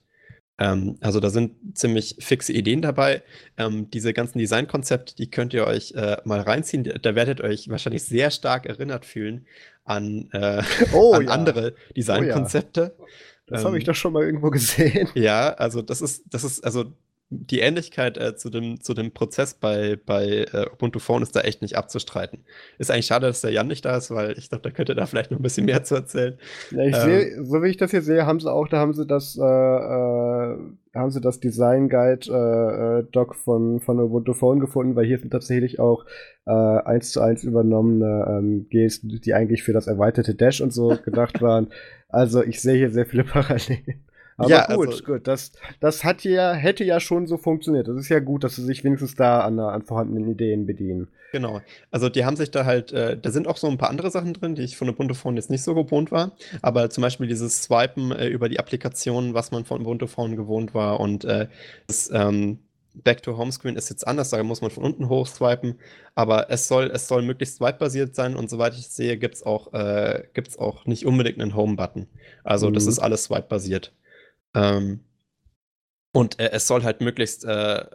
Ähm, also da sind ziemlich fixe Ideen dabei. Ähm, diese ganzen Designkonzepte, die könnt ihr euch äh, mal reinziehen. Da werdet ihr euch wahrscheinlich sehr stark erinnert fühlen an, äh, oh, an ja. andere Designkonzepte. Oh, ja. Das ähm, habe ich doch schon mal irgendwo gesehen. Ja, also das ist, das ist, also die Ähnlichkeit äh, zu, dem, zu dem Prozess bei, bei äh, Ubuntu Phone ist da echt nicht abzustreiten. Ist eigentlich schade, dass der Jan nicht da ist, weil ich glaube, da könnte da vielleicht noch ein bisschen mehr zu erzählen. Ja, ich ähm, sehe, so wie ich das hier sehe, haben sie auch, da haben sie das, äh, äh, haben sie das Design Guide äh, äh, Doc von, von Ubuntu Phone gefunden, weil hier sind tatsächlich auch äh, eins zu eins übernommene ähm, Gesten, die eigentlich für das erweiterte Dash und so gedacht waren. Also ich sehe hier sehr viele Parallelen. Aber ja, gut, also, gut. Das, das hat ja, hätte ja schon so funktioniert. Das ist ja gut, dass sie sich wenigstens da an, an vorhandenen Ideen bedienen. Genau. Also die haben sich da halt, äh, da sind auch so ein paar andere Sachen drin, die ich von Ubuntu Phone jetzt nicht so gewohnt war. Aber zum Beispiel dieses Swipen äh, über die Applikation, was man von Ubuntu Phone gewohnt war. Und äh, das ähm, Back to Homescreen ist jetzt anders, da muss man von unten hoch swipen. Aber es soll, es soll möglichst swipe-basiert sein und soweit ich sehe, gibt es auch, äh, auch nicht unbedingt einen Home-Button. Also mhm. das ist alles swipe-basiert. Ähm, und äh, es soll halt möglichst, äh,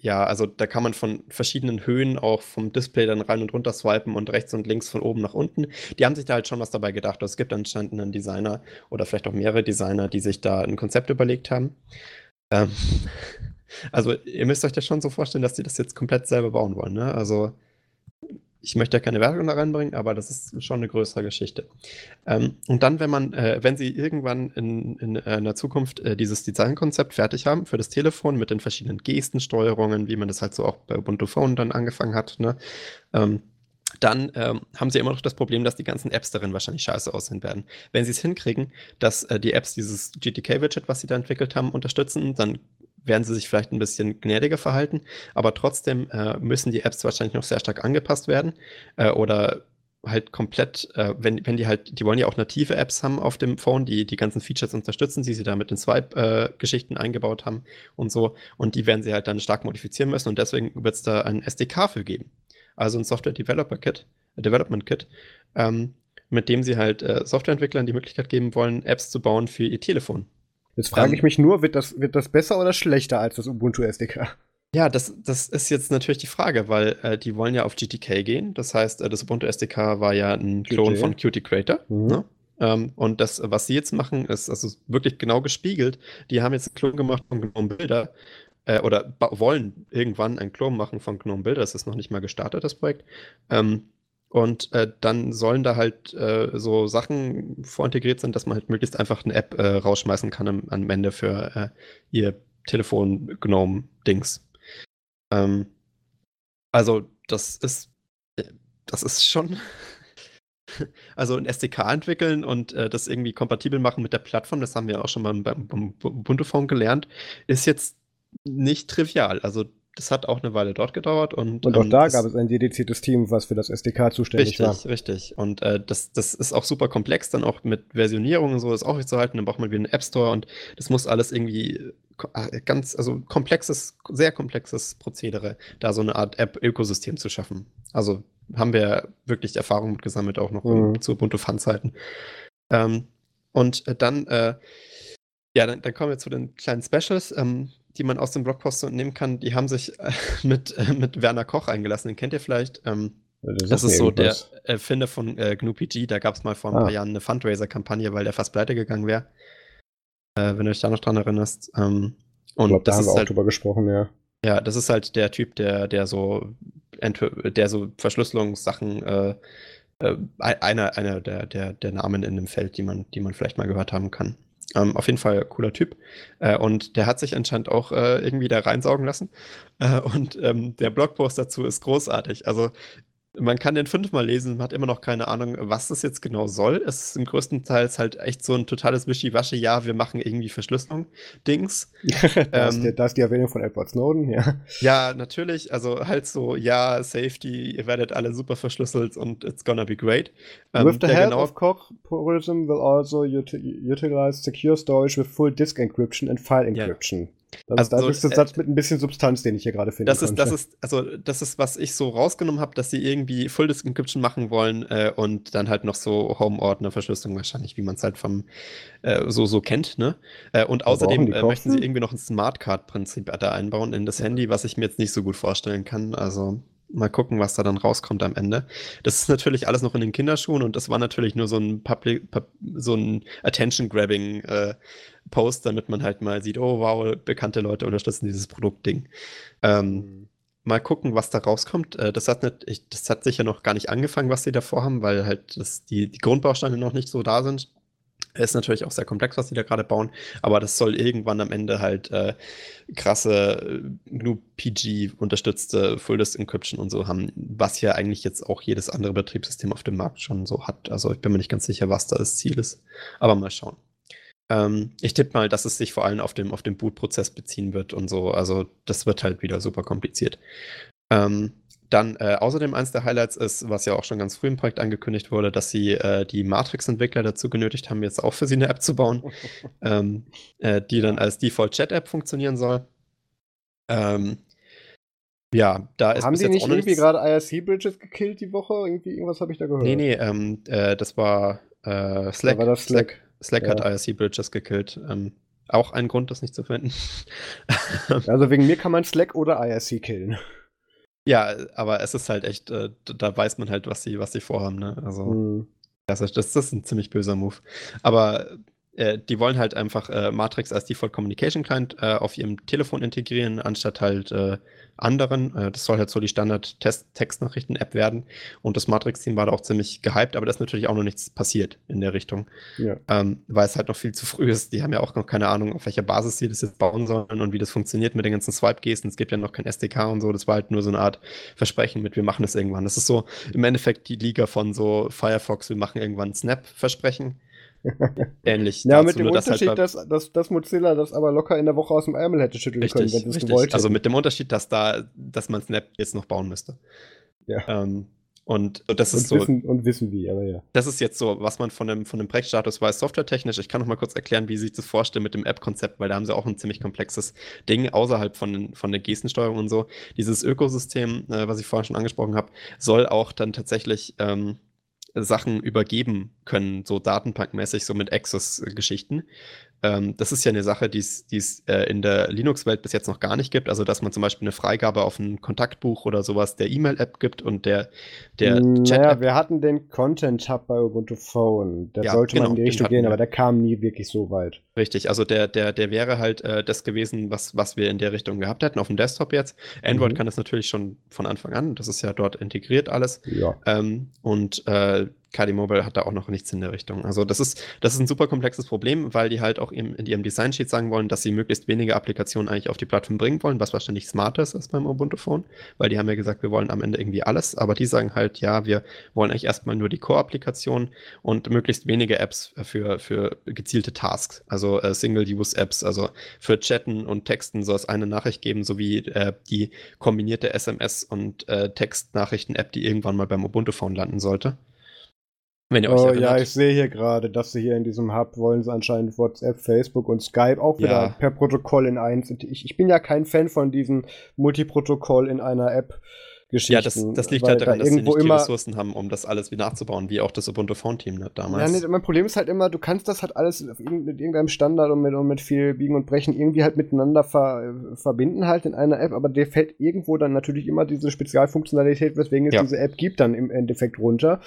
ja, also da kann man von verschiedenen Höhen auch vom Display dann rein und runter swipen und rechts und links von oben nach unten. Die haben sich da halt schon was dabei gedacht. Also es gibt anscheinend einen Designer oder vielleicht auch mehrere Designer, die sich da ein Konzept überlegt haben. Ähm, also ihr müsst euch das schon so vorstellen, dass die das jetzt komplett selber bauen wollen. Ne? Also ich möchte ja keine Werbung da reinbringen, aber das ist schon eine größere Geschichte. Ähm, und dann, wenn man, äh, wenn Sie irgendwann in, in, in der Zukunft äh, dieses Designkonzept fertig haben für das Telefon mit den verschiedenen Gestensteuerungen, wie man das halt so auch bei Ubuntu Phone dann angefangen hat, ne? Ähm, dann ähm, haben sie immer noch das Problem, dass die ganzen Apps darin wahrscheinlich scheiße aussehen werden. Wenn sie es hinkriegen, dass äh, die Apps dieses GTK-Widget, was sie da entwickelt haben, unterstützen, dann werden sie sich vielleicht ein bisschen gnädiger verhalten, aber trotzdem äh, müssen die Apps wahrscheinlich noch sehr stark angepasst werden äh, oder halt komplett, äh, wenn, wenn die halt, die wollen ja auch native Apps haben auf dem Phone, die die ganzen Features unterstützen, die sie da mit den Swipe-Geschichten eingebaut haben und so. Und die werden sie halt dann stark modifizieren müssen und deswegen wird es da ein SDK für geben. Also ein Software Developer Kit, Development Kit, ähm, mit dem sie halt äh, Softwareentwicklern die Möglichkeit geben wollen, Apps zu bauen für ihr Telefon. Jetzt frage ich mich nur, wird das, wird das besser oder schlechter als das Ubuntu SDK? Ja, das, das ist jetzt natürlich die Frage, weil äh, die wollen ja auf GTK gehen. Das heißt, äh, das Ubuntu SDK war ja ein Klon Qt. von Qt Creator. Mhm. Ne? Ähm, und das, was sie jetzt machen, ist also wirklich genau gespiegelt. Die haben jetzt einen Klon gemacht von GNOME Builder äh, oder wollen irgendwann einen Klon machen von GNOME Builder. Das ist noch nicht mal gestartet, das Projekt. Ähm, und äh, dann sollen da halt äh, so Sachen vorintegriert sein, dass man halt möglichst einfach eine App äh, rausschmeißen kann am, am Ende für äh, ihr Telefon-Gnome-Dings. Ähm, also, das ist, äh, das ist schon. also ein SDK entwickeln und äh, das irgendwie kompatibel machen mit der Plattform, das haben wir auch schon mal beim, beim Ubuntu-Phone gelernt, ist jetzt nicht trivial. Also das hat auch eine Weile dort gedauert. Und, und auch ähm, da gab es ein dediziertes Team, was für das SDK zuständig richtig, war. Richtig, richtig. Und äh, das, das ist auch super komplex, dann auch mit Versionierung und so, das auch nicht zu halten. Dann braucht man wieder einen App Store und das muss alles irgendwie äh, ganz, also komplexes, sehr komplexes Prozedere, da so eine Art App-Ökosystem zu schaffen. Also haben wir wirklich Erfahrung mit gesammelt, auch noch mhm. zu Ubuntu-Fun-Zeiten. Ähm, und äh, dann, äh, ja, dann, dann, kommen wir zu den kleinen Specials. Ähm, die man aus dem Blogpost nehmen kann, die haben sich äh, mit, äh, mit Werner Koch eingelassen. Den kennt ihr vielleicht. Ähm, das, das ist so irgendwas. der Erfinder von äh, GNU-PG. Da gab es mal vor ein ah. paar Jahren eine Fundraiser-Kampagne, weil der fast pleite gegangen wäre. Äh, wenn du dich da noch dran erinnerst. Ähm, und ich glaube, da haben wir auch halt, drüber gesprochen, ja. Ja, das ist halt der Typ, der, der so, der so Verschlüsselungssachen, äh, äh, einer, einer der, der, der Namen in dem Feld, die man, die man vielleicht mal gehört haben kann. Ähm, auf jeden Fall cooler Typ. Äh, und der hat sich anscheinend auch äh, irgendwie da reinsaugen lassen. Äh, und ähm, der Blogpost dazu ist großartig. Also man kann den fünfmal lesen, man hat immer noch keine Ahnung, was das jetzt genau soll. Es ist im größten Teil halt echt so ein totales Wischiwaschi, ja, wir machen irgendwie Verschlüsselung-Dings. da, ähm, ist die Erwähnung von Edward Snowden, ja. Ja, natürlich, also halt so, ja, Safety, ihr werdet alle super verschlüsselt und it's gonna be great. Ähm, with the help genau of Corporism will also utilize secure storage with full disk encryption and file encryption. Yeah. Das, also, das ist der äh, Satz mit ein bisschen Substanz, den ich hier gerade finde. Das ist, das ist, also das ist, was ich so rausgenommen habe, dass sie irgendwie Full Disk Encryption machen wollen äh, und dann halt noch so Home-Ordner-Verschlüsselung wahrscheinlich, wie man es halt vom äh, so, so kennt, ne? Äh, und außerdem äh, möchten sie irgendwie noch ein Smart Card-Prinzip da einbauen in das Handy, was ich mir jetzt nicht so gut vorstellen kann. Also. Mal gucken, was da dann rauskommt am Ende. Das ist natürlich alles noch in den Kinderschuhen und das war natürlich nur so ein Public, so ein Attention-Grabbing äh, Post, damit man halt mal sieht, oh wow, bekannte Leute unterstützen dieses Produktding. Ähm, mhm. Mal gucken, was da rauskommt. Äh, das, hat nicht, ich, das hat sicher noch gar nicht angefangen, was sie davor haben, weil halt das, die, die Grundbausteine noch nicht so da sind. Ist natürlich auch sehr komplex, was die da gerade bauen, aber das soll irgendwann am Ende halt äh, krasse GNU PG unterstützte Full Disk Encryption und so haben, was ja eigentlich jetzt auch jedes andere Betriebssystem auf dem Markt schon so hat. Also ich bin mir nicht ganz sicher, was da das Ziel ist, aber mal schauen. Ähm, ich tippe mal, dass es sich vor allem auf dem, auf den Boot-Prozess beziehen wird und so. Also das wird halt wieder super kompliziert. Ähm, dann äh, außerdem eins der Highlights ist, was ja auch schon ganz früh im Projekt angekündigt wurde, dass sie äh, die Matrix-Entwickler dazu genötigt haben, jetzt auch für sie eine App zu bauen, ähm, äh, die dann als Default-Chat-App funktionieren soll. Ähm, ja, da ist Haben die nicht irgendwie gerade IRC-Bridges gekillt die Woche? Irgendwie, irgendwas habe ich da gehört. Nee, nee, ähm, äh, das war äh, Slack. Da war das Slack. Slack, Slack ja. hat IRC-Bridges gekillt. Ähm, auch ein Grund, das nicht zu finden. also wegen mir kann man Slack oder IRC killen. Ja, aber es ist halt echt, äh, da weiß man halt, was sie, was sie vorhaben, ne? Also, mhm. das, ist, das, ist ein ziemlich böser Move. Aber äh, die wollen halt einfach äh, Matrix als Default Communication Client äh, auf ihrem Telefon integrieren, anstatt halt äh, anderen. Äh, das soll halt so die Standard-Textnachrichten-App werden. Und das Matrix-Team war da auch ziemlich gehypt, aber da ist natürlich auch noch nichts passiert in der Richtung. Ja. Ähm, weil es halt noch viel zu früh ist. Die haben ja auch noch keine Ahnung, auf welcher Basis sie das jetzt bauen sollen und wie das funktioniert mit den ganzen Swipe-Gesten. Es gibt ja noch kein SDK und so. Das war halt nur so eine Art Versprechen mit, wir machen es irgendwann. Das ist so im Endeffekt die Liga von so Firefox, wir machen irgendwann Snap-Versprechen ähnlich. ja, dazu, mit dem Unterschied, halt dass, dass, dass Mozilla das aber locker in der Woche aus dem Ärmel hätte schütteln richtig, können, wenn es gewollt Also mit dem Unterschied, dass da, dass man Snap jetzt noch bauen müsste. Ja. Ähm, und das ist und so. Wissen, und wissen wie, aber ja. Das ist jetzt so, was man von dem, von dem Projektstatus weiß, softwaretechnisch. Ich kann noch mal kurz erklären, wie sich das vorstellt mit dem App-Konzept, weil da haben sie auch ein ziemlich komplexes Ding außerhalb von, von der Gestensteuerung und so. Dieses Ökosystem, äh, was ich vorhin schon angesprochen habe, soll auch dann tatsächlich ähm, Sachen übergeben können, so datenbankmäßig, so mit Access-Geschichten. Ähm, das ist ja eine Sache, die es äh, in der Linux-Welt bis jetzt noch gar nicht gibt. Also, dass man zum Beispiel eine Freigabe auf ein Kontaktbuch oder sowas der E-Mail-App gibt und der, der Chat. Ja, wir hatten den Content-Hub bei Ubuntu Phone. Da ja, sollte genau, man in die Richtung gehen, wir. aber der kam nie wirklich so weit. Richtig, also der, der, der wäre halt äh, das gewesen, was, was wir in der Richtung gehabt hätten, auf dem Desktop jetzt. Android mhm. kann das natürlich schon von Anfang an. Das ist ja dort integriert alles. Ja. Ähm, und äh, KD Mobile hat da auch noch nichts in der Richtung. Also das ist, das ist ein super komplexes Problem, weil die halt auch im, in ihrem Design-Sheet sagen wollen, dass sie möglichst wenige Applikationen eigentlich auf die Plattform bringen wollen, was wahrscheinlich smarter ist als beim Ubuntu Phone, weil die haben ja gesagt, wir wollen am Ende irgendwie alles, aber die sagen halt, ja, wir wollen eigentlich erstmal nur die Core-Applikation und möglichst wenige Apps für, für gezielte Tasks, also äh, Single-Use-Apps, also für Chatten und Texten soll es eine Nachricht geben, sowie äh, die kombinierte SMS- und äh, Textnachrichten-App, die irgendwann mal beim Ubuntu Phone landen sollte. Wenn ihr euch oh, ja, ich sehe hier gerade, dass sie hier in diesem Hub wollen sie anscheinend WhatsApp, Facebook und Skype auch wieder ja. per Protokoll in eins. Ich, ich bin ja kein Fan von diesem Multiprotokoll in einer App. Geschichten. Ja, das, das liegt halt daran, da dass sie nicht die Ressourcen haben, um das alles wieder nachzubauen, wie auch das Ubuntu Phone Team damals. Ja, nee, mein Problem ist halt immer, du kannst das halt alles mit irgendeinem Standard und mit, und mit viel Biegen und Brechen irgendwie halt miteinander ver, verbinden halt in einer App, aber dir fällt irgendwo dann natürlich immer diese Spezialfunktionalität, weswegen es ja. diese App gibt, dann im Endeffekt runter.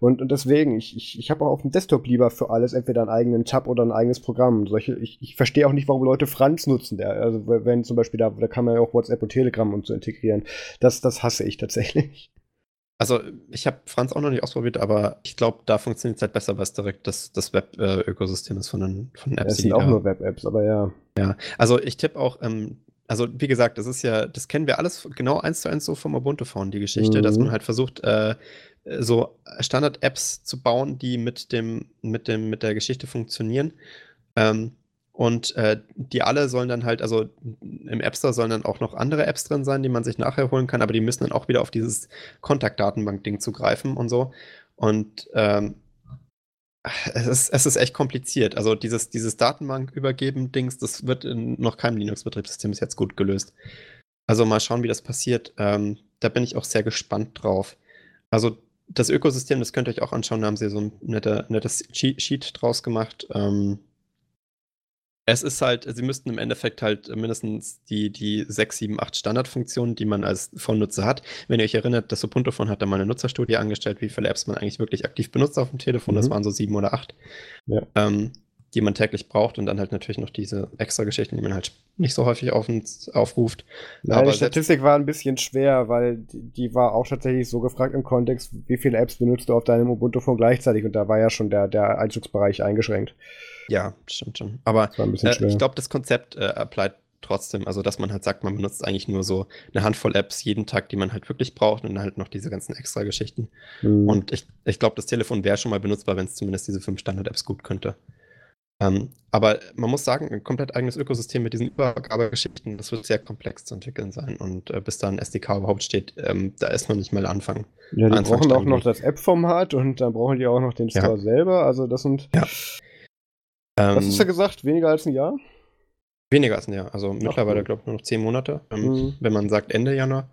Und, und deswegen, ich, ich, ich habe auch auf dem Desktop lieber für alles entweder einen eigenen Tab oder ein eigenes Programm. Solche, ich, ich verstehe auch nicht, warum Leute Franz nutzen. Der, also wenn zum Beispiel da, da kann man ja auch WhatsApp und Telegram und so integrieren. Das, das hasse ich tatsächlich. Also ich habe Franz auch noch nicht ausprobiert, aber ich glaube, da funktioniert es halt besser, weil es direkt das, das Web-Ökosystem ist von den, von den Apps. Ja, es sind auch nur Web-Apps, aber ja. Ja, also ich tippe auch, ähm, also wie gesagt, das ist ja, das kennen wir alles genau eins zu eins so vom Ubuntu-Phone, die Geschichte, mhm. dass man halt versucht, äh, so Standard-Apps zu bauen, die mit dem, mit dem, mit der Geschichte funktionieren. Ähm, und äh, die alle sollen dann halt, also im App Store sollen dann auch noch andere Apps drin sein, die man sich nachher holen kann, aber die müssen dann auch wieder auf dieses Kontaktdatenbank-Ding zugreifen und so. Und ähm, es, ist, es ist echt kompliziert. Also dieses, dieses Datenbank-Übergeben-Dings, das wird in noch keinem Linux-Betriebssystem bis jetzt gut gelöst. Also mal schauen, wie das passiert. Ähm, da bin ich auch sehr gespannt drauf. Also das Ökosystem, das könnt ihr euch auch anschauen, da haben sie so ein netter, nettes Sheet draus gemacht. Ähm, Es ist halt, sie müssten im Endeffekt halt mindestens die, die 6, 7, 8 Standardfunktionen, die man als Phone-Nutzer hat. Wenn ihr euch erinnert, das Ubuntu Phone hat da mal eine Nutzerstudie angestellt, wie viele Apps man eigentlich wirklich aktiv benutzt auf dem Telefon. Mhm. Das waren so sieben oder acht. Ja. Ähm, die man täglich braucht und dann halt natürlich noch diese extra Geschichten, die man halt nicht so häufig auf, aufruft. Ja, Aber die Statistik war ein bisschen schwer, weil die, die, war auch tatsächlich so gefragt im Kontext, wie viele Apps benutzt du auf deinem Ubuntu-Phone gleichzeitig und da war ja schon der, der Einzugsbereich eingeschränkt. Ja, stimmt schon. Aber äh, ich glaube, das Konzept äh, applied trotzdem, also dass man halt sagt, man benutzt eigentlich nur so eine Handvoll Apps jeden Tag, die man halt wirklich braucht und dann halt noch diese ganzen extra Geschichten. Mhm. Und ich, ich glaube, das Telefon wäre schon mal benutzbar, wenn es zumindest diese fünf Standard-Apps gut könnte. Ähm, aber man muss sagen, ein komplett eigenes Ökosystem mit diesen Übergabegeschichten, das wird sehr komplex zu entwickeln sein. Und äh, bis da ein SDK überhaupt steht, ähm, da ist noch nicht mal Anfang. Ja, die Anfang brauchen auch noch das App-Format und dann brauchen die auch noch den Store ja. selber. Also das sind. Ja. Was ist ja gesagt? Weniger als ein Jahr? Weniger als ein Jahr. Also Ach, mittlerweile, glaube ich, nur noch zehn Monate. Ähm, mhm. Wenn man sagt Ende Januar.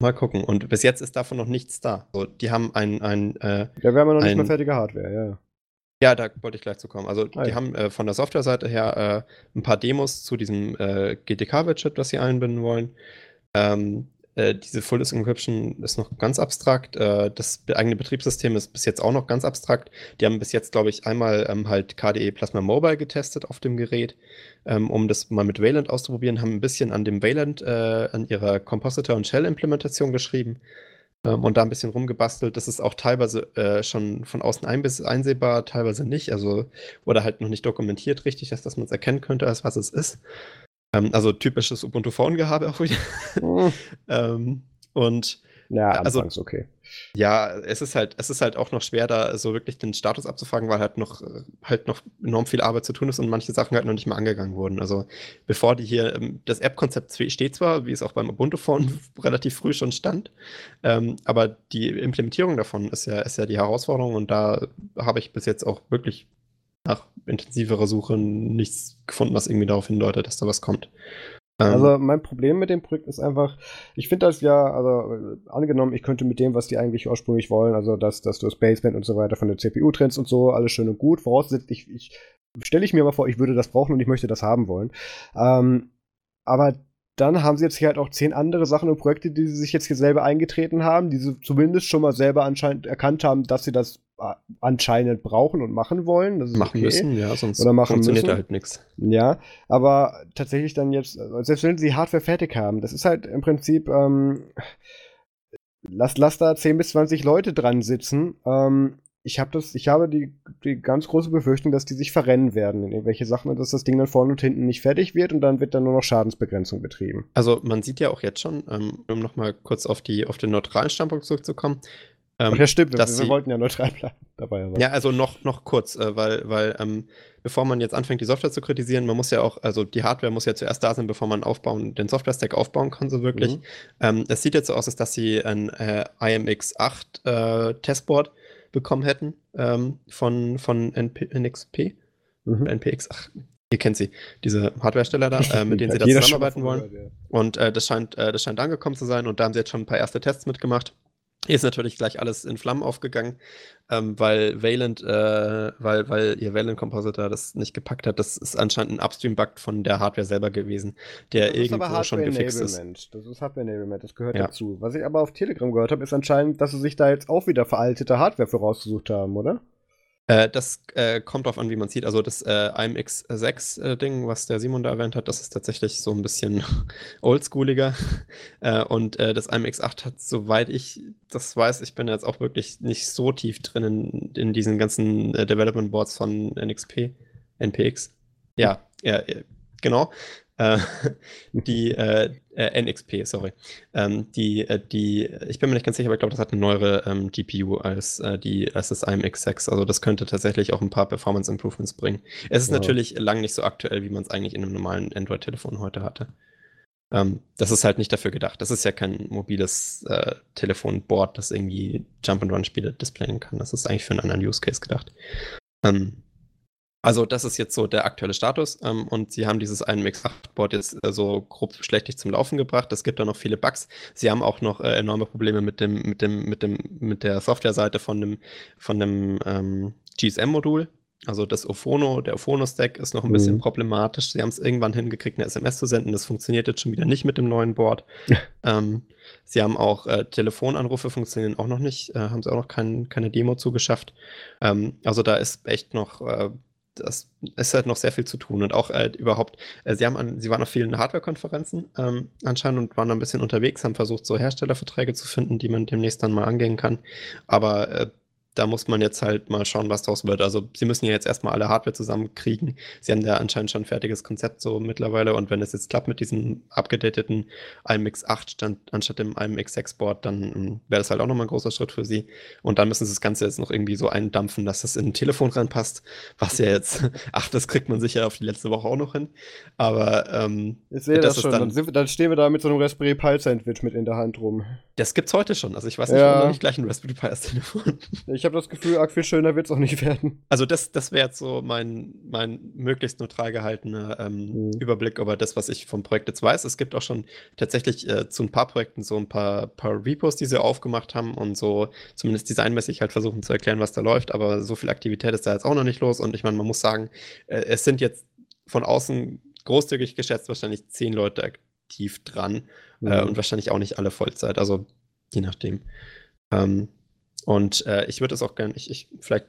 Mal gucken. Und bis jetzt ist davon noch nichts da. So, die haben ein. ein äh, ja, wir haben ja noch ein, nicht mal fertige Hardware, ja. Ja, da wollte ich gleich zu kommen. Also, die haben äh, von der Software-Seite her äh, ein paar Demos zu diesem äh, GTK-Widget, das sie einbinden wollen. Ähm, äh, diese Full Disk Encryption ist noch ganz abstrakt. Äh, das eigene Betriebssystem ist bis jetzt auch noch ganz abstrakt. Die haben bis jetzt, glaube ich, einmal ähm, halt KDE Plasma Mobile getestet auf dem Gerät, ähm, um das mal mit Wayland auszuprobieren. Haben ein bisschen an dem Wayland, äh, an ihrer Compositor- und Shell-Implementation geschrieben ähm, und da ein bisschen rumgebastelt. Das ist auch teilweise äh, schon von außen ein einsehbar, teilweise nicht. Also, oder halt noch nicht dokumentiert richtig, dass, dass man es erkennen könnte, als was es ist. Ähm, also typisches Ubuntu Phone-Gehabe auch wieder. Mhm. ähm, und ja, anfangs also, okay. Ja, es ist halt, es ist halt auch noch schwer, da so wirklich den Status abzufragen, weil halt noch, halt noch enorm viel Arbeit zu tun ist und manche Sachen halt noch nicht mal angegangen wurden. Also bevor die hier, ähm, das App-Konzept steht zwar, wie es auch beim Ubuntu-Phone relativ früh schon stand, ähm, aber die Implementierung davon ist ja, ist ja die Herausforderung und da habe ich bis jetzt auch wirklich nach intensiverer Suche nichts gefunden, was irgendwie darauf hindeutet, dass da was kommt. Ähm. Also mein Problem mit dem Projekt ist einfach, ich finde das ja, also angenommen, ich könnte mit dem, was die eigentlich ursprünglich wollen, also dass, dass du das Baseband und so weiter von der CPU trennst und so, alles schön und gut, vorausgesetzt, ich, ich stelle ich mir mal vor, ich würde das brauchen und ich möchte das haben wollen. Ähm, aber dann haben sie jetzt hier halt auch zehn andere Sachen und Projekte, die sie sich jetzt hier selber eingetreten haben, die sie zumindest schon mal selber anscheinend erkannt haben, dass sie das äh, anscheinend brauchen und machen wollen. Machen okay. müssen, ja, sonst Oder machen funktioniert müssen. halt nichts. Ja, aber tatsächlich dann jetzt, also selbst wenn sie Hardware fertig haben, das ist halt im Prinzip, ähm, lass, lass da 10 bis 20 Leute dran sitzen. Ähm, ich habe das, ich habe die, die ganz große Befürchtung, dass die sich verrennen werden in irgendwelche Sachen und dass das Ding dann vorne und hinten nicht fertig wird und dann wird dann nur noch Schadensbegrenzung betrieben. Also man sieht ja auch jetzt schon, ähm, um nochmal kurz auf die auf den neutralen Standpunkt zurückzukommen. Ähm, Ach ja, stimmt, wir, wir wollten ja neutral bleiben dabei. Aber. Ja, also noch, noch kurz, äh, weil, weil ähm, bevor man jetzt anfängt, die Software zu kritisieren, man muss ja auch, also die Hardware muss ja zuerst da sein, bevor man aufbauen, den Software-Stack aufbauen kann, so wirklich. Mhm. Ähm, es sieht jetzt so aus, als dass sie ein äh, IMX8 äh, Testboard bekommen hätten ähm, von, von NP, NXP, mhm. NPX, ach, ihr kennt sie, diese Hardware-Steller da, äh, mit denen sie da zusammenarbeiten wollen. Gehört, ja. Und äh, das, scheint, äh, das scheint angekommen zu sein und da haben sie jetzt schon ein paar erste Tests mitgemacht. Hier ist natürlich gleich alles in Flammen aufgegangen, ähm, weil Valent, äh, weil, weil ihr Valent Compositor das nicht gepackt hat. Das ist anscheinend ein Upstream-Bug von der Hardware selber gewesen, der irgendwo schon gefixt ist. Das ist Hardware Enablement, das gehört ja. dazu. Was ich aber auf Telegram gehört habe, ist anscheinend, dass sie sich da jetzt auch wieder veraltete Hardware für rausgesucht haben, oder? Äh, das äh, kommt darauf an, wie man sieht. Also das äh, IMX6-Ding, äh, was der Simon da erwähnt hat, das ist tatsächlich so ein bisschen oldschooliger. Äh, und das IMX8 hat, soweit ich das weiß, ich bin jetzt auch wirklich nicht so tief drin in, in diesen ganzen Development Boards von NXP, NPX. Ja, ja, genau. Äh, die äh, äh, NXP, sorry. Ähm, die, äh, die, ich bin mir nicht ganz sicher, aber ich glaube, das hat eine neuere ähm, GPU als, äh, die, als das IMX6. Also das könnte tatsächlich auch ein paar Performance Improvements bringen. Es ist wow. natürlich lang nicht so aktuell, wie man es eigentlich in einem normalen Android-Telefon heute hatte. Ähm, das ist halt nicht dafür gedacht. Das ist ja kein mobiles äh, Telefonboard, das irgendwie Jump-and-Run-Spiele displayen kann. Das ist eigentlich für einen anderen Use Case gedacht. Ähm, also das ist jetzt so der aktuelle Status ähm, und sie haben dieses IMX8-Board jetzt äh, so grob schlechtig zum Laufen gebracht. Es gibt da noch viele Bugs. Sie haben auch noch äh, enorme Probleme mit dem, mit dem, mit dem, mit der Software-Seite von dem, von dem ähm, GSM-Modul. Also das Ophono, der Ophono-Stack ist noch ein bisschen Mhm. problematisch. Sie haben es irgendwann hingekriegt, eine SMS zu senden. Das funktioniert jetzt schon wieder nicht mit dem neuen Board. ähm, sie haben auch äh, Telefonanrufe funktionieren auch noch nicht. Äh, haben sie auch noch kein, keine Demo zugeschafft. Ähm, also da ist echt noch, äh, das ist halt noch sehr viel zu tun. Und auch äh, überhaupt, äh, sie haben an, sie waren auf vielen Hardware-Konferenzen ähm, anscheinend und waren ein bisschen unterwegs, haben versucht, so Herstellerverträge zu finden, die man demnächst dann mal angehen kann. Aber äh, da muss man jetzt halt mal schauen, was daraus wird. Also sie müssen ja jetzt erstmal alle Hardware zusammenkriegen. Sie haben ja anscheinend schon ein fertiges Konzept so mittlerweile und wenn es jetzt klappt mit diesem abgedateten IMX 8 stand, anstatt dem IMX 6 Board, dann ähm, wäre das halt auch nochmal ein großer Schritt für sie. Und dann müssen sie das Ganze jetzt noch irgendwie so eindampfen, dass das in ein Telefon reinpasst, was ja jetzt, ach, das kriegt man sicher auf die letzte Woche auch noch hin. Aber ähm, Ich sehe Das das, schon. dann- Dann, dann stehen wir da mit so einem Raspberry Pi Sandwich mit in der Hand rum. das gibt's heute schon. Also ich weiß nicht, Ja. warum nicht gleich ein Raspberry Pi als Telefon. Ich habe das Gefühl, arg viel schöner wird es auch nicht werden. Also das, das wäre jetzt so mein, mein möglichst neutral gehaltener ähm, Mhm. Überblick über das, was ich vom Projekt jetzt weiß. Es gibt auch schon tatsächlich äh, zu ein paar Projekten so ein paar, paar Repos, die sie aufgemacht haben und so zumindest designmäßig halt versuchen zu erklären, was da läuft. Aber so viel Aktivität ist da jetzt auch noch nicht los. Und ich meine, man muss sagen, äh, es sind jetzt von außen großzügig geschätzt wahrscheinlich zehn Leute aktiv dran äh, Mhm. und wahrscheinlich auch nicht alle Vollzeit. Also je nachdem. Ähm, und äh, ich würde es auch gerne, ich, ich, vielleicht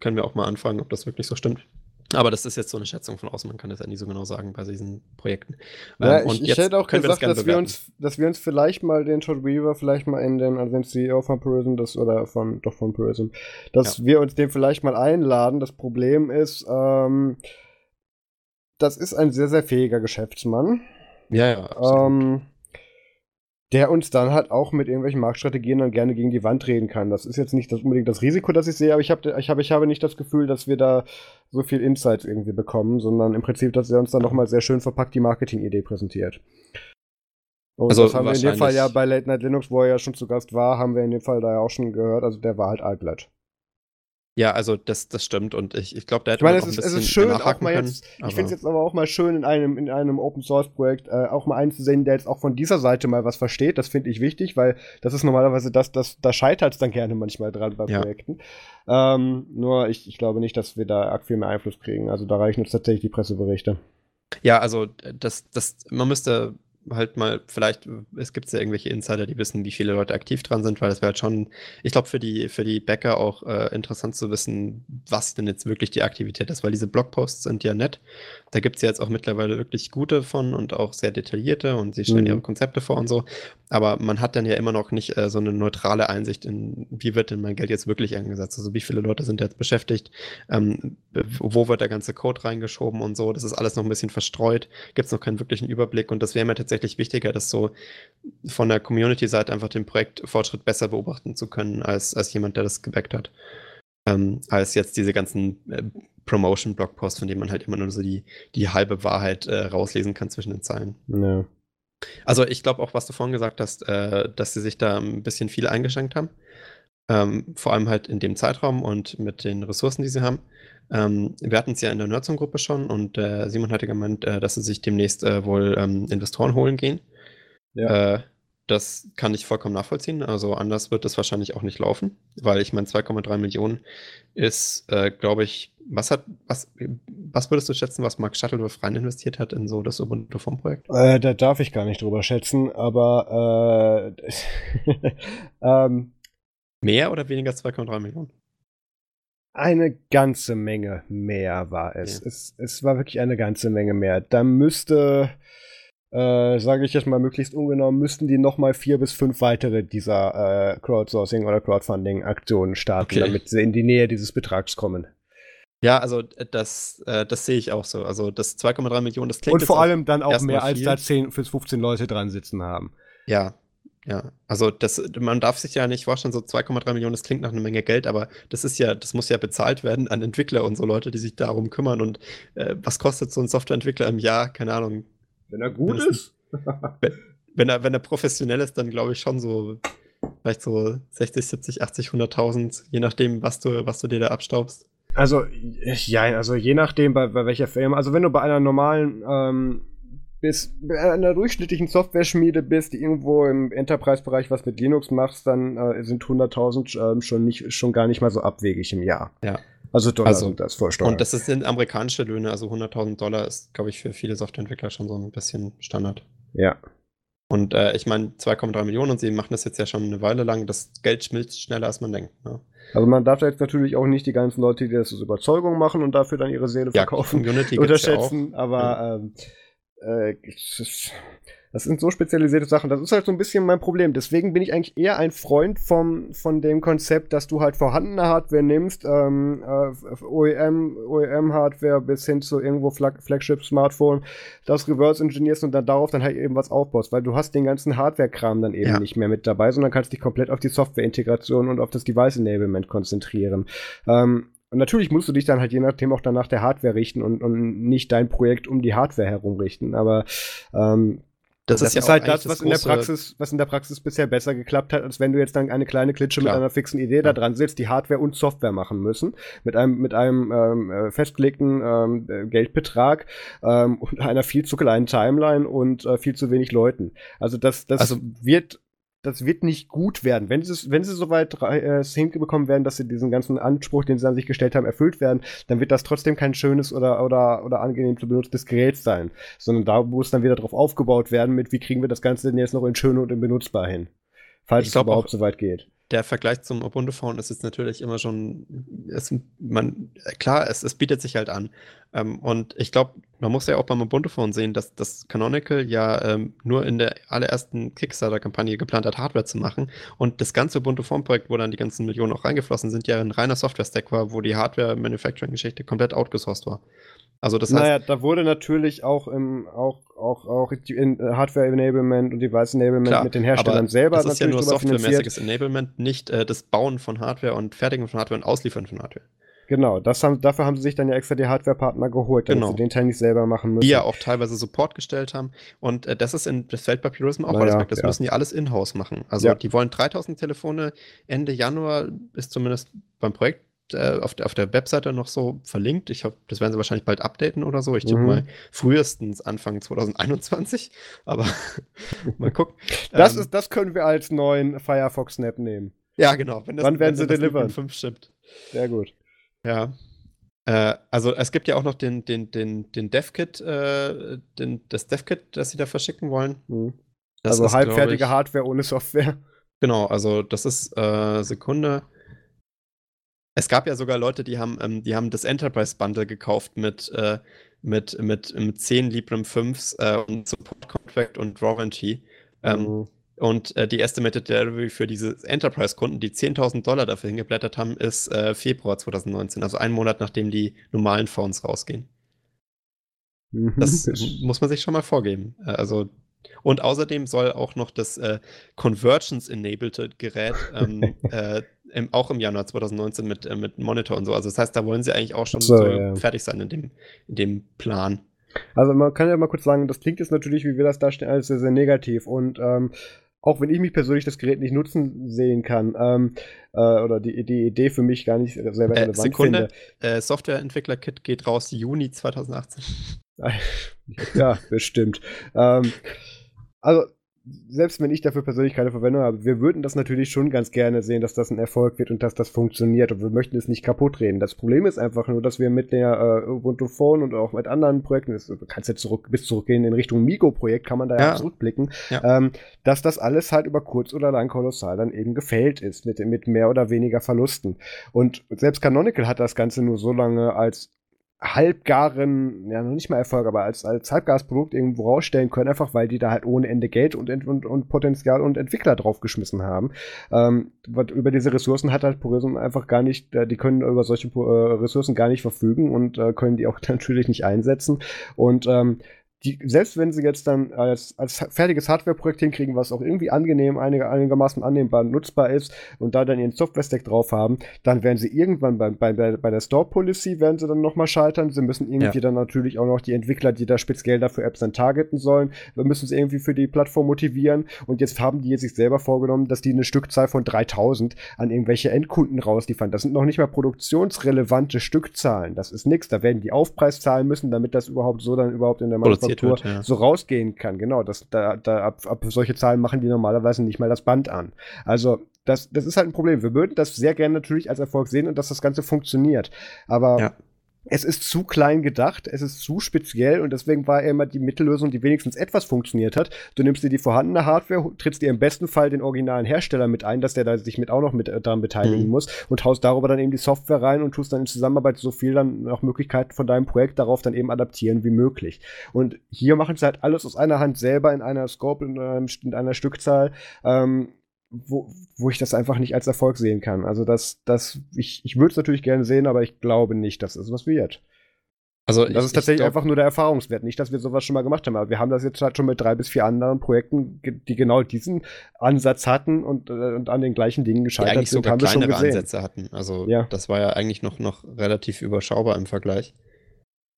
können wir auch mal anfangen, ob das wirklich so stimmt. Aber das ist jetzt so eine Schätzung von außen, man kann das ja nie so genau sagen bei diesen Projekten. Ja, Ähm, ich, ich hätte auch können wir gesagt, gerne dass wir, uns, dass wir uns vielleicht mal den Todd Weaver, vielleicht mal in den, also den CEO von Prism, das, oder von, doch von Prism, dass wir uns den vielleicht mal einladen. Das Problem ist, ähm, das ist ein sehr, sehr fähiger Geschäftsmann. Ja, ja, absolut. ähm, der uns dann halt auch mit irgendwelchen Marktstrategien dann gerne gegen die Wand reden kann. Das ist jetzt nicht das, unbedingt das Risiko, das ich sehe, aber ich habe ich hab, ich habe nicht das Gefühl, dass wir da so viel Insights irgendwie bekommen, sondern im Prinzip, dass er uns dann nochmal sehr schön verpackt die Marketingidee präsentiert. Und Also das haben wir in dem Fall ja bei Late Night Linux, wo er ja schon zu Gast war, haben wir in dem Fall da ja auch schon gehört. Also der war halt altblatt. Ja, also das, das stimmt und ich, ich glaube, da hätte Ich meine, man es auch ist, ein es ist bisschen schön, auch mal können, jetzt, ich finde es jetzt aber auch mal schön, in einem, in einem Open Source Projekt äh, auch mal einen zu sehen, der jetzt auch von dieser Seite mal was versteht. Das finde ich wichtig, weil das ist normalerweise das, das da scheitert es dann gerne manchmal dran bei Ja. Projekten. Ähm, nur ich, ich glaube nicht, dass wir da arg viel mehr Einfluss kriegen. Also da reichen uns tatsächlich die Presseberichte. Ja, also das, das, man müsste halt mal, vielleicht, es gibt ja irgendwelche Insider, die wissen, wie viele Leute aktiv dran sind, weil das wäre halt schon, ich glaube, für die, für die Bäcker auch äh, interessant zu wissen, was denn jetzt wirklich die Aktivität ist, weil diese Blogposts sind ja nett. Da gibt es ja jetzt auch mittlerweile wirklich gute von und auch sehr detaillierte und sie stellen Mhm. ihre Konzepte vor und so. Aber man hat dann ja immer noch nicht äh, so eine neutrale Einsicht in, wie wird denn mein Geld jetzt wirklich eingesetzt? Also wie viele Leute sind jetzt beschäftigt? Ähm, wo wird der ganze Code reingeschoben und so? Das ist alles noch ein bisschen verstreut. Gibt es noch keinen wirklichen Überblick und das wäre mir tatsächlich wichtiger, das so von der Community-Seite einfach den Projektfortschritt besser beobachten zu können, als, als jemand, der das gebackt hat. Ähm, als jetzt diese ganzen äh, Promotion-Blogposts, von denen man halt immer nur so die, die halbe Wahrheit äh, rauslesen kann zwischen den Zeilen. Ja. Also ich glaube auch, was du vorhin gesagt hast, äh, dass sie sich da ein bisschen viel eingeschränkt haben. Ähm, vor allem halt in dem Zeitraum und mit den Ressourcen, die sie haben. Ähm, wir hatten es ja in der Nerdzone-Gruppe schon und äh, Simon hatte gemeint, äh, dass sie sich demnächst äh, wohl ähm, Investoren holen gehen. Ja. Äh, das kann ich vollkommen nachvollziehen. Also anders wird das wahrscheinlich auch nicht laufen, weil ich meine, 2,3 Millionen ist, äh, glaube ich, was hat, was, was würdest du schätzen, was Mark Shuttleworth rein investiert hat in so das Ubuntu vom Projekt? Äh, da darf ich gar nicht drüber schätzen, aber äh, ähm, Mehr oder weniger 2,3 Millionen? Eine ganze Menge mehr war es. Ja. Es, es war wirklich eine ganze Menge mehr. Da müsste, äh, sage ich jetzt mal möglichst ungenau, müssten die noch mal vier bis fünf weitere dieser äh, Crowdsourcing- oder Crowdfunding-Aktionen starten, Okay. damit sie in die Nähe dieses Betrags kommen. Ja, also äh, das, äh, das sehe ich auch so. Also das 2,3 Millionen, das klingt Und vor allem dann auch mehr als da 10 bis 15 Leute dran sitzen haben. Ja, ja. Also das, man darf sich ja nicht vorstellen, so 2,3 Millionen, das klingt nach einer Menge Geld, aber das ist ja, das muss ja bezahlt werden an Entwickler und so Leute, die sich darum kümmern. Und äh, was kostet so ein Softwareentwickler im Jahr? Keine Ahnung. Wenn er gut ist. Wenn er, wenn er professionell ist, dann glaube ich schon so vielleicht so 60, 70, 80, 100.000, je nachdem, was du, was du dir da abstaubst. Also, ja, also je nachdem, bei, bei welcher Firma. Also, wenn du bei einer normalen, ähm, bis, bei einer durchschnittlichen Software-Schmiede bist, die irgendwo im Enterprise-Bereich was mit Linux machst, dann äh, sind 100.000 ähm, schon, nicht, schon gar nicht mal so abwegig im Jahr. Ja. Also Dollar also, sind das vor Steuern. Und das sind amerikanische Löhne, also 100.000 Dollar ist, glaube ich, für viele Softwareentwickler schon so ein bisschen Standard. Ja. Und äh, ich meine, 2,3 Millionen und sie machen das jetzt ja schon eine Weile lang. Das Geld schmilzt schneller, als man denkt. Ne? Also man darf jetzt natürlich auch nicht die ganzen Leute, die das aus Überzeugung machen und dafür dann ihre Seele verkaufen, ja, unterschätzen. Ja aber ja. ähm, äh, das sind so spezialisierte Sachen. Das ist halt so ein bisschen mein Problem. Deswegen bin ich eigentlich eher ein Freund vom, von dem Konzept, dass du halt vorhandene Hardware nimmst, ähm, äh, OEM, OEM-Hardware bis hin zu irgendwo Flag Flagship-Smartphone, das reverse engineerst und dann darauf dann halt eben was aufbaust, weil du hast den ganzen Hardware-Kram dann eben ja. nicht mehr mit dabei, sondern kannst dich komplett auf die Software-Integration und auf das Device-Enablement konzentrieren. Ähm, und natürlich musst du dich dann halt je nachdem auch dann nach der Hardware richten und, und nicht dein Projekt um die Hardware herum richten. Aber ähm, das, das ist, ist ja halt das, was das in der Praxis, was in der Praxis bisher besser geklappt hat, als wenn du jetzt dann eine kleine Klitsche Klar. mit einer fixen Idee da dran sitzt, die Hardware und Software machen müssen, mit einem mit einem ähm, äh, festgelegten ähm, äh, Geldbetrag ähm, und einer viel zu kleinen Timeline und äh, viel zu wenig Leuten. Also das das also, wird das wird nicht gut werden. Wenn sie, wenn sie soweit äh, hinbekommen werden, dass sie diesen ganzen Anspruch, den sie an sich gestellt haben, erfüllt werden, dann wird das trotzdem kein schönes oder, oder, oder angenehm zu benutztes Gerät sein. Sondern da muss dann wieder drauf aufgebaut werden, mit wie kriegen wir das Ganze denn jetzt noch in schön und in benutzbar hin. Falls es überhaupt so weit geht der Vergleich zum Ubuntu Phone ist jetzt natürlich immer schon, es, man, klar, es, es bietet sich halt an. Ähm, und ich glaube, man muss ja auch beim Ubuntu Phone sehen, dass das Canonical ja ähm, nur in der allerersten Kickstarter-Kampagne geplant hat, Hardware zu machen. Und das ganze Ubuntu Phone-Projekt, wo dann die ganzen Millionen auch reingeflossen sind, ja ein reiner Software-Stack war, wo die Hardware-Manufacturing-Geschichte komplett outgesourced war. Also das heißt, naja, da wurde natürlich auch im auch auch auch in äh, Hardware Enablement und Device Enablement klar, mit den Herstellern selber das ist ja nur softwaremäßiges Enablement, nicht äh, das Bauen von Hardware und Fertigen von Hardware und Ausliefern von Hardware. Genau, haben, dafür haben sie sich dann ja extra die Hardware-Partner geholt, damit genau. sie den Teil nicht selber machen müssen. Die ja auch teilweise Support gestellt haben. Und äh, das ist in das fällt bei Purism auch naja, Das ja. müssen die alles in-house machen. Also ja. die wollen 3000 Telefone Ende Januar, ist zumindest beim Projekt äh, auf, der, auf der Webseite noch so verlinkt. Ich hoffe, das werden sie wahrscheinlich bald updaten oder so. Ich tippe mhm. mal frühestens Anfang 2021. Aber mal gucken. Das, ähm, ist, das können wir als neuen Firefox Snap nehmen. Ja, genau. Wenn das, Wann werden sie delivern? 5 stimmt. Sehr gut. Ja. Äh, also es gibt ja auch noch den, den, den, den DevKit, äh, den, das DevKit, das sie da verschicken wollen. Mhm. also ist, halbfertige ich, Hardware ohne Software. Genau, also das ist äh, Sekunde. Es gab ja sogar Leute, die haben, ähm, die haben das Enterprise Bundle gekauft mit, äh, mit, mit, mit 10 Librem 5s äh, und Support Contract und Warranty. Ähm, mhm. Und äh, die Estimated Delivery für diese Enterprise-Kunden, die 10.000 Dollar dafür hingeblättert haben, ist äh, Februar 2019, also einen Monat nachdem die normalen Phones rausgehen. Mhm. Das muss man sich schon mal vorgeben. Äh, also und außerdem soll auch noch das äh, Convergence-enabled Gerät ähm, äh, im, auch im Januar 2019 mit, äh, mit Monitor und so. Also das heißt, da wollen sie eigentlich auch schon so, so ja. fertig sein in dem, in dem Plan. Also man kann ja mal kurz sagen, das klingt jetzt natürlich, wie wir das darstellen, alles sehr, sehr negativ. Und ähm, auch wenn ich mich persönlich das Gerät nicht nutzen sehen kann ähm, äh, oder die, die Idee für mich gar nicht sehr äh, relevant äh, Sekunde, finde. Äh, Softwareentwickler-Kit geht raus Juni 2018. ja, bestimmt. ähm, also selbst wenn ich dafür persönlich keine Verwendung habe, wir würden das natürlich schon ganz gerne sehen, dass das ein Erfolg wird und dass das funktioniert und wir möchten es nicht kaputt reden. Das Problem ist einfach nur, dass wir mit der äh, Ubuntu Phone und auch mit anderen Projekten, das, du kannst jetzt zurück, bis zurückgehen in Richtung Migo-Projekt, kann man da ja, ja zurückblicken, ja. Ähm, dass das alles halt über kurz oder lang kolossal dann eben gefällt ist, mit, mit mehr oder weniger Verlusten. Und selbst Canonical hat das Ganze nur so lange als halbgaren, ja noch nicht mal Erfolg, aber als, als Halbgasprodukt irgendwo rausstellen können, einfach weil die da halt ohne Ende Geld und, und, und Potenzial und Entwickler draufgeschmissen haben. Ähm, über diese Ressourcen hat halt Purism einfach gar nicht, äh, die können über solche äh, Ressourcen gar nicht verfügen und äh, können die auch natürlich nicht einsetzen. Und ähm, die, selbst wenn sie jetzt dann als, als fertiges Hardware-Projekt hinkriegen, was auch irgendwie angenehm, einig, einigermaßen annehmbar nutzbar ist und da dann ihren Software-Stack drauf haben, dann werden sie irgendwann bei, bei, bei der Store-Policy werden sie dann nochmal scheitern. Sie müssen irgendwie ja. dann natürlich auch noch die Entwickler, die da speziell dafür Apps dann targeten sollen, müssen sie irgendwie für die Plattform motivieren und jetzt haben die sich selber vorgenommen, dass die eine Stückzahl von 3000 an irgendwelche Endkunden rausliefern. Das sind noch nicht mal produktionsrelevante Stückzahlen. Das ist nichts. Da werden die Aufpreis zahlen müssen, damit das überhaupt so dann überhaupt in der Manufaktur wird, ja. so rausgehen kann. Genau, das, da, da, ab, ab solche Zahlen machen die normalerweise nicht mal das Band an. Also das, das ist halt ein Problem. Wir würden das sehr gerne natürlich als Erfolg sehen und dass das Ganze funktioniert. Aber ja es ist zu klein gedacht, es ist zu speziell und deswegen war er immer die Mittellösung, die wenigstens etwas funktioniert hat. Du nimmst dir die vorhandene Hardware, trittst dir im besten Fall den originalen Hersteller mit ein, dass der da sich mit auch noch mit äh, daran beteiligen mhm. muss und haust darüber dann eben die Software rein und tust dann in Zusammenarbeit so viel dann noch Möglichkeiten von deinem Projekt darauf dann eben adaptieren wie möglich. Und hier machen sie halt alles aus einer Hand selber in einer Scope, in, einem, in einer Stückzahl. Ähm, wo, wo ich das einfach nicht als Erfolg sehen kann. Also das, das, ich, ich würde es natürlich gerne sehen, aber ich glaube nicht, dass es was wird. Also das ich, ist tatsächlich glaub, einfach nur der Erfahrungswert. Nicht, dass wir sowas schon mal gemacht haben, aber wir haben das jetzt halt schon mit drei bis vier anderen Projekten, die genau diesen Ansatz hatten und, äh, und an den gleichen Dingen gescheitert die eigentlich sind, sogar haben kleinere wir schon gesehen. Ansätze hatten. Also ja. das war ja eigentlich noch, noch relativ überschaubar im Vergleich.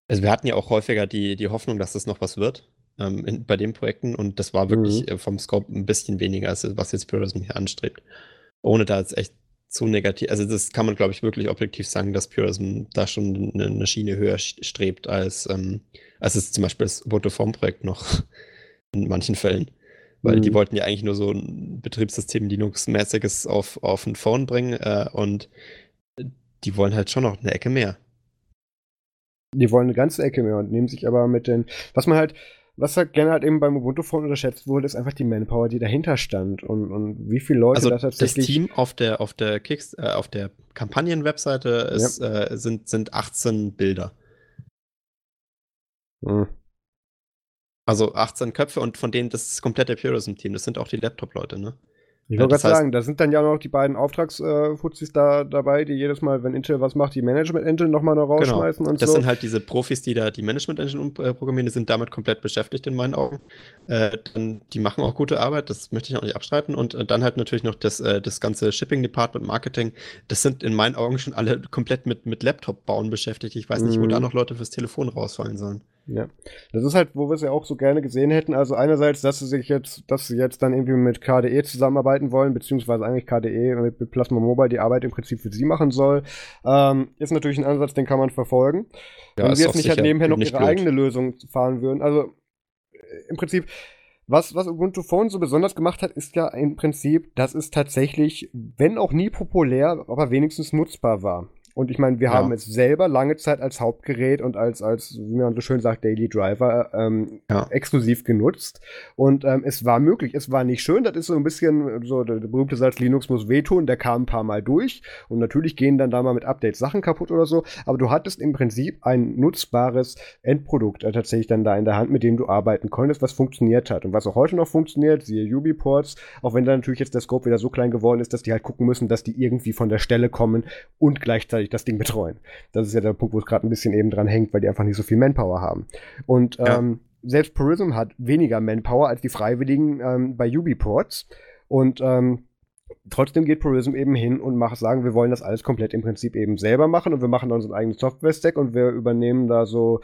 Also wir hatten ja auch häufiger die, die Hoffnung, dass das noch was wird ähm, in, bei den Projekten und das war wirklich mhm. äh, vom Scope ein bisschen weniger, als was jetzt Purism hier anstrebt. Ohne da jetzt echt zu negativ, also das kann man, glaube ich, wirklich objektiv sagen, dass Purism da schon eine, eine Schiene höher strebt, als, ähm, als es zum Beispiel das Votoform-Projekt noch in manchen Fällen. Weil mhm. die wollten ja eigentlich nur so ein Betriebssystem Linux-mäßiges auf, auf ein Phone bringen äh, und die wollen halt schon noch eine Ecke mehr. Die wollen eine ganze Ecke mehr und nehmen sich aber mit den, was man halt, was halt gerne halt eben beim Ubuntu-Phone unterschätzt wurde, ist einfach die Manpower, die dahinter stand und, und wie viele Leute also da tatsächlich. Das Team auf der, auf der Kicks, äh, auf der Kampagnen-Webseite ja. äh, sind, sind 18 Bilder. Hm. Also 18 Köpfe und von denen das komplette Purism-Team, das sind auch die Laptop-Leute, ne? Ich wollte gerade sagen, da sind dann ja noch die beiden Auftragsfuzis da dabei, die jedes Mal, wenn Intel was macht, die Management-Engine nochmal noch genau. rausschmeißen genau. und das so. Das sind halt diese Profis, die da die Management-Engine umprogrammieren, die sind damit komplett beschäftigt in meinen Augen. Äh, dann, die machen auch gute Arbeit, das möchte ich auch nicht abstreiten. Und äh, dann halt natürlich noch das, äh, das ganze Shipping-Department, Marketing, das sind in meinen Augen schon alle komplett mit, mit Laptop-Bauen beschäftigt. Ich weiß nicht, mhm. wo da noch Leute fürs Telefon rausfallen sollen. Ja. Das ist halt, wo wir es ja auch so gerne gesehen hätten. Also einerseits, dass sie sich jetzt, dass sie jetzt dann irgendwie mit KDE zusammenarbeiten wollen, beziehungsweise eigentlich KDE mit Plasma Mobile die Arbeit im Prinzip für sie machen soll, ähm, ist natürlich ein Ansatz, den kann man verfolgen. Ja, Wenn wir jetzt nicht halt nebenher noch ihre blöd. eigene Lösung fahren würden. Also äh, im Prinzip, was, was Ubuntu Phone so besonders gemacht hat, ist ja im Prinzip, dass es tatsächlich, wenn auch nie populär, aber wenigstens nutzbar war. Und ich meine, wir ja. haben es selber lange Zeit als Hauptgerät und als, als wie man so schön sagt, Daily Driver ähm, ja. exklusiv genutzt. Und ähm, es war möglich. Es war nicht schön. Das ist so ein bisschen so, der, der berühmte Satz, Linux muss wehtun. Der kam ein paar Mal durch. Und natürlich gehen dann da mal mit Updates Sachen kaputt oder so. Aber du hattest im Prinzip ein nutzbares Endprodukt äh, tatsächlich dann da in der Hand, mit dem du arbeiten konntest, was funktioniert hat. Und was auch heute noch funktioniert, siehe UB-Ports, auch wenn da natürlich jetzt der Scope wieder so klein geworden ist, dass die halt gucken müssen, dass die irgendwie von der Stelle kommen und gleichzeitig gleichzeitig das Ding betreuen. Das ist ja der Punkt, wo es gerade ein bisschen eben dran hängt, weil die einfach nicht so viel Manpower haben. Und ja. ähm, selbst Purism hat weniger Manpower als die Freiwilligen ähm, bei Ubiports. Und ähm, trotzdem geht Purism eben hin und macht, sagen, wir wollen das alles komplett im Prinzip eben selber machen und wir machen unseren eigenen Software-Stack und wir übernehmen da so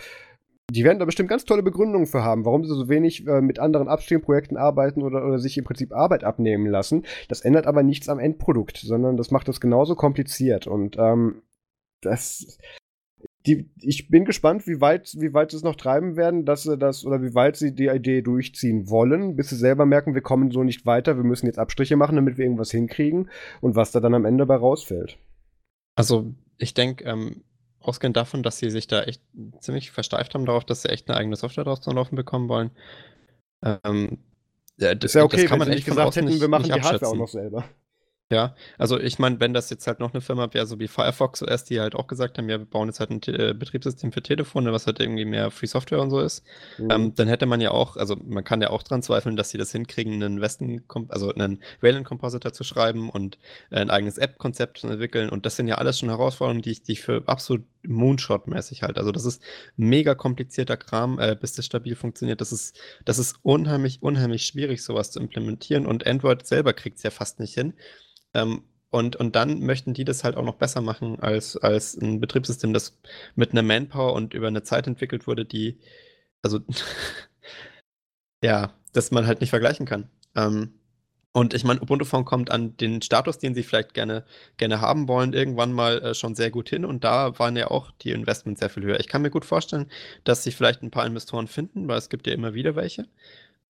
die werden da bestimmt ganz tolle Begründungen für haben, warum sie so wenig äh, mit anderen Upstream-Projekten arbeiten oder, oder sich im Prinzip Arbeit abnehmen lassen. Das ändert aber nichts am Endprodukt, sondern das macht das genauso kompliziert. Und ähm, das. Die, ich bin gespannt, wie weit, wie weit sie es noch treiben werden, dass sie das oder wie weit sie die Idee durchziehen wollen, bis sie selber merken, wir kommen so nicht weiter, wir müssen jetzt Abstriche machen, damit wir irgendwas hinkriegen und was da dann am Ende bei rausfällt. Also, ich denke, ähm, ausgehend davon, dass sie sich da echt ziemlich versteift haben darauf, dass sie echt eine eigene Software draus zum Laufen bekommen wollen. Ähm, ja, das, ist ja okay, das kann man echt gesagt hätten, nicht, wir machen die Hardware auch noch selber. Ja, also ich meine, wenn das jetzt halt noch eine Firma wäre, so wie Firefox OS, die halt auch gesagt haben, ja, wir bauen jetzt halt ein äh, Betriebssystem für Telefone, was halt irgendwie mehr Free Software und so ist, mhm. ähm, dann hätte man ja auch, also man kann ja auch dran zweifeln, dass sie das hinkriegen, einen Westen, also einen Wayland Compositor zu schreiben und äh, ein eigenes App-Konzept zu entwickeln und das sind ja alles schon Herausforderungen, die ich, die ich für absolut Moonshot-mäßig halte. Also das ist mega komplizierter Kram, äh, bis das stabil funktioniert. Das ist, das ist unheimlich, unheimlich schwierig, sowas zu implementieren und Android selber kriegt es ja fast nicht hin. Ähm, und, und dann möchten die das halt auch noch besser machen als, als ein Betriebssystem, das mit einer Manpower und über eine Zeit entwickelt wurde, die, also, ja, dass man halt nicht vergleichen kann. Ähm, und ich meine, Ubuntu Phone kommt an den Status, den sie vielleicht gerne, gerne haben wollen, irgendwann mal äh, schon sehr gut hin. Und da waren ja auch die Investments sehr viel höher. Ich kann mir gut vorstellen, dass sich vielleicht ein paar Investoren finden, weil es gibt ja immer wieder welche.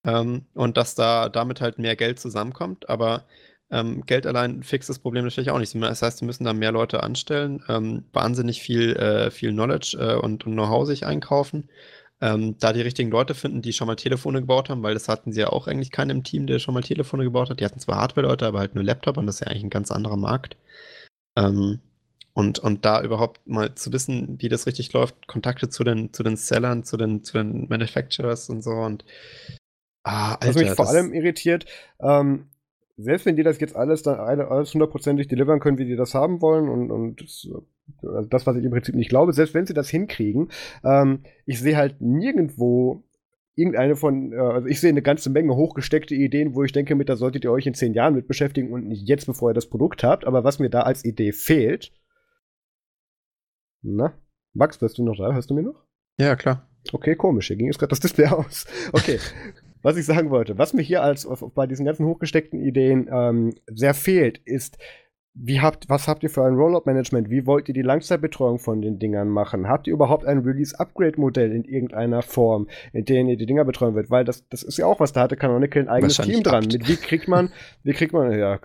Ähm, und dass da damit halt mehr Geld zusammenkommt. Aber Ähm, Geld allein fixt das Problem natürlich auch nicht. Das heißt, sie müssen da mehr Leute anstellen, ähm, wahnsinnig viel, äh, viel Knowledge äh, und, und Know-how sich einkaufen. Ähm, da die richtigen Leute finden, die schon mal Telefone gebaut haben, weil das hatten sie ja auch eigentlich keinen im Team, der schon mal Telefone gebaut hat. Die hatten zwar Hardware-Leute, aber halt nur Laptop und das ist ja eigentlich ein ganz anderer Markt. Ähm, und, und da überhaupt mal zu wissen, wie das richtig läuft, Kontakte zu den, zu den Sellern, zu den, zu den Manufacturers und so. Und ah, Alter, Was mich vor allem irritiert, ähm, selbst wenn die das jetzt alles dann alles hundertprozentig delivern können, wie die das haben wollen und, und das, also das, was ich im Prinzip nicht glaube, selbst wenn sie das hinkriegen, ähm, ich sehe halt nirgendwo irgendeine von, äh, also ich sehe eine ganze Menge hochgesteckte Ideen, wo ich denke, mit da solltet ihr euch in zehn Jahren mit beschäftigen und nicht jetzt, bevor ihr das Produkt habt. Aber was mir da als Idee fehlt, na, Max, bist du noch da? Hörst du mir noch? Ja, klar. Okay, komisch. Hier ging jetzt gerade das Display aus. Okay. Was ich sagen wollte, was mir hier als bei diesen ganzen hochgesteckten Ideen ähm, sehr fehlt, ist, wie habt, was habt ihr für ein Rollout-Management? Wie wollt ihr die Langzeitbetreuung von den Dingern machen? Habt ihr überhaupt ein Release-Upgrade-Modell in irgendeiner Form, in dem ihr die Dinger betreuen wollt? Weil das, das ist ja auch was, da hatte Canonical ein eigenes Team dran. Mit wie kriegt man, wie kriegt man, ja,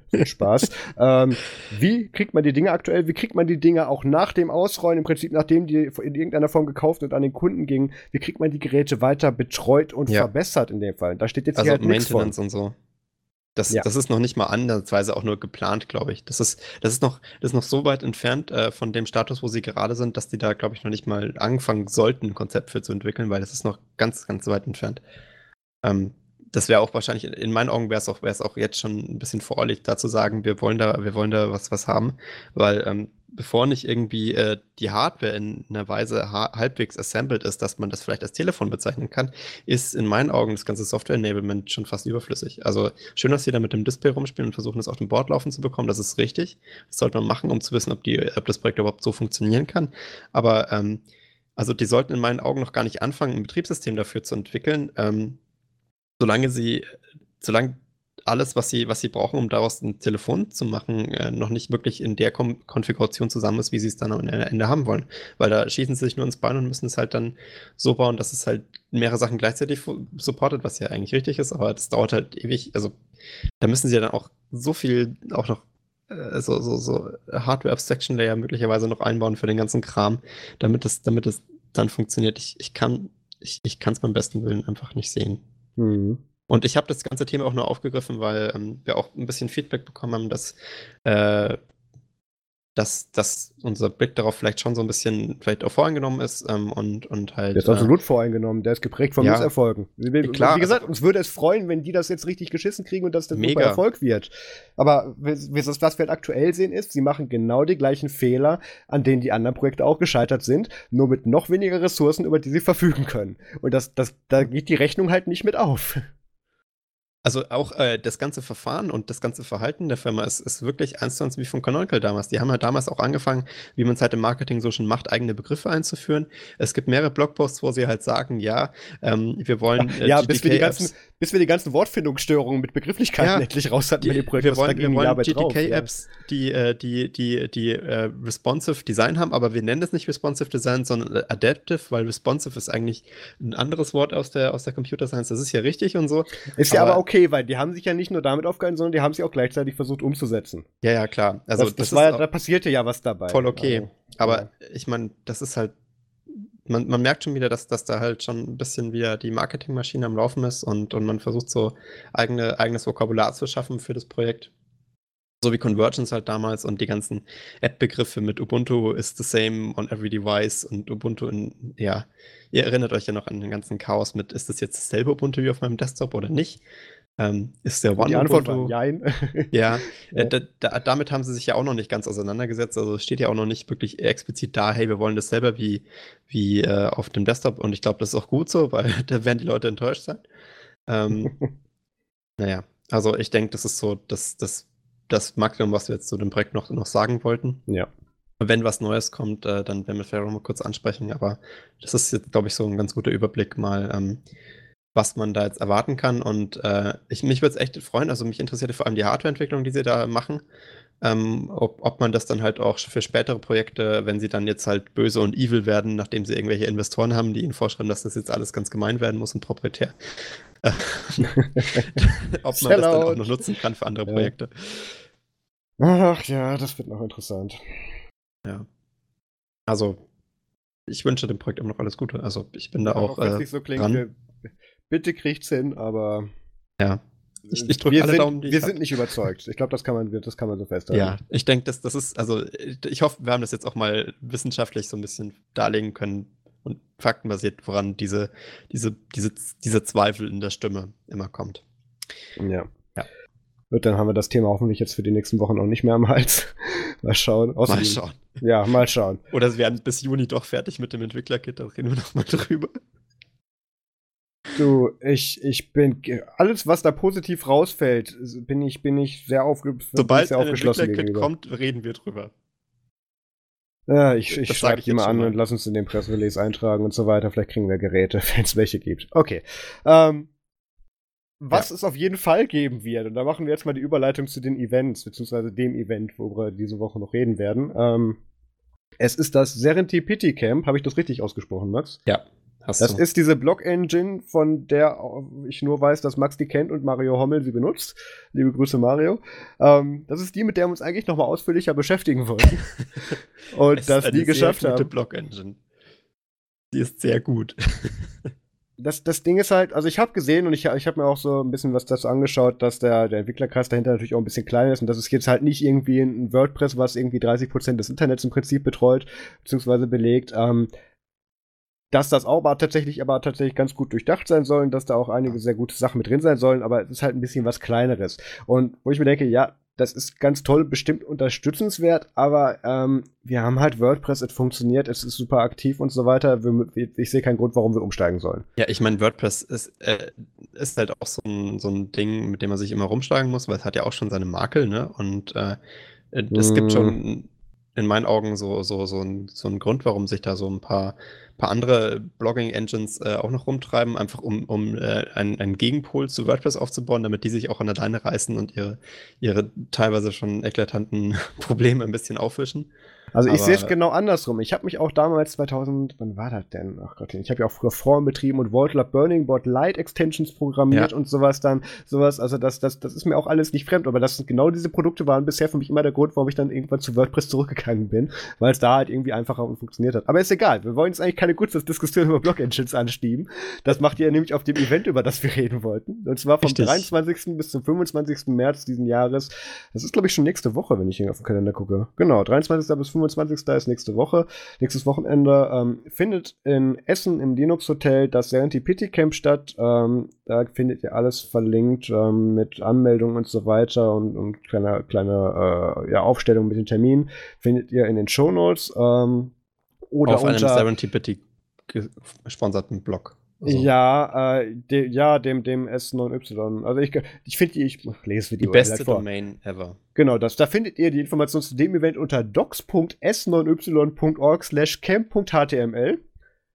Spaß. ähm, wie kriegt man die Dinge aktuell? Wie kriegt man die Dinge auch nach dem Ausrollen, im Prinzip nachdem die in irgendeiner Form gekauft und an den Kunden gingen? Wie kriegt man die Geräte weiter betreut und ja. verbessert in dem Fall? Da steht jetzt also hier halt Maintenance und so. Das, ja. das ist noch nicht mal ansatzweise auch nur geplant, glaube ich. Das ist, das ist noch, das ist noch so weit entfernt äh, von dem Status, wo sie gerade sind, dass die da, glaube ich, noch nicht mal anfangen sollten, ein Konzept für zu entwickeln, weil das ist noch ganz, ganz weit entfernt. Ähm, das wäre auch wahrscheinlich, in meinen Augen wäre es auch, auch jetzt schon ein bisschen voreilig, da zu sagen, wir wollen da, wir wollen da was, was haben, weil ähm, bevor nicht irgendwie äh, die Hardware in einer Weise ha halbwegs assembled ist, dass man das vielleicht als Telefon bezeichnen kann, ist in meinen Augen das ganze Software-Enablement schon fast überflüssig. Also schön, dass sie da mit dem Display rumspielen und versuchen, das auf dem Board laufen zu bekommen. Das ist richtig. Das sollte man machen, um zu wissen, ob, die, ob das Projekt überhaupt so funktionieren kann. Aber ähm, also die sollten in meinen Augen noch gar nicht anfangen, ein Betriebssystem dafür zu entwickeln. Ähm, solange sie, solange alles, was sie, was sie brauchen, um daraus ein Telefon zu machen, äh, noch nicht wirklich in der Kom Konfiguration zusammen ist, wie sie es dann am Ende haben wollen. Weil da schießen sie sich nur ins Bein und müssen es halt dann so bauen, dass es halt mehrere Sachen gleichzeitig supportet, was ja eigentlich richtig ist, aber das dauert halt ewig. Also da müssen sie ja dann auch so viel auch noch äh, so, so, so Hardware-Abstraction-Layer möglicherweise noch einbauen für den ganzen Kram, damit es, damit es dann funktioniert. Ich, ich kann ich, ich kann es beim besten Willen einfach nicht sehen. Mhm. Und ich habe das ganze Thema auch nur aufgegriffen, weil ähm, wir auch ein bisschen Feedback bekommen haben, dass äh, dass, dass unser Blick darauf vielleicht schon so ein bisschen vielleicht auch voreingenommen ist ähm, und, und halt. Der ist absolut äh, voreingenommen, der ist geprägt von ja, Misserfolgen. Wie, klar, wie gesagt, uns würde es freuen, wenn die das jetzt richtig geschissen kriegen und dass das mega Erfolg wird. Aber was wir halt aktuell sehen ist, sie machen genau die gleichen Fehler, an denen die anderen Projekte auch gescheitert sind, nur mit noch weniger Ressourcen, über die sie verfügen können. Und das, das, da geht die Rechnung halt nicht mit auf. Also auch äh, das ganze Verfahren und das ganze Verhalten der Firma ist, ist wirklich eins zu eins wie von Canonical damals. Die haben halt damals auch angefangen, wie man es halt im Marketing so schon macht, eigene Begriffe einzuführen. Es gibt mehrere Blogposts, wo sie halt sagen, ja, ähm, wir wollen. Äh, ja, bis wir, die ganzen, bis wir die ganzen Wortfindungsstörungen mit Begrifflichkeiten ja, endlich raus hatten die, mit dem Projekt. Wir wollen, wir wollen GTK-Apps, ja. die, äh, die, die, die äh, responsive Design haben, aber wir nennen das nicht responsive Design, sondern adaptive, weil responsive ist eigentlich ein anderes Wort aus der, aus der Computer Science. Das ist ja richtig und so. Ist ja aber okay weil die haben sich ja nicht nur damit aufgehalten, sondern die haben sie auch gleichzeitig versucht umzusetzen. Ja, ja, klar. Also das, das, das war, da passierte ja was dabei. Voll okay. Also, aber ja. ich meine, das ist halt, man, man merkt schon wieder, dass, dass da halt schon ein bisschen wieder die Marketingmaschine am Laufen ist und, und man versucht so eigene, eigenes Vokabular zu schaffen für das Projekt. So wie Convergence halt damals und die ganzen App-Begriffe mit Ubuntu is the same on every device und Ubuntu in, ja, ihr erinnert euch ja noch an den ganzen Chaos mit, ist das jetzt dasselbe Ubuntu wie auf meinem Desktop oder nicht? Ähm, ist der One Die Antwort war Jein. ja, äh, da, da, damit haben sie sich ja auch noch nicht ganz auseinandergesetzt. Also es steht ja auch noch nicht wirklich explizit da, hey, wir wollen das selber wie, wie äh, auf dem Desktop. Und ich glaube, das ist auch gut so, weil da werden die Leute enttäuscht sein. Ähm, naja, also ich denke, das ist so das, das, das Maximum, was wir jetzt zu dem Projekt noch, noch sagen wollten. Ja. Wenn was Neues kommt, äh, dann werden wir vielleicht auch mal kurz ansprechen. Aber das ist jetzt, glaube ich, so ein ganz guter Überblick mal. Ähm, was man da jetzt erwarten kann. Und äh, ich, mich würde es echt freuen. Also mich interessiert vor allem die Hardwareentwicklung, die sie da machen. Ähm, ob, ob man das dann halt auch für spätere Projekte, wenn sie dann jetzt halt böse und evil werden, nachdem sie irgendwelche Investoren haben, die ihnen vorschreiben, dass das jetzt alles ganz gemein werden muss und proprietär, äh, ob man das dann auch noch nutzen kann für andere ja. Projekte. Ach ja, das wird noch interessant. Ja. Also, ich wünsche dem Projekt immer noch alles Gute. Also, ich bin da ja, auch. auch äh, so klingt, dran. Bitte kriegt's hin, aber. Ja. Ich, ich drücke alle sind, Daumen, die Wir sind nicht überzeugt. Ich glaube, das kann man, das kann man so festhalten. Ja, ich denke, das, das ist, also ich hoffe, wir haben das jetzt auch mal wissenschaftlich so ein bisschen darlegen können und faktenbasiert, woran diese, diese, diese, diese Zweifel in der Stimme immer kommt. Ja. ja. Gut, dann haben wir das Thema hoffentlich jetzt für die nächsten Wochen auch nicht mehr am Hals. mal schauen. Außerdem, mal schauen. Ja, mal schauen. Oder sie werden bis Juni doch fertig mit dem Entwicklerkit, da reden wir noch mal drüber. Du, ich, ich bin alles, was da positiv rausfällt, bin ich, bin ich sehr, aufge Sobald sehr aufgeschlossen ein gegenüber. kommt, reden wir drüber. Ja, ich, ich schreibe dich mal an und lass uns in den Pressrelease eintragen und so weiter. Vielleicht kriegen wir Geräte, wenn es welche gibt. Okay. Ähm, was ja. es auf jeden Fall geben wird, und da machen wir jetzt mal die Überleitung zu den Events, beziehungsweise dem Event, worüber wir diese Woche noch reden werden. Ähm, es ist das Serendipity Camp. Habe ich das richtig ausgesprochen, Max? Ja. Hast das du. ist diese Block-Engine, von der ich nur weiß, dass Max die kennt und Mario Hommel sie benutzt. Liebe Grüße, Mario. Ähm, das ist die, mit der wir uns eigentlich nochmal ausführlicher beschäftigen wollten. und das die geschafft haben. Block-Engine. Die ist sehr gut. das, das Ding ist halt, also ich habe gesehen und ich, ich habe mir auch so ein bisschen was dazu angeschaut, dass der, der Entwicklerkreis dahinter natürlich auch ein bisschen kleiner ist und das ist jetzt halt nicht irgendwie ein WordPress, was irgendwie 30% des Internets im Prinzip betreut, beziehungsweise belegt. Ähm, dass das auch aber tatsächlich aber tatsächlich ganz gut durchdacht sein sollen, dass da auch einige sehr gute Sachen mit drin sein sollen, aber es ist halt ein bisschen was kleineres. Und wo ich mir denke, ja, das ist ganz toll, bestimmt unterstützenswert, aber ähm, wir haben halt WordPress, es funktioniert, es ist super aktiv und so weiter. Wir, ich sehe keinen Grund, warum wir umsteigen sollen. Ja, ich meine, WordPress ist, äh, ist halt auch so ein, so ein Ding, mit dem man sich immer rumschlagen muss, weil es hat ja auch schon seine Makel, ne? Und äh, es mm. gibt schon in meinen Augen so, so, so, ein, so ein Grund, warum sich da so ein paar paar andere Blogging-Engines äh, auch noch rumtreiben, einfach um, um äh, einen, einen, Gegenpol zu WordPress aufzubauen, damit die sich auch an der Leine reißen und ihre, ihre teilweise schon eklatanten Probleme ein bisschen aufwischen. Also ich sehe es genau andersrum. Ich habe mich auch damals 2000, wann war das denn? Ach Gott, ich habe ja auch früher Foren betrieben und Vault Burning Board Light Extensions programmiert ja. und sowas dann, sowas. Also das, das, das ist mir auch alles nicht fremd, aber das genau diese Produkte waren bisher für mich immer der Grund, warum ich dann irgendwann zu WordPress zurückgegangen bin, weil es da halt irgendwie einfacher und funktioniert hat. Aber ist egal. Wir wollen jetzt eigentlich keine kurze Diskussion über Block Engines anschieben. Das macht ihr nämlich auf dem Event, über das wir reden wollten. Und zwar vom Richtig. 23. bis zum 25. März diesen Jahres. Das ist glaube ich schon nächste Woche, wenn ich hier auf den Kalender gucke. Genau, 23. bis 25. 25. ist nächste Woche, nächstes Wochenende, ähm, findet in Essen im Linux Hotel das Serendipity Camp statt. Ähm, da findet ihr alles verlinkt ähm, mit Anmeldungen und so weiter und, und kleine, kleine äh, ja, Aufstellung mit den Terminen findet ihr in den Show Notes. Ähm, oder Auf unter, einem Serendipity gesponserten Blog. Also. Ja, äh, de, ja, dem, dem S9Y. Also ich, ich finde die, ich lese die, die beste Domain ever. Genau, das, da findet ihr die Informationen zu dem Event unter docs.s9y.org slash camp.html.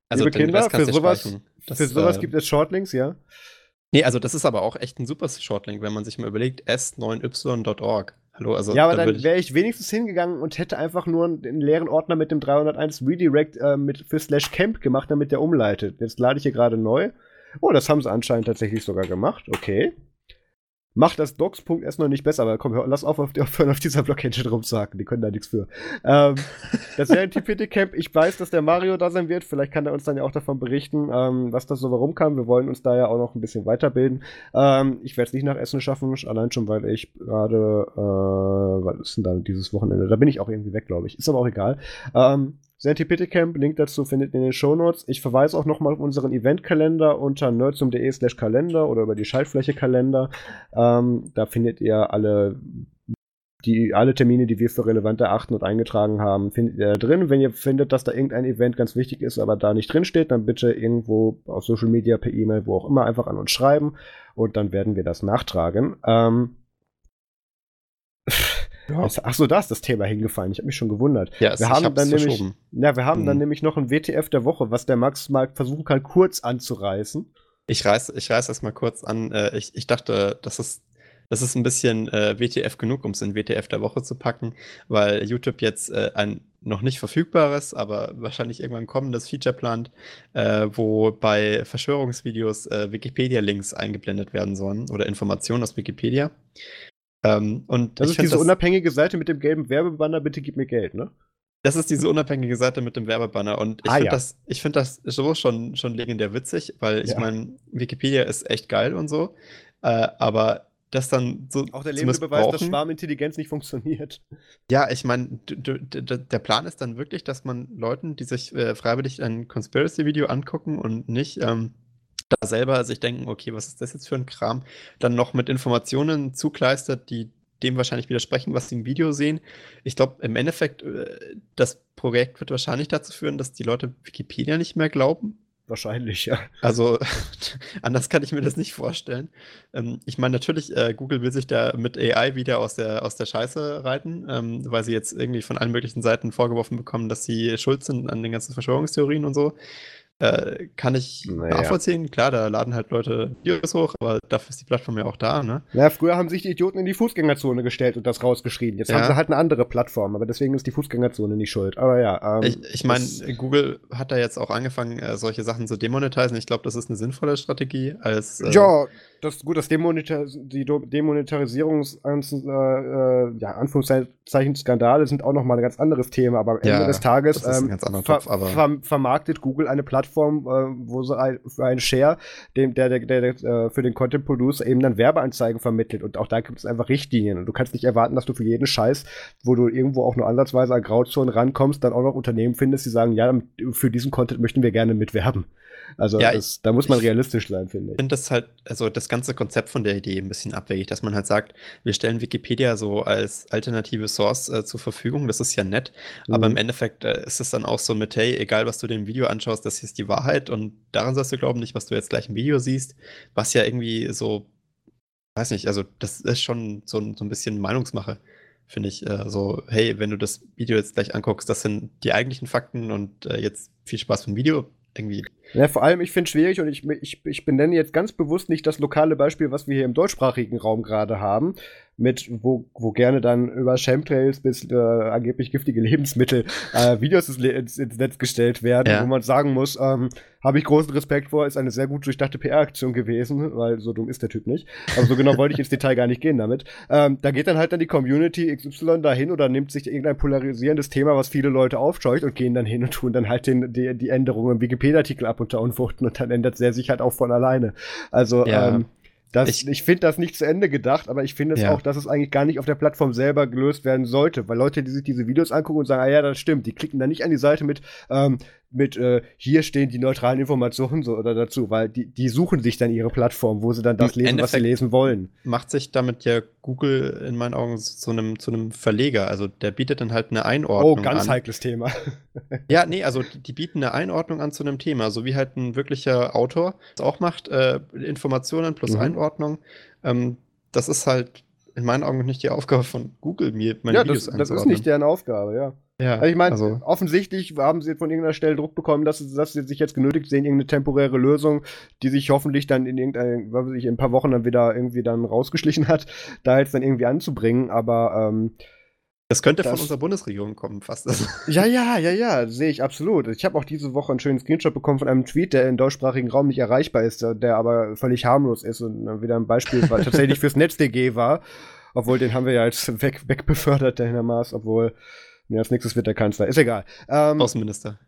Also Liebe Kinder, für sowas, das, für sowas äh, gibt es Shortlinks, ja. Nee, also das ist aber auch echt ein super Shortlink, wenn man sich mal überlegt, s9y.org. Hallo, also. Ja, aber dann wäre ich wenigstens hingegangen und hätte einfach nur einen leeren Ordner mit dem 301 Redirect äh, mit für Slash Camp gemacht, damit der umleitet. Jetzt lade ich hier gerade neu. Oh, das haben sie anscheinend tatsächlich sogar gemacht. Okay macht das Docs.s noch nicht besser, aber komm, hör, lass auf, auf, aufhören, auf dieser Block-Engine rumzuhacken, die können da nichts für. Ähm, das Serendipity Camp, ich weiß, dass der Mario da sein wird, vielleicht kann er uns dann ja auch davon berichten, ähm, was das so warum kam. Wir wollen uns da ja auch noch ein bisschen weiterbilden. Ähm, ich werde es nicht nach Essen schaffen, allein schon, weil ich gerade, äh, was ist denn da dieses Wochenende? Da bin ich auch irgendwie weg, glaube ich. Ist aber auch egal. Ähm, Camp, Link dazu findet ihr in den Shownotes. Ich verweise auch nochmal auf unseren Eventkalender unter nerdsum.de slash Kalender oder über die Schaltfläche Kalender. Ähm, da findet ihr alle, die, alle Termine, die wir für relevant erachten und eingetragen haben, findet ihr da drin. Wenn ihr findet, dass da irgendein Event ganz wichtig ist, aber da nicht drin steht, dann bitte irgendwo auf Social Media, per E-Mail, wo auch immer, einfach an uns schreiben und dann werden wir das nachtragen. Ähm, ja. Ach so, da ist das Thema hingefallen. Ich habe mich schon gewundert. Ja, es, wir haben dann nämlich, ja, wir haben hm. dann nämlich noch ein WTF der Woche, was der Max mal versuchen kann, kurz anzureißen. Ich reiß, ich reiß das mal kurz an. Äh, ich, ich dachte, das ist, das ist ein bisschen äh, WTF genug, um es in WTF der Woche zu packen, weil YouTube jetzt äh, ein noch nicht verfügbares, aber wahrscheinlich irgendwann kommendes Feature plant, äh, wo bei Verschwörungsvideos äh, Wikipedia-Links eingeblendet werden sollen oder Informationen aus Wikipedia. Ähm, und das ist diese das, unabhängige Seite mit dem gelben Werbebanner, bitte gib mir Geld, ne? Das ist diese unabhängige Seite mit dem Werbebanner. Und ich ah, finde ja. das, ich find das so schon, schon legendär witzig, weil ich ja. meine, Wikipedia ist echt geil und so. Äh, aber das dann so. Auch der lebende Beweis, dass Schwarmintelligenz nicht funktioniert. Ja, ich meine, der Plan ist dann wirklich, dass man Leuten, die sich äh, freiwillig ein Conspiracy-Video angucken und nicht ähm, da selber sich denken, okay, was ist das jetzt für ein Kram, dann noch mit Informationen zukleistert, die dem wahrscheinlich widersprechen, was sie im Video sehen. Ich glaube, im Endeffekt, äh, das Projekt wird wahrscheinlich dazu führen, dass die Leute Wikipedia nicht mehr glauben. Wahrscheinlich, ja. Also, anders kann ich mir das nicht vorstellen. Ähm, ich meine, natürlich, äh, Google will sich da mit AI wieder aus der, aus der Scheiße reiten, ähm, weil sie jetzt irgendwie von allen möglichen Seiten vorgeworfen bekommen, dass sie schuld sind an den ganzen Verschwörungstheorien und so. Äh, kann ich naja. nachvollziehen. Klar, da laden halt Leute Videos hoch, aber dafür ist die Plattform ja auch da, ne? Ja, früher haben sich die Idioten in die Fußgängerzone gestellt und das rausgeschrien. Jetzt ja. haben sie halt eine andere Plattform, aber deswegen ist die Fußgängerzone nicht schuld. Aber ja. Ähm, ich ich meine, Google hat da jetzt auch angefangen, äh, solche Sachen zu demonetisieren. Ich glaube, das ist eine sinnvolle Strategie als. Äh, ja, das gut, das Demonetaris die Demonetarisierungs äh, äh, ja, Anführungszeichen Skandale sind auch nochmal ein ganz anderes Thema, aber am ja, Ende des Tages ähm, ver ver vermarktet Google eine Plattform, äh, wo sie ein, für einen Share, dem, der, der, der, der äh, für den Content Producer eben dann Werbeanzeigen vermittelt. Und auch da gibt es einfach Richtlinien. Und du kannst nicht erwarten, dass du für jeden Scheiß, wo du irgendwo auch nur ansatzweise an Grauzonen rankommst, dann auch noch Unternehmen findest, die sagen, ja, für diesen Content möchten wir gerne mitwerben. Also ja, das, da muss man realistisch sein, finde ich. Ich finde das halt, also das ganze Konzept von der Idee ein bisschen abwegig, dass man halt sagt, wir stellen Wikipedia so als alternative Source äh, zur Verfügung. Das ist ja nett, mhm. aber im Endeffekt äh, ist es dann auch so mit, hey, egal was du dem Video anschaust, das hier ist die Wahrheit und daran sollst du glauben, nicht was du jetzt gleich im Video siehst, was ja irgendwie so, weiß nicht, also das ist schon so, so ein bisschen Meinungsmache finde ich. Äh, so, hey, wenn du das Video jetzt gleich anguckst, das sind die eigentlichen Fakten und äh, jetzt viel Spaß beim Video. Irgendwie ja, vor allem, ich finde es schwierig und ich, ich, ich benenne jetzt ganz bewusst nicht das lokale Beispiel, was wir hier im deutschsprachigen Raum gerade haben, mit wo, wo gerne dann über Chemtrails bis äh, angeblich giftige Lebensmittel äh, Videos ins, ins, Netz gestellt werden, ja. wo man sagen muss, ähm, habe ich großen Respekt vor, ist eine sehr gut durchdachte PR-Aktion gewesen, weil so dumm ist der Typ nicht. Aber so genau wollte ich ins Detail gar nicht gehen damit. Ähm, da geht dann halt dann die Community XY dahin oder nimmt sich irgendein polarisierendes Thema, was viele Leute aufscheucht und gehen dann hin und tun dann halt den, die, die Änderungen im Wikipedia-Artikel ab unter Unwuchten und dann ändert er sich halt auch von alleine. Also, ja. ähm, das, ich, ich finde das nicht zu Ende gedacht, aber ich finde es ja. auch, dass es eigentlich gar nicht auf der Plattform selber gelöst werden sollte, weil Leute, die sich diese Videos angucken und sagen, ah ja, das stimmt, die klicken dann nicht an die Seite mit, ähm, mit äh, hier stehen die neutralen Informationen so oder dazu, weil die, die suchen sich dann ihre Plattform, wo sie dann das Im lesen, Endeffekt was sie lesen wollen. Macht sich damit ja Google in meinen Augen zu einem, zu einem Verleger. Also der bietet dann halt eine Einordnung. Oh, ganz an. heikles Thema. ja, nee, also die, die, bieten eine Einordnung an zu einem Thema, so wie halt ein wirklicher Autor es auch macht, äh, Informationen plus mhm. Einordnung. Ähm, das ist halt in meinen Augen nicht die Aufgabe von Google, mir meine ja, Videos das, das ist nicht deren Aufgabe, ja. Ja, also ich meine, also, offensichtlich haben sie von irgendeiner Stelle Druck bekommen, dass, dass sie sich jetzt genötigt sehen, irgendeine temporäre Lösung, die sich hoffentlich dann in irgendein, was weiß ich, in ein paar Wochen dann wieder irgendwie dann rausgeschlichen hat, da jetzt dann irgendwie anzubringen, aber ähm, das könnte das, von unserer Bundesregierung kommen, fast. Ja, ja, ja, ja, sehe ich absolut. Ich habe auch diese Woche einen schönen Screenshot bekommen von einem Tweet, der im deutschsprachigen Raum nicht erreichbar ist, der aber völlig harmlos ist und wieder ein Beispiel tatsächlich fürs NetzDG war. Obwohl, den haben wir ja jetzt weg, wegbefördert, der Maas, obwohl Nee, als nächstes wird der Kanzler. Ist egal. Ähm, Außenminister.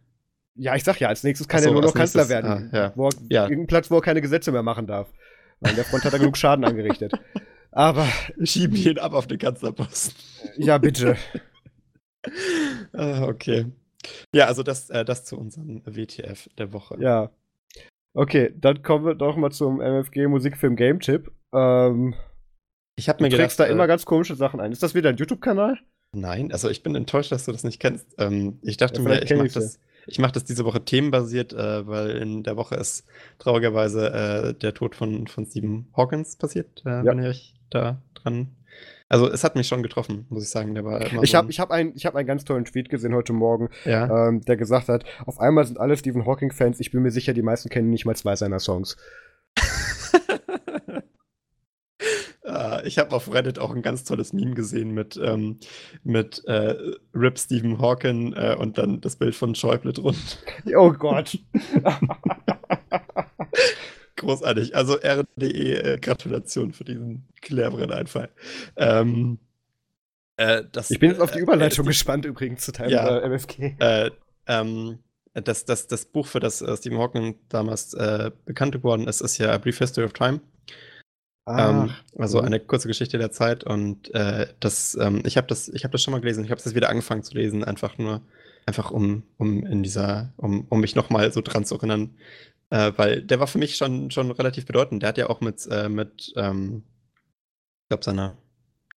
Ja, ich sag ja, als nächstes kann so, er nur noch Kanzler nächstes, werden. Ah, ja. Wo er, ja. Irgendein Platz, wo er keine Gesetze mehr machen darf. Weil der Front hat er genug Schaden angerichtet. Aber. Schieben ihn ab auf den Kanzlerposten. Ja, bitte. ah, okay. Ja, also das, äh, das zu unserem WTF der Woche. Ja. Okay, dann kommen wir doch mal zum MFG Musikfilm Game Tipp. Ähm, ich habe mir du gedacht, da äh, immer ganz komische Sachen ein. Ist das wieder ein YouTube-Kanal? Nein, also ich bin enttäuscht, dass du das nicht kennst. Ähm, ich dachte ja, mir, ich mache das, mach das diese Woche themenbasiert, äh, weil in der Woche ist traurigerweise äh, der Tod von, von Stephen Hawkins passiert, äh, ja. wenn euch da dran. Also es hat mich schon getroffen, muss ich sagen. Der war ich so habe ich hab ein, hab einen ganz tollen Tweet gesehen heute Morgen, ja. ähm, der gesagt hat, auf einmal sind alle Stephen Hawking-Fans, ich bin mir sicher, die meisten kennen nicht mal zwei seiner Songs. Ah, ich habe auf Reddit auch ein ganz tolles Meme gesehen mit, ähm, mit äh, Rip Stephen Hawking äh, und dann das Bild von Schäuble drunter. Oh Gott. Großartig. Also RDE, äh, Gratulation für diesen cleveren Einfall. Ähm, äh, das, ich bin jetzt auf die äh, Überleitung gespannt übrigens zu Teil ja, MFG. Äh, ähm, das, das, das Buch, für das Stephen Hawking damals bekannt geworden ist, ist ja A Brief History of Time. Ähm, also eine kurze Geschichte der Zeit und äh, das, ähm, ich habe das, ich habe das schon mal gelesen. Ich habe es wieder angefangen zu lesen, einfach nur, einfach um, um in dieser, um, um mich nochmal so dran zu erinnern, äh, weil der war für mich schon, schon relativ bedeutend. Der hat ja auch mit, äh, mit, ähm, ich glaube seiner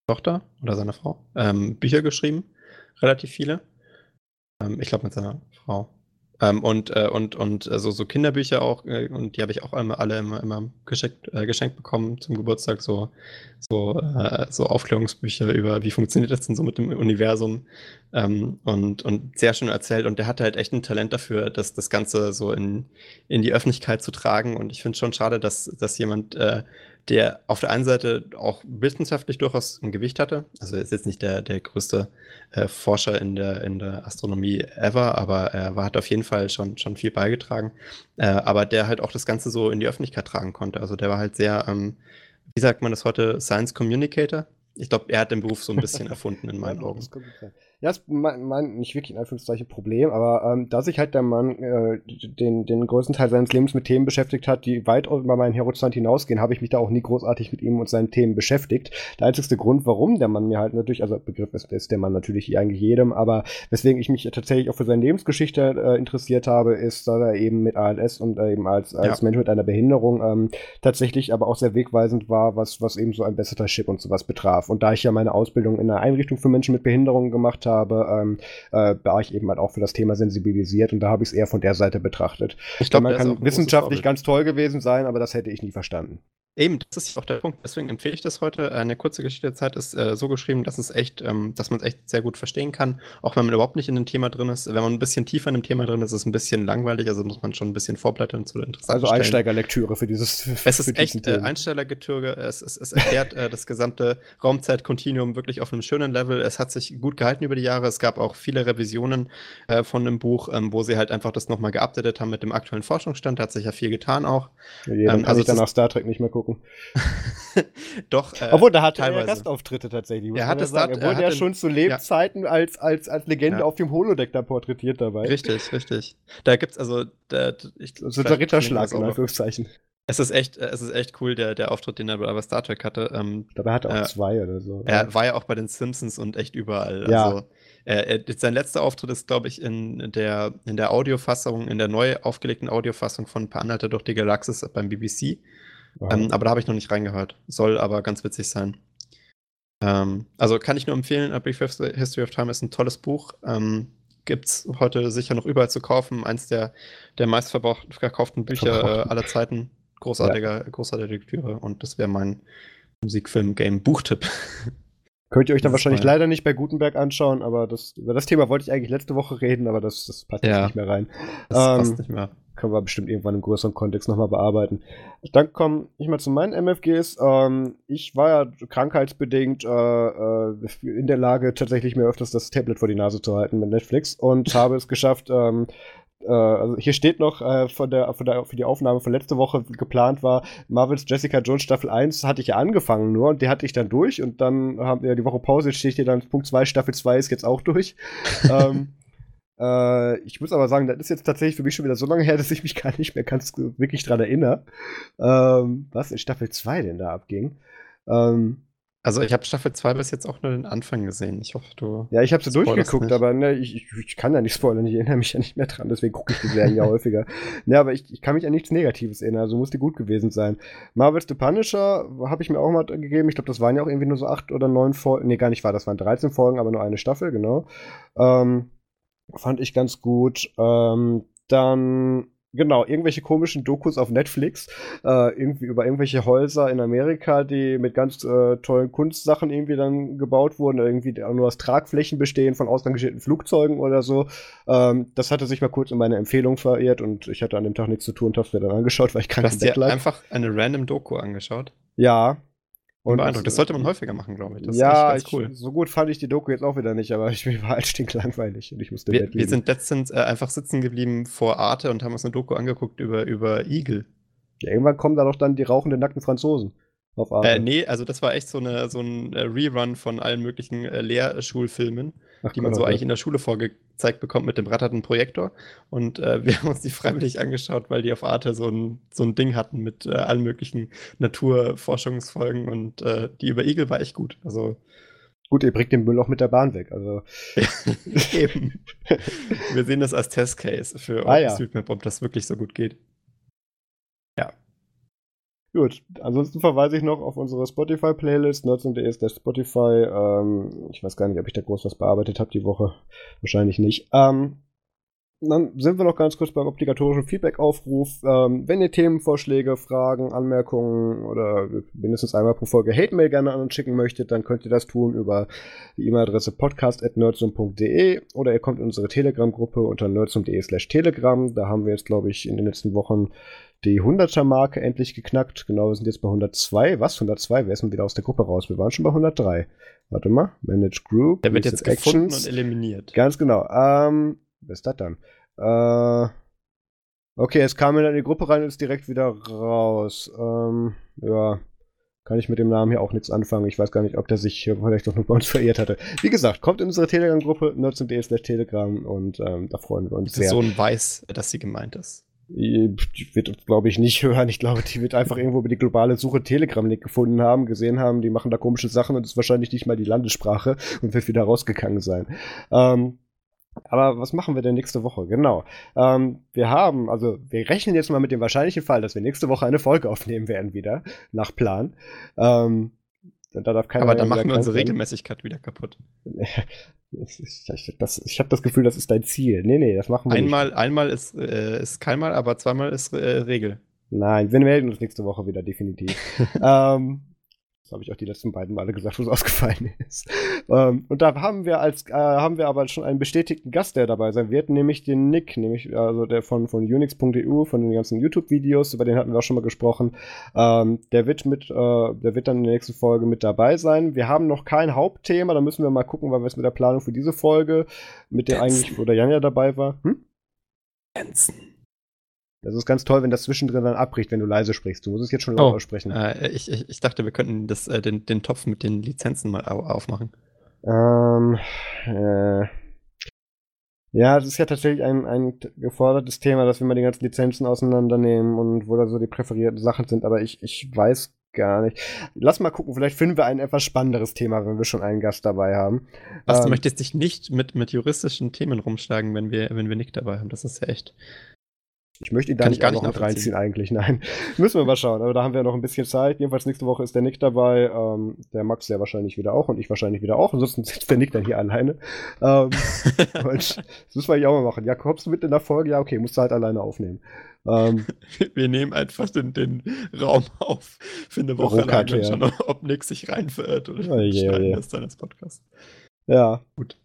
Tochter oder seiner Frau ähm, Bücher geschrieben, relativ viele. Ähm, ich glaube mit seiner Frau. Ähm, und, äh, und, und also so Kinderbücher auch, äh, und die habe ich auch immer, alle immer, immer geschenkt, äh, geschenkt bekommen zum Geburtstag, so, so, äh, so Aufklärungsbücher über, wie funktioniert das denn so mit dem Universum ähm, und, und sehr schön erzählt. Und der hatte halt echt ein Talent dafür, das, das Ganze so in, in die Öffentlichkeit zu tragen. Und ich finde es schon schade, dass, dass jemand äh, der auf der einen Seite auch wissenschaftlich durchaus ein Gewicht hatte. Also er ist jetzt nicht der, der größte äh, Forscher in der, in der Astronomie ever, aber er war, hat auf jeden Fall schon, schon viel beigetragen. Äh, aber der halt auch das Ganze so in die Öffentlichkeit tragen konnte. Also der war halt sehr, ähm, wie sagt man das heute, Science Communicator. Ich glaube, er hat den Beruf so ein bisschen erfunden in meinen Augen. Ja, ist mein, mein, nicht wirklich in Anführungszeichen Problem, aber ähm, da sich halt der Mann äh, den, den größten Teil seines Lebens mit Themen beschäftigt hat, die weit über meinen Horizont hinausgehen, habe ich mich da auch nie großartig mit ihm und seinen Themen beschäftigt. Der einzigste Grund, warum der Mann mir halt natürlich, also Begriff ist, ist der Mann natürlich eigentlich jedem, aber weswegen ich mich tatsächlich auch für seine Lebensgeschichte äh, interessiert habe, ist, dass er eben mit ALS und äh, eben als, als ja. Mensch mit einer Behinderung ähm, tatsächlich aber auch sehr wegweisend war, was, was eben so ein besserer Chip und sowas betraf. Und da ich ja meine Ausbildung in einer Einrichtung für Menschen mit Behinderungen gemacht habe, habe, ähm, äh, war ich eben halt auch für das Thema sensibilisiert und da habe ich es eher von der Seite betrachtet. Ich glaube, man kann wissenschaftlich ganz toll gewesen sein, aber das hätte ich nie verstanden. Eben, das ist auch der Punkt. Deswegen empfehle ich das heute. Eine kurze Geschichte der Zeit ist äh, so geschrieben, dass es echt, ähm, dass man es echt sehr gut verstehen kann, auch wenn man überhaupt nicht in dem Thema drin ist. Wenn man ein bisschen tiefer in dem Thema drin ist, ist es ein bisschen langweilig, also muss man schon ein bisschen vorblättern zu interessanten Also Einsteigerlektüre für dieses. Für es ist echt äh, Einsteigerlektüre. Es, es, es erklärt äh, das gesamte Raumzeitkontinuum wirklich auf einem schönen Level. Es hat sich gut gehalten über die Jahre. Es gab auch viele Revisionen äh, von dem Buch, ähm, wo sie halt einfach das nochmal geupdatet haben mit dem aktuellen Forschungsstand. Da hat sich ja viel getan auch. Ja, dann ähm, kann also ich dann nach Star Trek nicht mehr gucken. Doch. Äh, Obwohl, da hat er Gastauftritte tatsächlich. Er hat es sagen. Obwohl der schon zu Lebzeiten ja. als, als, als Legende ja. auf dem Holodeck da porträtiert dabei. Richtig, richtig. Da gibt's also. Da, ich, das ist der Ritterschlag, in Anführungszeichen. Es ist echt, es ist echt cool, der, der Auftritt, den er bei Star Trek hatte. Ähm, Dabei hat er auch äh, zwei oder so. Er war ja auch bei den Simpsons und echt überall. Ja. Also, äh, sein letzter Auftritt ist, glaube ich, in der, in der Audiofassung, in der neu aufgelegten Audiofassung von Per Anhalter durch die Galaxis beim BBC. Ähm, aber da habe ich noch nicht reingehört. Soll aber ganz witzig sein. Ähm, also kann ich nur empfehlen, A Brief History of Time ist ein tolles Buch. Ähm, Gibt es heute sicher noch überall zu kaufen. Eins der, der meistverkauften Bücher äh, aller Zeiten. Großartiger, ja. großartige Lektüre. Und das wäre mein Musikfilm-Game-Buchtipp. Könnt ihr euch dann wahrscheinlich leider nicht bei Gutenberg anschauen, aber das, über das Thema wollte ich eigentlich letzte Woche reden, aber das, das passt ja, nicht mehr rein. Das ähm, passt nicht mehr. Können wir bestimmt irgendwann im größeren Kontext nochmal bearbeiten. Dann komme ich mal zu meinen MFGs. Ähm, ich war ja krankheitsbedingt äh, äh, in der Lage, tatsächlich mir öfters das Tablet vor die Nase zu halten mit Netflix und habe es geschafft, ähm, äh, also hier steht noch äh, von der, von der, für die Aufnahme von letzte Woche geplant war, Marvels Jessica Jones Staffel 1 hatte ich ja angefangen nur und die hatte ich dann durch und dann haben wir die Woche Pause, steht hier dann Punkt 2, Staffel 2 ist jetzt auch durch. ähm, äh, ich muss aber sagen, das ist jetzt tatsächlich für mich schon wieder so lange her, dass ich mich gar nicht mehr ganz wirklich dran erinnere, ähm, was in Staffel 2 denn da abging. Ähm, also ich habe Staffel 2 bis jetzt auch nur den Anfang gesehen. Ich hoffe, du. Ja, ich habe sie durchgeguckt, nicht. aber ne, ich, ich, kann ja nicht spoilern, ich erinnere mich ja nicht mehr dran, deswegen gucke ich die Serien ja häufiger. Ne, aber ich, ich kann mich an nichts Negatives erinnern, also muss die gut gewesen sein. Marvel's The Punisher habe ich mir auch mal gegeben. Ich glaube, das waren ja auch irgendwie nur so acht oder neun Folgen. Nee, gar nicht wahr, das waren 13 Folgen, aber nur eine Staffel, genau. Ähm, fand ich ganz gut. Ähm, dann Genau, irgendwelche komischen Dokus auf Netflix, äh, irgendwie über irgendwelche Häuser in Amerika, die mit ganz äh, tollen Kunstsachen irgendwie dann gebaut wurden, irgendwie nur aus Tragflächen bestehen von ausrangierten Flugzeugen oder so. Ähm, das hatte sich mal kurz in meine Empfehlung verirrt und ich hatte an dem Tag nichts zu tun und hab's mir dann angeschaut, weil ich krank Du hast dir einfach eine random Doku angeschaut. Ja, und beeindruckt. Das sollte man häufiger machen, glaube ich. Das ja, ist cool. Ich, so gut fand ich die Doku jetzt auch wieder nicht, aber ich, mir war halt stinklangweilig und ich musste wir, wir sind letztens äh, einfach sitzen geblieben vor Arte und haben uns eine Doku angeguckt über, über Igel. Ja, irgendwann kommen da doch dann die rauchenden nackten Franzosen auf Arte. Äh, nee, also das war echt so, eine, so ein äh, Rerun von allen möglichen äh, Lehrschulfilmen, Ach, die man so eigentlich in der Schule vorgezeigt bekommt mit dem ratternden Projektor. Und äh, wir haben uns die freiwillig angeschaut, weil die auf Arte so ein, so ein Ding hatten mit äh, allen möglichen Naturforschungsfolgen und äh, die über Igel war echt gut. Also Gut, ihr bringt den Müll auch mit der Bahn weg. Also. Eben. Wir sehen das als Testcase für ah, ja. ob das wirklich so gut geht. Gut, ansonsten verweise ich noch auf unsere Spotify-Playlist, nerds.de ist der Spotify. Ähm, ich weiß gar nicht, ob ich da groß was bearbeitet habe die Woche. Wahrscheinlich nicht. Ähm, dann sind wir noch ganz kurz beim obligatorischen Feedback-Aufruf. Ähm, wenn ihr Themenvorschläge, Fragen, Anmerkungen oder mindestens einmal pro Folge Hate-Mail gerne an uns schicken möchtet, dann könnt ihr das tun über die E-Mail-Adresse podcast.nerdsum.de oder ihr kommt in unsere Telegram-Gruppe unter nerdsum.de slash telegram. Da haben wir jetzt, glaube ich, in den letzten Wochen die 100er-Marke endlich geknackt. Genau, wir sind jetzt bei 102. Was? 102? Wer ist denn wieder aus der Gruppe raus? Wir waren schon bei 103. Warte mal. Manage Group. Der wird jetzt gefunden Actions. und eliminiert. Ganz genau. Ähm, wer ist das dann? Äh, okay, es kam in die Gruppe rein und ist direkt wieder raus. Ähm, ja. Kann ich mit dem Namen hier auch nichts anfangen. Ich weiß gar nicht, ob der sich vielleicht doch nur bei uns verirrt hatte. Wie gesagt, kommt in unsere Telegram-Gruppe, nerds.de slash Telegram und ähm, da freuen wir uns sehr. Die Person weiß, dass sie gemeint ist. Die wird uns, glaube ich, nicht hören. Ich glaube, die wird einfach irgendwo über die globale Suche Telegram-Link gefunden haben, gesehen haben, die machen da komische Sachen und ist wahrscheinlich nicht mal die Landessprache und wird wieder rausgegangen sein. Ähm, aber was machen wir denn nächste Woche? Genau. Ähm, wir haben, also wir rechnen jetzt mal mit dem wahrscheinlichen Fall, dass wir nächste Woche eine Folge aufnehmen werden wieder, nach Plan. Ähm, da darf keiner Aber dann machen wir unsere Regelmäßigkeit wieder kaputt. Ich, ich, das, ich habe das Gefühl, das ist dein Ziel. Nee, nee, das machen wir einmal, nicht. Einmal ist, äh, ist keinmal, aber zweimal ist äh, Regel. Nein, wir melden uns nächste Woche wieder, definitiv. ähm, habe ich auch die letzten beiden Male gesagt, wo es ausgefallen ist. Ähm, und da haben wir als äh, haben wir aber schon einen bestätigten Gast, der dabei sein wird, nämlich den Nick, nämlich also der von von unix.eu, von den ganzen YouTube-Videos, über den hatten wir auch schon mal gesprochen. Ähm, der wird mit, äh, der wird dann in der nächsten Folge mit dabei sein. Wir haben noch kein Hauptthema, da müssen wir mal gucken, weil wir es mit der Planung für diese Folge, mit der eigentlich, wo der Jan ja dabei war. Hm? Benson. Das ist ganz toll, wenn das zwischendrin dann abbricht, wenn du leise sprichst. Du musst es jetzt schon laut oh, aussprechen. Äh, ich, ich, ich, dachte, wir könnten das, äh, den, den Topf mit den Lizenzen mal aufmachen. Ähm, äh, ja, das ist ja tatsächlich ein, ein gefordertes Thema, dass wir mal die ganzen Lizenzen auseinandernehmen und wo da so die präferierten Sachen sind, aber ich, ich weiß gar nicht. Lass mal gucken, vielleicht finden wir ein etwas spannenderes Thema, wenn wir schon einen Gast dabei haben. Was, ähm, du möchtest dich nicht mit, mit juristischen Themen rumschlagen, wenn wir, wenn wir Nick dabei haben. Das ist ja echt. Ich möchte ihn da Kann nicht gar nicht noch mit reinziehen eigentlich, nein. Müssen wir mal schauen, aber da haben wir noch ein bisschen Zeit. Jedenfalls nächste Woche ist der Nick dabei, ähm, der Max ja wahrscheinlich wieder auch und ich wahrscheinlich wieder auch. Ansonsten sitzt der Nick dann hier alleine. Ähm, und das müssen wir ja auch mal machen. Ja, kommst du mit in der Folge? Ja, okay, musst du halt alleine aufnehmen. Ähm, wir nehmen einfach den, den Raum auf für eine Woche lang und schauen, ob Nick sich rein verirrt oder oh, je, schneiden oh, das dann als Podcast. Ja. Gut.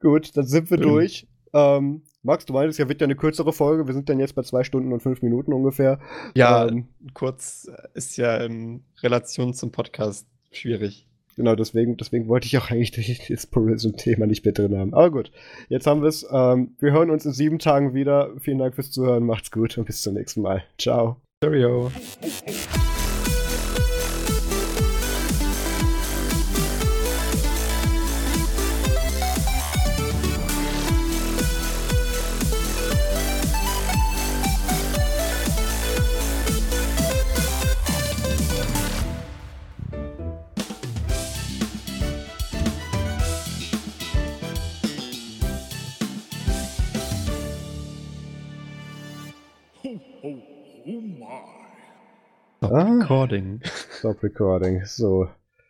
Gut, dann sind wir durch. Ähm, Max, du meinst, ja, wird ja eine kürzere Folge. Wir sind dann jetzt bei zwei Stunden und fünf Minuten ungefähr. Ja, ähm, kurz ist ja in Relation zum Podcast schwierig. Genau, deswegen, deswegen wollte ich auch eigentlich das Purism-Thema nicht mehr drin haben. Aber gut, jetzt haben wir es. Ähm, wir hören uns in sieben Tagen wieder. Vielen Dank fürs Zuhören. Macht's gut und bis zum nächsten Mal. Ciao. Cheerio. Stop ah, recording. Stop recording. So.